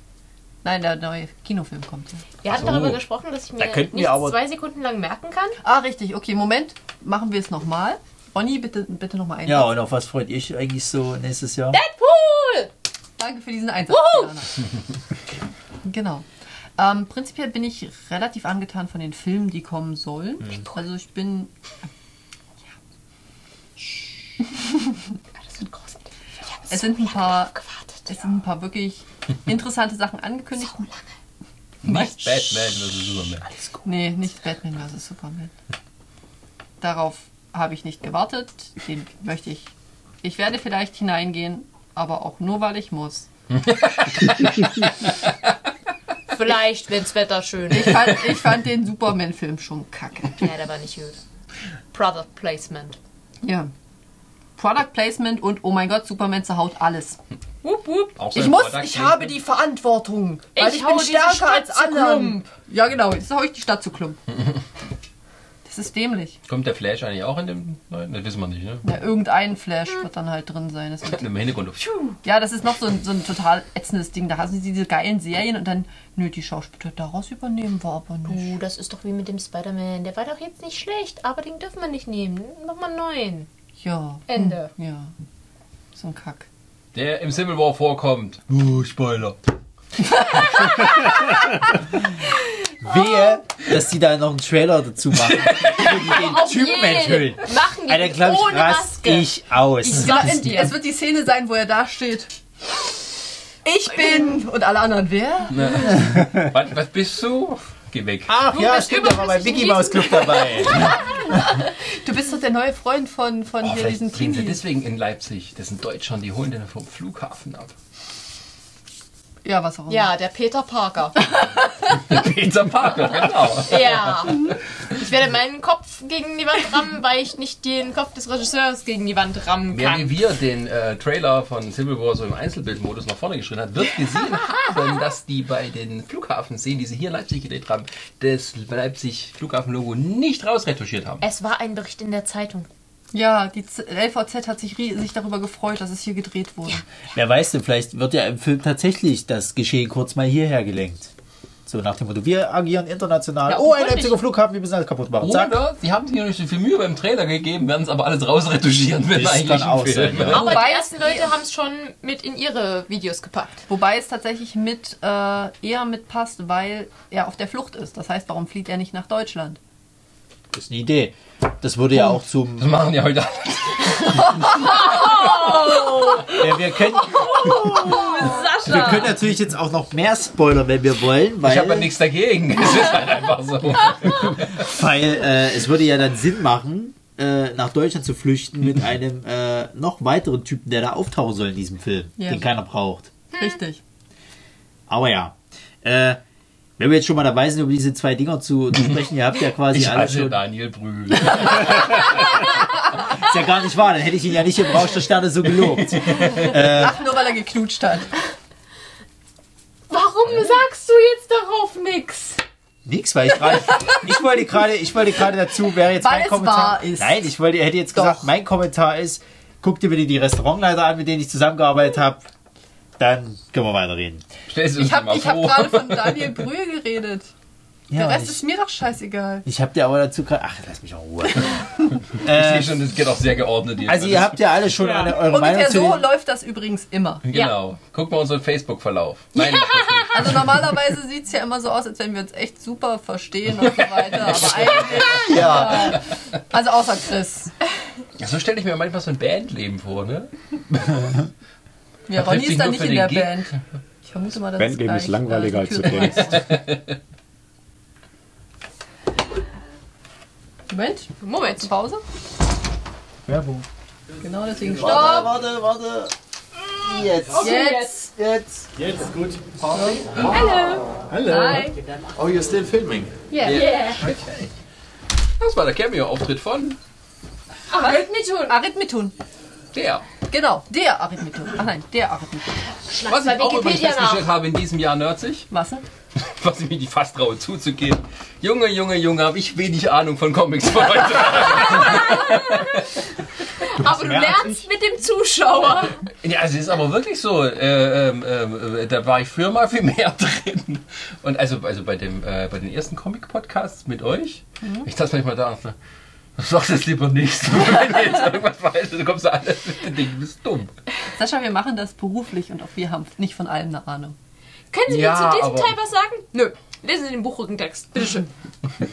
Nein, der neue Kinofilm kommt ja. Wir hatten so. darüber gesprochen, dass ich mir Da nichts aber- zwei Sekunden lang merken kann. Ah, richtig. Okay, Moment. Machen wir es nochmal. Ronny, bitte, bitte nochmal ein. Ja, und auf was freut ihr euch eigentlich so nächstes Jahr? Deadpool! Danke für diesen Einsatz. Genau. Ähm, prinzipiell bin ich relativ angetan von den Filmen, die kommen sollen. Also ich bin. Das wird großartig. Ich Es sind ein paar. gewartet. Es sind ein paar wirklich interessante Sachen angekündigt. Nicht Batman vs. Superman. Nee, nicht Batman vs. Superman. Darauf habe ich nicht gewartet. Den möchte ich. Ich werde vielleicht hineingehen, aber auch nur, weil ich muss. Vielleicht, wenn das Wetter schön Ich ist. fand, ich fand den Superman-Film schon kacke. Ja, der war nicht gut. Product Placement. Ja. Product Placement und oh mein Gott, Superman zerhaut alles. Wupp, wupp. Auch Ich muss, Product ich habe die Verantwortung. Weil Ich ich, hau bin stärker Stadt als zu alle. Klump. Ja, genau. Jetzt hau ich die Stadt zu Klump. Das ist dämlich. Kommt der Flash eigentlich auch in dem neuen? Das wissen wir nicht, ne? Ja, irgendein Flash wird dann halt drin sein. Das wird, Im Hintergrund. Ja, das ist noch so ein, so ein total ätzendes Ding. Da haben sie diese geilen Serien und dann, nö, die Schauspieler daraus übernehmen wir aber nicht. Uh, das ist doch wie mit dem Spider-Man. Der war doch jetzt nicht schlecht, aber den dürfen wir nicht nehmen. Nochmal neuen. Ja. Ende. Ja. So ein Kack. Der im Civil War vorkommt. Uh, Spoiler. Wehe, dass die da noch einen Trailer dazu machen. Die den Auf Typen jeden. enthüllen. Machen die Alter, glaube ich, ohne rast Maske. ich aus. Ich Ja, sag's es, dir. es wird die Szene sein, wo er da steht. Ich bin und alle anderen wer? Was, was bist du? Geh weg. Ach Du ja, stimmt, da war mein Mickey Mouse Club dabei. Du bist doch der neue Freund von, von Oh, hier bringen sie Team. deswegen in Leipzig. Das sind Deutscher und die holen den vom Flughafen ab. Ja, was auch immer. Ja, der Peter Parker. Peter Parker, genau. ja. Ich werde meinen Kopf gegen die Wand rammen, weil ich nicht den Kopf des Regisseurs gegen die Wand rammen Wer kann. wie wir den äh, Trailer von Civil War so im Einzelbildmodus nach vorne geschrien hat, wird gesehen haben, dass die bei den Flughafenszenen, die sie hier in Leipzig gedreht haben, das Leipzig Flughafenlogo nicht rausretuschiert haben. Es war ein Bericht in der Zeitung. Ja, die Z LVZ hat sich riesig darüber gefreut, dass es hier gedreht wurde. Wer weiß denn, vielleicht wird ja im Film tatsächlich das Geschehen kurz mal hierher gelenkt. So nach dem Motto, wir agieren international. Ja, oh, ein. Leipziger Flughafen, wir müssen alles kaputt machen. Zack. Oder sie haben sich noch nicht so viel Mühe beim Trailer gegeben, werden es aber alles rausretuschieren Das kann eigentlichen auch sein, ja. Aber Wobei die ersten Leute haben es schon mit in ihre Videos gepackt. Wobei es tatsächlich mit äh, eher mitpasst, weil er auf der Flucht ist. Das heißt, warum flieht er nicht nach Deutschland? Das ist eine Idee. Das würde ja auch zum. Das machen ja heute alle. Ja, wir, können, wir Sascha! können natürlich jetzt auch noch mehr spoilern, wenn wir wollen, weil, Ich habe ja nichts dagegen. Es ist halt einfach so. weil äh, es würde ja dann Sinn machen, äh, nach Deutschland zu flüchten mit einem äh, noch weiteren Typen, der da auftauchen soll in diesem Film, Ja. den keiner braucht. Richtig. Aber ja, äh, wenn wir jetzt schon mal dabei sind, über diese zwei Dinger zu, zu sprechen, ihr habt ja quasi Ich alle schon. Daniel Brühl. Ist ja gar nicht wahr, dann hätte ich ihn ja nicht im Rausch der Sterne so gelobt. Ach, nur weil er geknutscht hat. Warum sagst du jetzt darauf nix? Nix, weil ich gerade, ich wollte gerade, ich wollte gerade dazu, wäre jetzt Weil mein es Kommentar. wahr ist. Nein, ich wollte, hätte jetzt Doch. gesagt, mein Kommentar ist, guck dir bitte die Restaurantleiter an, mit denen ich zusammengearbeitet habe, dann können wir weiterreden. Stellst du Ich habe hab gerade von Daniel Brühl geredet. Ja, Der Rest ich, ist mir doch scheißegal. ich habe dir aber dazu gerade, ach, lass mich auch in Ruhe. Ich sehe schon, das geht auch sehr geordnet hier. Also ihr habt ja alle schon Ja. eine, eure Meinung Ungefähr zu so läuft das übrigens immer. Genau. Guck mal unseren Facebook-Verlauf. Nein. Also normalerweise sieht es ja immer so aus, als wenn wir uns echt super verstehen und so weiter. Aber eigentlich. ja, Also außer Chris. Ja, so stelle ich mir manchmal so ein Bandleben vor, ne? Ja, Ronny ist da nicht in der Gig. Band. Ich vermute mal, dass Bandleben es ist gleich, langweiliger, äh, als du denkst. Moment, Moment. Pause. Werbung. Genau deswegen warte, Stopp. warte, warte. Jetzt. Jetzt. Jetzt. Jetzt gut. Hallo. Hallo. Hi. Oh, you're still filming? Yeah. yeah. Das war der Cameo-Auftritt von Arit Mitun. Arithmetun. der. Genau, der Arithmetun. Ach nein, der Arithmetun. Was ich auch übrigens festgestellt habe in diesem Jahr Nerdsig, Was? was ich mir nicht fast traue zuzugeben. Junge, Junge, Junge, habe ich wenig Ahnung von Comics für heute. Aber du mehr als lernst mit dem Zuschauer. Ja, es ist aber wirklich so. Äh, ähm, ähm, da war ich früher mal viel mehr drin. Und also, also bei, dem, äh, bei den ersten Comic-Podcasts mit euch, ich dachte manchmal da, sag das lieber nicht. Wenn du jetzt irgendwas weißt, dann kommst du alles mit den Dingen, du bist dumm. Sascha, wir machen das beruflich und auch wir haben nicht von allem eine Ahnung. Können Sie Ja, mir zu diesem Teil was sagen? Nö. Lesen Sie den Buchrückentext. Bitteschön.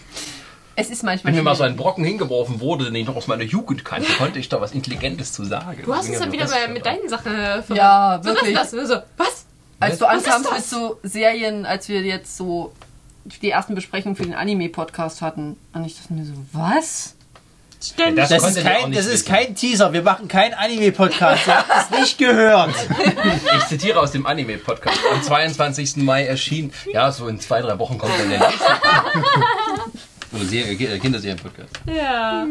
Es ist manchmal. Wenn mir mal so ein. Brocken hingeworfen wurde, den ich noch aus meiner Jugend kannte, konnte ich da was Intelligentes zu sagen. Du hast uns dann wieder mal mit deinen Sachen äh, verraten. Ja, so, wirklich. Was ist das? So, was? Als du Was ankamst mit so Serien, als wir jetzt so die ersten Besprechungen für den Anime-Podcast hatten, und ich dachte mir so, was? Ständig. Das Das, ist kein, das ist kein Teaser. Wir machen keinen Anime-Podcast. Ihr habt es nicht gehört. Ich zitiere aus dem Anime-Podcast. Am 22. Mai erschien, ja, so in zwei, drei Wochen kommt dann der nächste. Oder Serie- äh, Kinderserien-Podcast. Ja.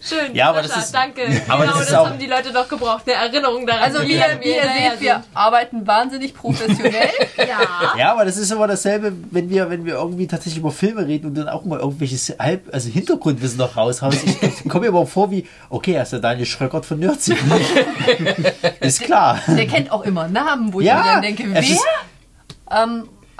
Schön. Ja, aber Sascha, das ist- Danke. aber genau das ist das auch- haben die Leute doch gebraucht. Eine Erinnerung daran. Also wie, ihr- wie ihr seht, wir arbeiten wahnsinnig professionell. Ja. Ja, aber das ist immer dasselbe, wenn wir, wenn wir irgendwie tatsächlich über Filme reden und dann auch mal irgendwelches Halb, also Hintergrundwissen noch raushauen. Ich, ich komme mir aber vor wie, okay, hast du Daniel Schröckert von Nerdsy. ist klar. Der kennt auch immer Namen, wo ich Ja, mir dann denke, wer?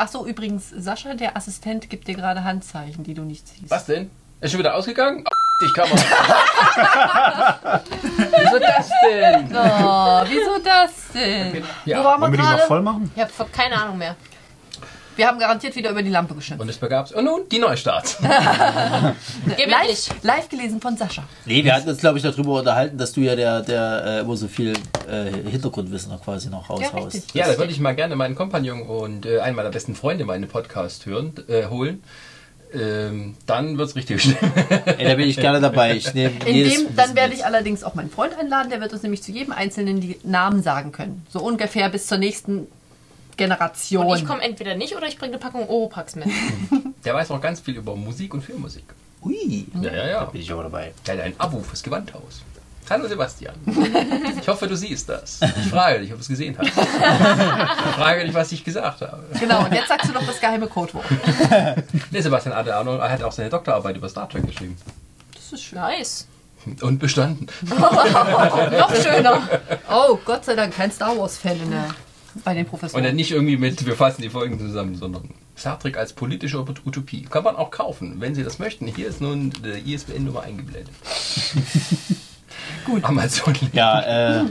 Ist- Ähm, ach so, übrigens, Sascha, der Assistent, gibt dir gerade Handzeichen, die du nicht siehst. Was denn? Ist schon wieder ausgegangen? Ich kann mal. Wieso das denn? Oh, wieso das denn? Ja. Wo waren wir Wollen wir die noch gerade? voll machen? Ich habe keine Ahnung mehr. Wir haben garantiert wieder über die Lampe geschimpft. Und es begab's. Und nun die dich. Live, live gelesen von Sascha. Nee, wir hatten uns, glaube ich, darüber unterhalten, dass du ja der, der äh, immer so viel äh, Hintergrundwissen noch quasi noch raushaust. richtig. Ja, da würde ich mal gerne meinen Kompagnon und äh, einen meiner besten Freunde meinen Podcast hören, äh, holen. Ähm, dann wird's richtig schlimm. Ey, da bin ich gerne dabei. Ich nehme In jedes dem, dann werde ich allerdings auch meinen Freund einladen, der wird uns nämlich zu jedem Einzelnen die Namen sagen können. So ungefähr bis zur nächsten Generation. Und ich komme entweder nicht oder ich bringe eine Packung Oropax mit. Der weiß auch ganz viel über Musik und Filmmusik. Ui, Ja, ja, ja. bin ich aber dabei. Der hat ein Abo fürs Gewandhaus. Hallo Sebastian. Ich hoffe, du siehst das. Ich frage dich, ob du es gesehen hast. Ich frage dich, was ich gesagt habe. Genau, und jetzt sagst du noch das geheime Codewort. Nee, Sebastian hat auch, noch- er hat auch seine Doktorarbeit über Star Trek geschrieben. Das ist schön. Nice. Und bestanden. Noch schöner. Oh, Gott sei Dank, kein Star Wars-Fan in der- bei den Und Professoren. dann nicht irgendwie mit, wir fassen die Folgen zusammen, sondern Star Trek als politische Utopie. Kann man auch kaufen, wenn Sie das möchten. Hier ist nun die ISBN-Nummer eingeblendet. Gut. Amazon. Ja, äh.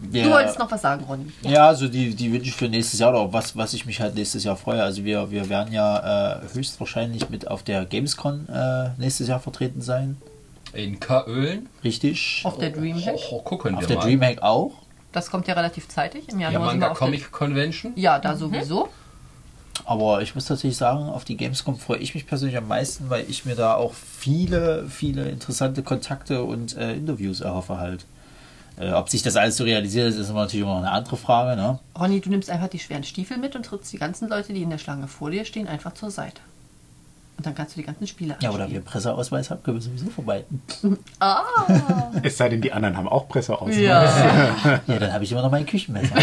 wir- Du wolltest noch was sagen, Ronny. Ja, also die, die wünsche ich für nächstes Jahr oder was, was ich mich halt nächstes Jahr freue. Also wir, wir werden ja äh, höchstwahrscheinlich mit auf der Gamescom äh, nächstes Jahr vertreten sein. In Köln. Richtig. Auf der Dreamhack. Oh, gucken Auf wir der mal. Dreamhack auch. Das kommt ja relativ zeitig. Im Ja, Januar wir Manga Comic Convention. Ja, da sowieso. Aber ich muss tatsächlich sagen, auf die Gamescom freue ich mich persönlich am meisten, weil ich mir da auch viele, viele interessante Kontakte und äh, Interviews erhoffe halt. Äh, ob sich das alles so realisiert, ist immer natürlich immer noch eine andere Frage, ne? Ronny, du nimmst einfach die schweren Stiefel mit und trittst die ganzen Leute, die in der Schlange vor dir stehen, einfach zur Seite. Und dann kannst du die ganzen Spiele Ja, oder wir anspielen. Presseausweis haben, können wir sowieso vorbei. Ah, Es sei denn, die anderen haben auch Presseausweis. ja. Ja, dann habe ich immer noch mein Küchenmesser.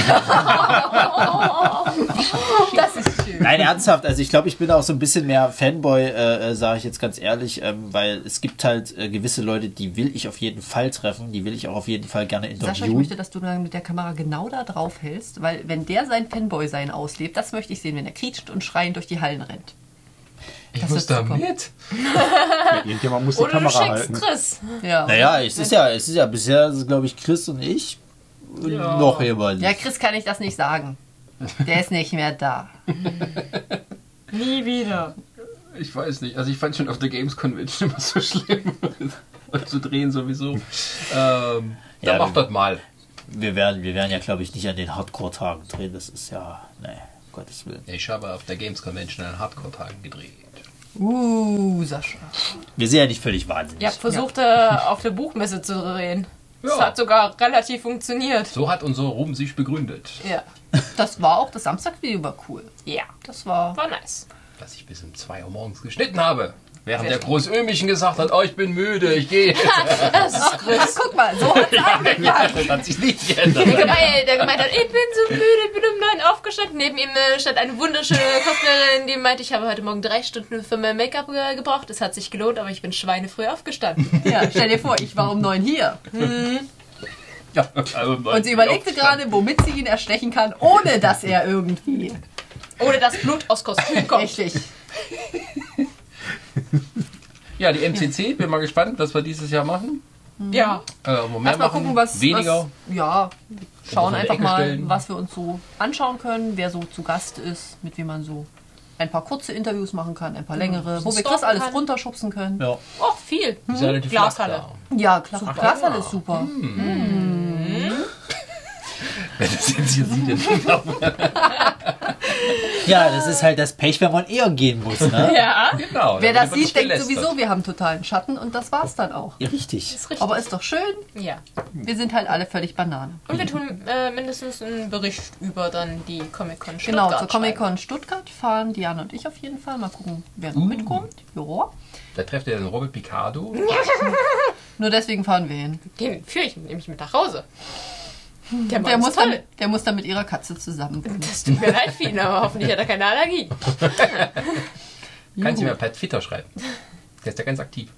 Das ist schön. Nein, ernsthaft, also ich glaube, ich bin auch so ein bisschen mehr Fanboy, äh, äh, sage ich jetzt ganz ehrlich, ähm, weil es gibt halt äh, gewisse Leute, die will ich auf jeden Fall treffen, die will ich auch auf jeden Fall gerne Sascha, ich interviewen. möchte, dass du dann mit der Kamera genau da drauf hältst, weil wenn der sein Fanboy-Sein auslebt, das möchte ich sehen, wenn er quietscht und schreiend durch die Hallen rennt. Ich Das muss ist da super. mit. Ja, irgendjemand muss die Oder du Kamera schenkst halten. Chris. Ja. Naja, es ist ja, es ist ja bisher, glaube ich, Chris und ich und Ja. noch jemand. Ja, Chris kann ich das nicht sagen. Der ist nicht mehr da. Nie wieder. Ich weiß nicht. Also ich fand schon auf der Games Convention immer so schlimm. Und zu drehen sowieso. Ähm, Ja, dann mach wir- das mal. Wir werden, wir werden ja, glaube ich, nicht an den Hardcore-Tagen drehen. Das ist ja, nee, um Gottes Willen. Ich habe auf der Games Convention einen Hardcore-Tagen gedreht. Uh, Sascha. Wir sind ja nicht völlig wahnsinnig. Ich habe versucht, äh, auf der Buchmesse zu drehen. Das Ja. hat sogar relativ funktioniert. So hat unser Ruhm sich begründet. Ja. Das war auch, das Samstagvideo war cool. Ja. Das war. War nice. Dass ich bis um 2 Uhr morgens geschnitten habe. Während der schön. Großömichen gesagt hat, oh, ich bin müde, ich gehe. Das ist Chris. Guck mal, so hat's angefangen. das hat sich nicht geändert. Der gemeint, der gemeint hat, ich bin so müde, ich bin um neun aufgestanden. Neben ihm äh, stand eine wunderschöne Cosplayerin, die meinte, ich habe heute Morgen drei Stunden für mein Make-up äh, gebraucht. Es hat sich gelohnt, aber ich bin schweinefrüh aufgestanden. Ja, stell dir vor, ich war um neun hier. Ja, also Und sie überlegte gerade, womit sie ihn erstechen kann, ohne dass er irgendwie. Ohne dass Blut aus Kostüm kommt. Richtig. Ja, die MCC, bin mal gespannt, was wir dieses Jahr machen. Ja. Äh, mehr Erstmal machen, gucken, was. weniger. Was, ja, schauen einfach mal, stellen. was wir uns so anschauen können, wer so zu Gast ist, mit wem man so ein paar kurze Interviews machen kann, ein paar längere, wo wir stalken alles kann. runterschubsen können. Ja. Oh, viel. Relativ Glashalle. Ja, klar. Glashalle ist super. Wer das jetzt hier sieht, dann ja, das ist halt das Pech, wenn man eher gehen muss, ne? Ja. genau. Wer das sieht, denkt sowieso, wir haben totalen Schatten und das war's dann auch. Ja, richtig. Ist richtig. Aber ist doch schön. ja. Wir sind halt alle völlig Banane. Und wir tun äh, mindestens einen Bericht über dann die Comic-Con Genau, Stuttgart zur Comic-Con Stuttgart fahren Diana und ich auf jeden Fall. Mal gucken, wer noch mitkommt. Ja. Da trefft ihr den Robert Picardo. Nur deswegen fahren wir hin. Den führe ich nämlich mit nach Hause. Der, Mann Der muss, dann, der muss dann mit ihrer Katze zusammen. Das tut mir leid für ihn, aber hoffentlich hat er keine Allergie. Kannst du mir per Twitter schreiben. Der ist ja ganz aktiv.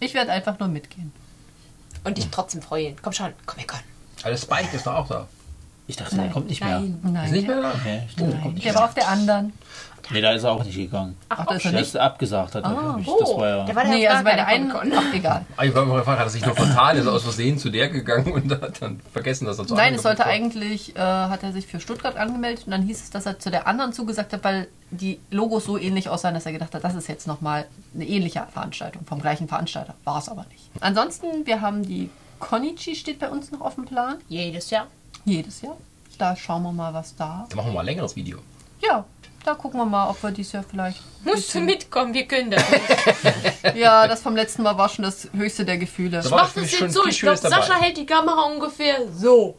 Ich werde einfach nur mitgehen. Und dich trotzdem freuen. Komm schon, Comic-Con. Also Spike ist doch auch da. Ich dachte, der kommt nicht mehr. Nein. Nein, Ist nicht mehr da? Nee, ich dachte, der kommt nicht der mehr. war auf der anderen. Nee, da ist er auch nicht gegangen. Ach, da ist er Der nicht. ist abgesagt hat. er, glaub ich. das Oh, war ja. der war Nee, auf also bei der einen. Ach, egal. Ah, Ich war mal gefragt, hat er sich nur vertan, ist aus Versehen zu der gegangen und hat dann vergessen, dass er zu Nein, anderen es sollte kommt. eigentlich, äh, hat er sich für Stuttgart angemeldet und dann hieß es, dass er zu der anderen zugesagt hat, weil die Logos so ähnlich aussahen, dass er gedacht hat, das ist jetzt nochmal eine ähnliche Veranstaltung vom gleichen Veranstalter. War es aber nicht. Ansonsten, wir haben die Konichi steht bei uns noch auf dem Plan. Jedes Jahr. Jedes Jahr. Da schauen wir mal, was da. Dann machen wir mal ein längeres Video. Ja, da gucken wir mal, ob wir dieses Jahr vielleicht. Musst du mitkommen, wir können das nicht. Ja, das vom letzten Mal war schon das höchste der Gefühle. Da war Mach das jetzt so. Ich glaube. Sascha hält die Kamera ungefähr so.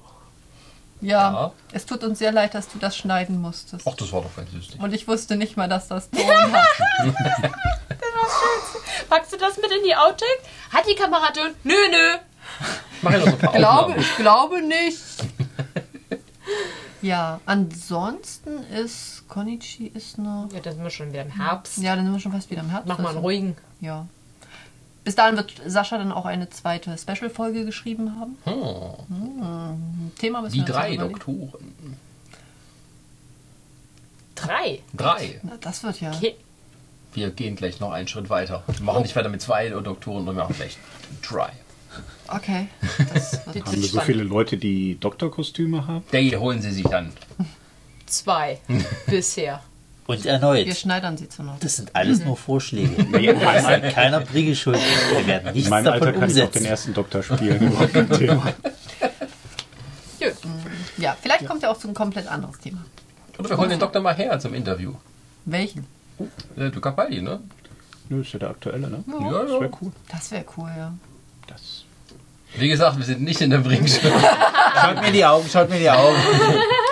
Ja, Ja. es tut uns sehr leid, dass du das schneiden musstest. Ach, das war doch ganz lustig. Und ich wusste nicht mal, dass das Ton hat. Packst du das mit in die Outtake? Hat die Kamera Ton? Nö, nö. Mach ja noch so ein paar glaube, Aufnahmen. ich glaube nicht. Ja, ansonsten ist Konichi ist noch. Ja, dann sind wir schon wieder im Herbst. Ja, dann sind wir schon fast wieder im Herbst. Mach mal einen Also, ruhigen. Ja. Bis dahin wird Sascha dann auch eine zweite Special-Folge geschrieben haben. Hm, Thema müssen die wir uns drei. Doktoren. Drei. Drei. Na, Das wird ja. Okay. Wir gehen gleich noch einen Schritt weiter. Wir machen nicht weiter mit zwei Doktoren, sondern wir machen gleich drei. Okay. Das wird Das Haben wir so viele Leute, die Doktorkostüme haben? Die holen sie sich dann. Zwei. Bisher. Und Wir erneut. schneidern sie zur Not. Das sind alles nur Vorschläge. Nee, in Das meinem, hat keiner Brigge schuld. Wir werden in nichts meinem davon Alter kann ich auch den ersten Doktor spielen. Überhaupt kein Thema. Gut. Ja, vielleicht kommt ja auch zu ein komplett anderes Thema. Oder wir holen den Doktor mal her zum Interview. Welchen? Äh, Du Capaldi, ne? Nö, ist ja der aktuelle, ne? Ja, Das ja. wäre cool. Das wäre cool, ja. Wie gesagt, wir sind nicht in der Bringschule. Schaut mir in die Augen, schaut mir in die Augen.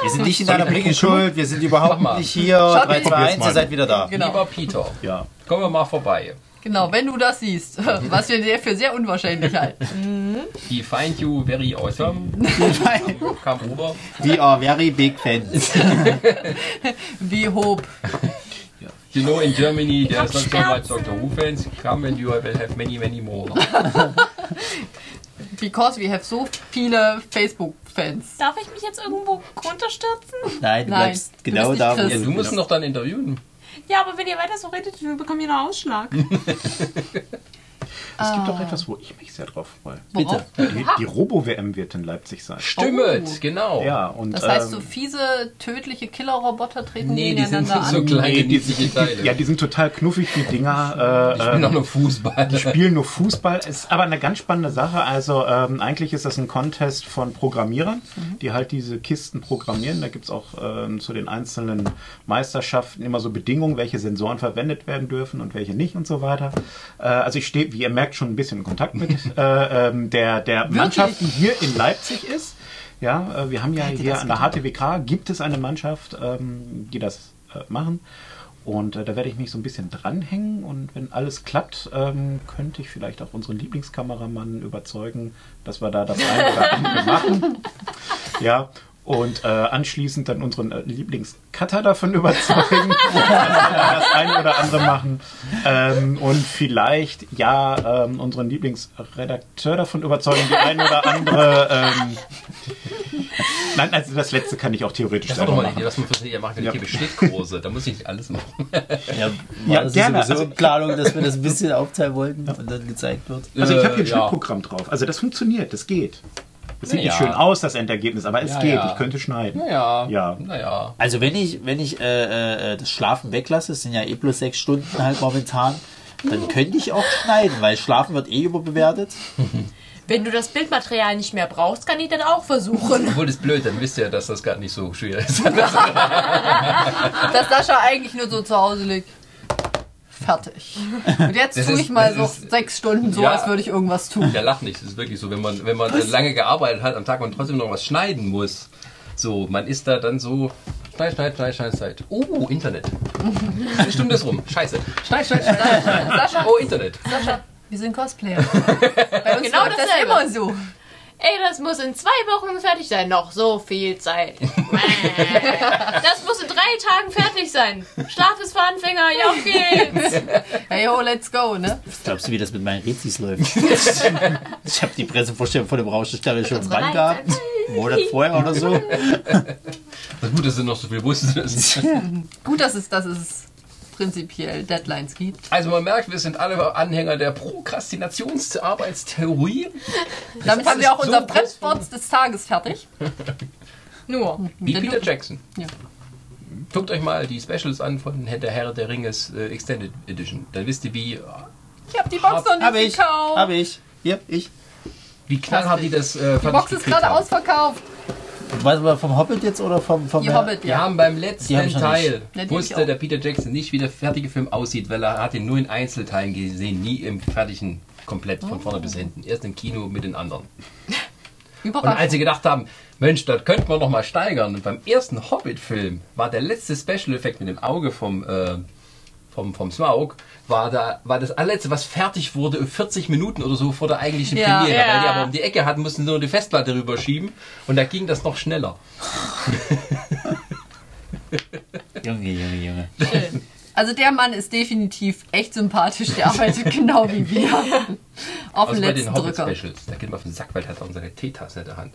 Wir sind nicht in deiner Brigge schuld, wir sind überhaupt mal. nicht hier. Schaut 3, mir- 2, 1, mal. ihr seid wieder da. Genau. Lieber Peter, ja. kommen wir mal vorbei. Genau, wenn du das siehst, was wir für sehr unwahrscheinlich halten. He find you very awesome. Kam rüber. We are very big fans. Wie Hope. You know, in Germany, there's not so much Doctor Who fans. Come and you will have many, many more. Because we have so viele Facebook-Fans. Darf ich mich jetzt irgendwo runterstürzen? Nein, du Nein, bleibst du genau bist nicht da, wo. Ja, du musst ihn doch dann interviewen. Ja, aber wenn ihr weiter so redet, wir bekommen hier einen Ausschlag. Es gibt auch etwas, wo ich mich sehr drauf freue. Bitte. Die, die Robo-WM wird in Leipzig sein. Stimmt, Oh. genau. Ja, und Das heißt, ähm, so fiese, tödliche Killerroboter treten Nee, die sind so an. kleine, nee, die, niedliche Teile. ja, die sind total knuffig, die Dinger. ich Äh, bin doch ähm, nur Fußball. Die spielen nur Fußball, ist aber eine ganz spannende Sache. Also ähm, eigentlich ist das ein Contest von Programmierern, die halt diese Kisten programmieren. Da gibt es auch ähm, zu den einzelnen Meisterschaften immer so Bedingungen, welche Sensoren verwendet werden dürfen und welche nicht und so weiter. Äh, also ich stehe, wie ihr merkt, schon ein bisschen in Kontakt mit äh, ähm, der, der Mannschaft, die hier in Leipzig ist. Ja, äh, wir haben ja hier an der HTWK gibt es eine Mannschaft, ähm, die das äh, machen. Und äh, da werde ich mich so ein bisschen dranhängen und wenn alles klappt, ähm, könnte ich vielleicht auch unseren Lieblingskameramann überzeugen, dass wir da das eine oder andere machen. Ja, und äh, anschließend dann unseren äh, Lieblingscutter davon überzeugen, dass wir da das eine oder andere machen. Ähm, und vielleicht, ja, ähm, unseren Lieblingsredakteur davon überzeugen, die eine oder andere. Ähm, Nein, also das letzte kann ich auch theoretisch Das selber doch mal machen. Idee, was man für ja machen Ja. kann. Ich Schnittkurse, da muss ich nicht alles machen. Ja, Ja, das gerne, sowieso also- Planung, dass wir das ein bisschen aufteilen wollten und dann gezeigt wird. Also ich habe hier ein Äh, ja. Schnittprogramm drauf. Also das funktioniert, das geht. Es sieht Ja. nicht schön aus, das Endergebnis, aber es Ja, geht. ja. Ich könnte schneiden. Naja. Ja. Naja. Also wenn ich, wenn ich äh, äh, das Schlafen weglasse, es sind ja eh bloß sechs Stunden halt momentan, dann könnte ich auch schneiden, weil Schlafen wird eh überbewertet. Wenn du das Bildmaterial nicht mehr brauchst, kann ich dann auch versuchen. Obwohl das ist blöd, dann wisst ihr ja, dass das gar nicht so schwer ist. Dass Sascha eigentlich nur so zu Hause liegt. Fertig. Und jetzt Das tue ist- ich mal das so ist- sechs Stunden so, Ja. als würde ich irgendwas tun. Ja, lach nicht. Das ist wirklich so. Wenn man, wenn man lange gearbeitet hat am Tag und trotzdem noch was schneiden muss, so, man ist da dann so. Schneid, schneid, schneid, schneid, schneid. Oh, Internet. Eine Stunde ist rum. Scheiße. Schneid, schneid, schneid. Sascha, Oh, Internet. Sascha, wir sind Cosplayer. Bei uns Genau das dasselbe. immer so. Ey, das muss in zwei Wochen fertig sein. Noch so viel Zeit. Das muss in drei Tagen fertig sein. Schlaf ist für Anfänger. Ja, auf geht's. Hey ho, let's go, ne? Glaubst du, wie das mit meinen Rezis läuft? ich habe die Pressevorstellung von dem Rauschestelle schon Unsere wann gehabt? Einen Monat vorher oder so. Na gut, dass du noch so viel wusstest. Gut, dass es, dass es prinzipiell Deadlines gibt. Also man merkt, wir sind alle Anhänger der Prokrastinationsarbeitstheorie. Damit haben wir auch unser so Fremdwort des Tages fertig. Nur. Wie Peter du- Jackson. Ja. Guckt euch mal die Specials an von der Herr der Ringes äh, Extended Edition. Dann wisst ihr, wie, Ich habe die Box noch Hab nicht ich. gekauft. Hab ich. Hier, ich. wie knallhart die das äh, Die Box ist gerade ausverkauft. Was war vom Hobbit jetzt oder vom, vom Die Hobbit, Wir ja. haben beim letzten hab ich noch nicht. Teil Ja, wusste der Peter Jackson nicht, wie der fertige Film aussieht, weil er hat ihn nur in Einzelteilen gesehen, nie im fertigen komplett von vorne bis hinten. Erst im Kino mit den anderen. Und als sie gedacht haben, Mensch, das könnte man noch mal steigern. Und beim ersten Hobbit-Film war der letzte Special-Effekt mit dem Auge vom, äh, vom, vom Smaug, war, da, war das allerletzte, was fertig wurde, 40 Minuten oder so vor der eigentlichen Ja. Premiere. Ja. Weil die aber um die Ecke hatten, mussten sie nur die Festplatte rüberschieben. Und da ging das noch schneller. Junge, Junge, Junge. Also der Mann ist definitiv echt sympathisch. Der arbeitet genau wie wir. Auf Also dem bei den letzten Drücker. Hobbit-Specials. Da geht man auf den Sack, weil er hat auch seine Teetasse in der Hand.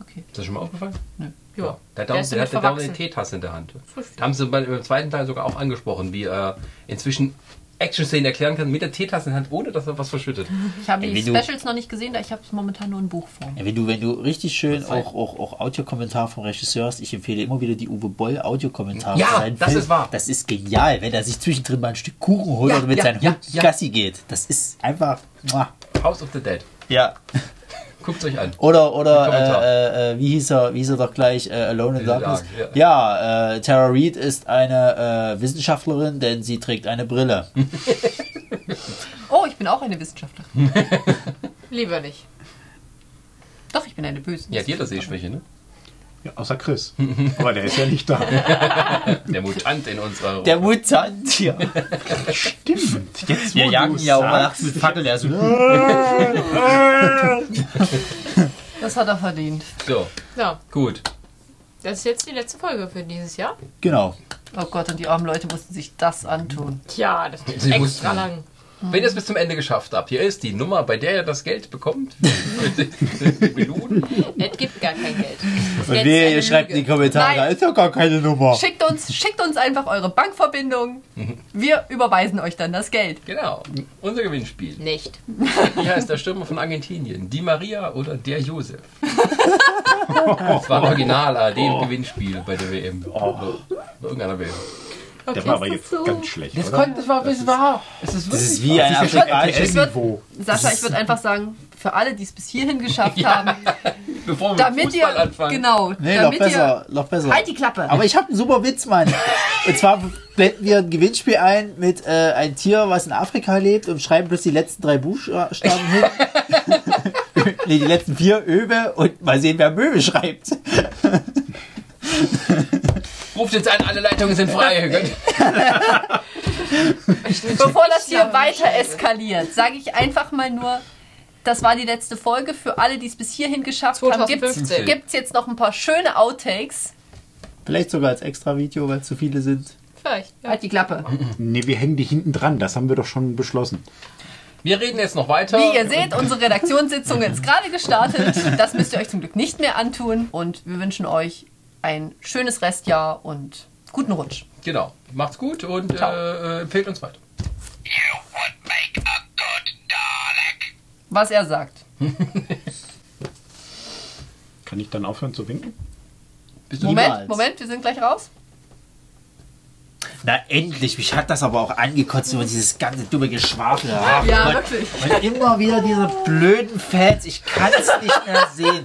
Okay. Ist das schon mal aufgefallen? Nö. Ja. Der, Der ist der, damit hat, der eine. Teetasse in der Hand. Da haben sie bei, beim zweiten Teil sogar auch angesprochen, wie er inzwischen Action-Szenen erklären kann mit der Teetasse in der Hand, ohne dass er was verschüttet. Ich habe die du- Specials noch nicht gesehen, da ich habe es momentan nur in Buchform. Ja, wenn du, wenn du richtig schön auch, auch, auch Audiokommentar vom Regisseur hast, ich empfehle immer wieder die Uwe Boll Audiokommentare. Ja, das ist wahr. Das ist genial, wenn er sich zwischendrin mal ein Stück Kuchen holt Ja, oder mit ja, seinem ja, Hund ja. Gassi geht. Das ist einfach. muah. House of the Dead. Ja. Guckt euch an. Oder, oder Kommentar. äh, äh, wie hieß er, wie hieß er doch gleich, äh, Alone in Darkness? Dark, Ja, äh, Tara Reid ist eine äh, Wissenschaftlerin, denn sie trägt eine Brille. Oh, ich bin auch eine Wissenschaftlerin. Lieber nicht. Doch, ich bin eine böse. Ja, hat jeder Sehschwäche, ne? Ja, außer Chris. Aber der ist ja nicht da. Der Mutant in unserer Der Mutant, ja. Stimmt. Jetzt, Wir jagen ja auch mal nachts mit Fackeln. Der so, Das hat er verdient. So, So, gut. das ist jetzt die letzte Folge für dieses Jahr. genau. Oh Gott, und die armen Leute mussten sich das antun. Tja, das ist Sie extra mussten- lang. Wenn ihr es bis zum Ende geschafft habt, hier ist die Nummer, bei der ihr das Geld bekommt. Melonen. Es gibt gar kein Geld. Und eine ihr schreibt in die. Kommentare, Nein. da ist doch gar keine Nummer. Schickt uns, schickt uns einfach eure Bankverbindung. Wir überweisen euch dann das Geld. Genau, unser Gewinnspiel. Nicht. Hier ist der Stürmer von Argentinien, die Maria oder der Josef. Das war ein Original AD-Gewinnspiel bei der WM. Bei irgendeiner WM. Der war aber jetzt ganz schlecht, Das, oder? konnte, das war, das war. Es ist Das ist wirklich wie ein afrikanisches Niveau. Sascha, ich würde einfach sagen, für alle, die es bis hierhin geschafft haben, Bevor wir mit damit ihr, Fußball anfangen. genau, Nee, noch damit besser, noch besser. Halt die Klappe. Aber ich habe einen super Witz, Mann. Und zwar blenden wir ein Gewinnspiel ein mit äh, ein Tier, was in Afrika lebt und schreiben bloß die letzten drei Buchstaben hin. nee, die letzten vier Öbe und mal sehen, wer Möwe schreibt. Ruft jetzt an, alle Leitungen sind frei. Bevor das hier weiter eskaliert, sage ich einfach mal nur, das war die letzte Folge. Für alle, die es bis hierhin geschafft haben, gibt 2015. es jetzt noch ein paar schöne Outtakes. Vielleicht sogar als extra Video, weil es zu viele sind. Vielleicht. Ja. Halt die Klappe. Nee, wir hängen die hinten dran. Das haben wir doch schon beschlossen. Wir reden jetzt noch weiter. Wie ihr seht, unsere Redaktionssitzung ist gerade gestartet. Das müsst ihr euch zum Glück nicht mehr antun. Und wir wünschen euch ein schönes Restjahr und guten Rutsch. Genau. Macht's gut und äh, empfehlt uns weiter. Was er sagt. Kann ich dann aufhören zu winken? Bist du Moment. Moment, wir sind gleich raus. Na endlich, mich hat das aber auch angekotzt über dieses ganze dumme Geschwafel. Ach Ja, Gott. wirklich. Und immer wieder diese blöden Fans, ich kann es nicht mehr sehen.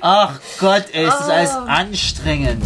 Ach Gott, ey, es ist alles anstrengend.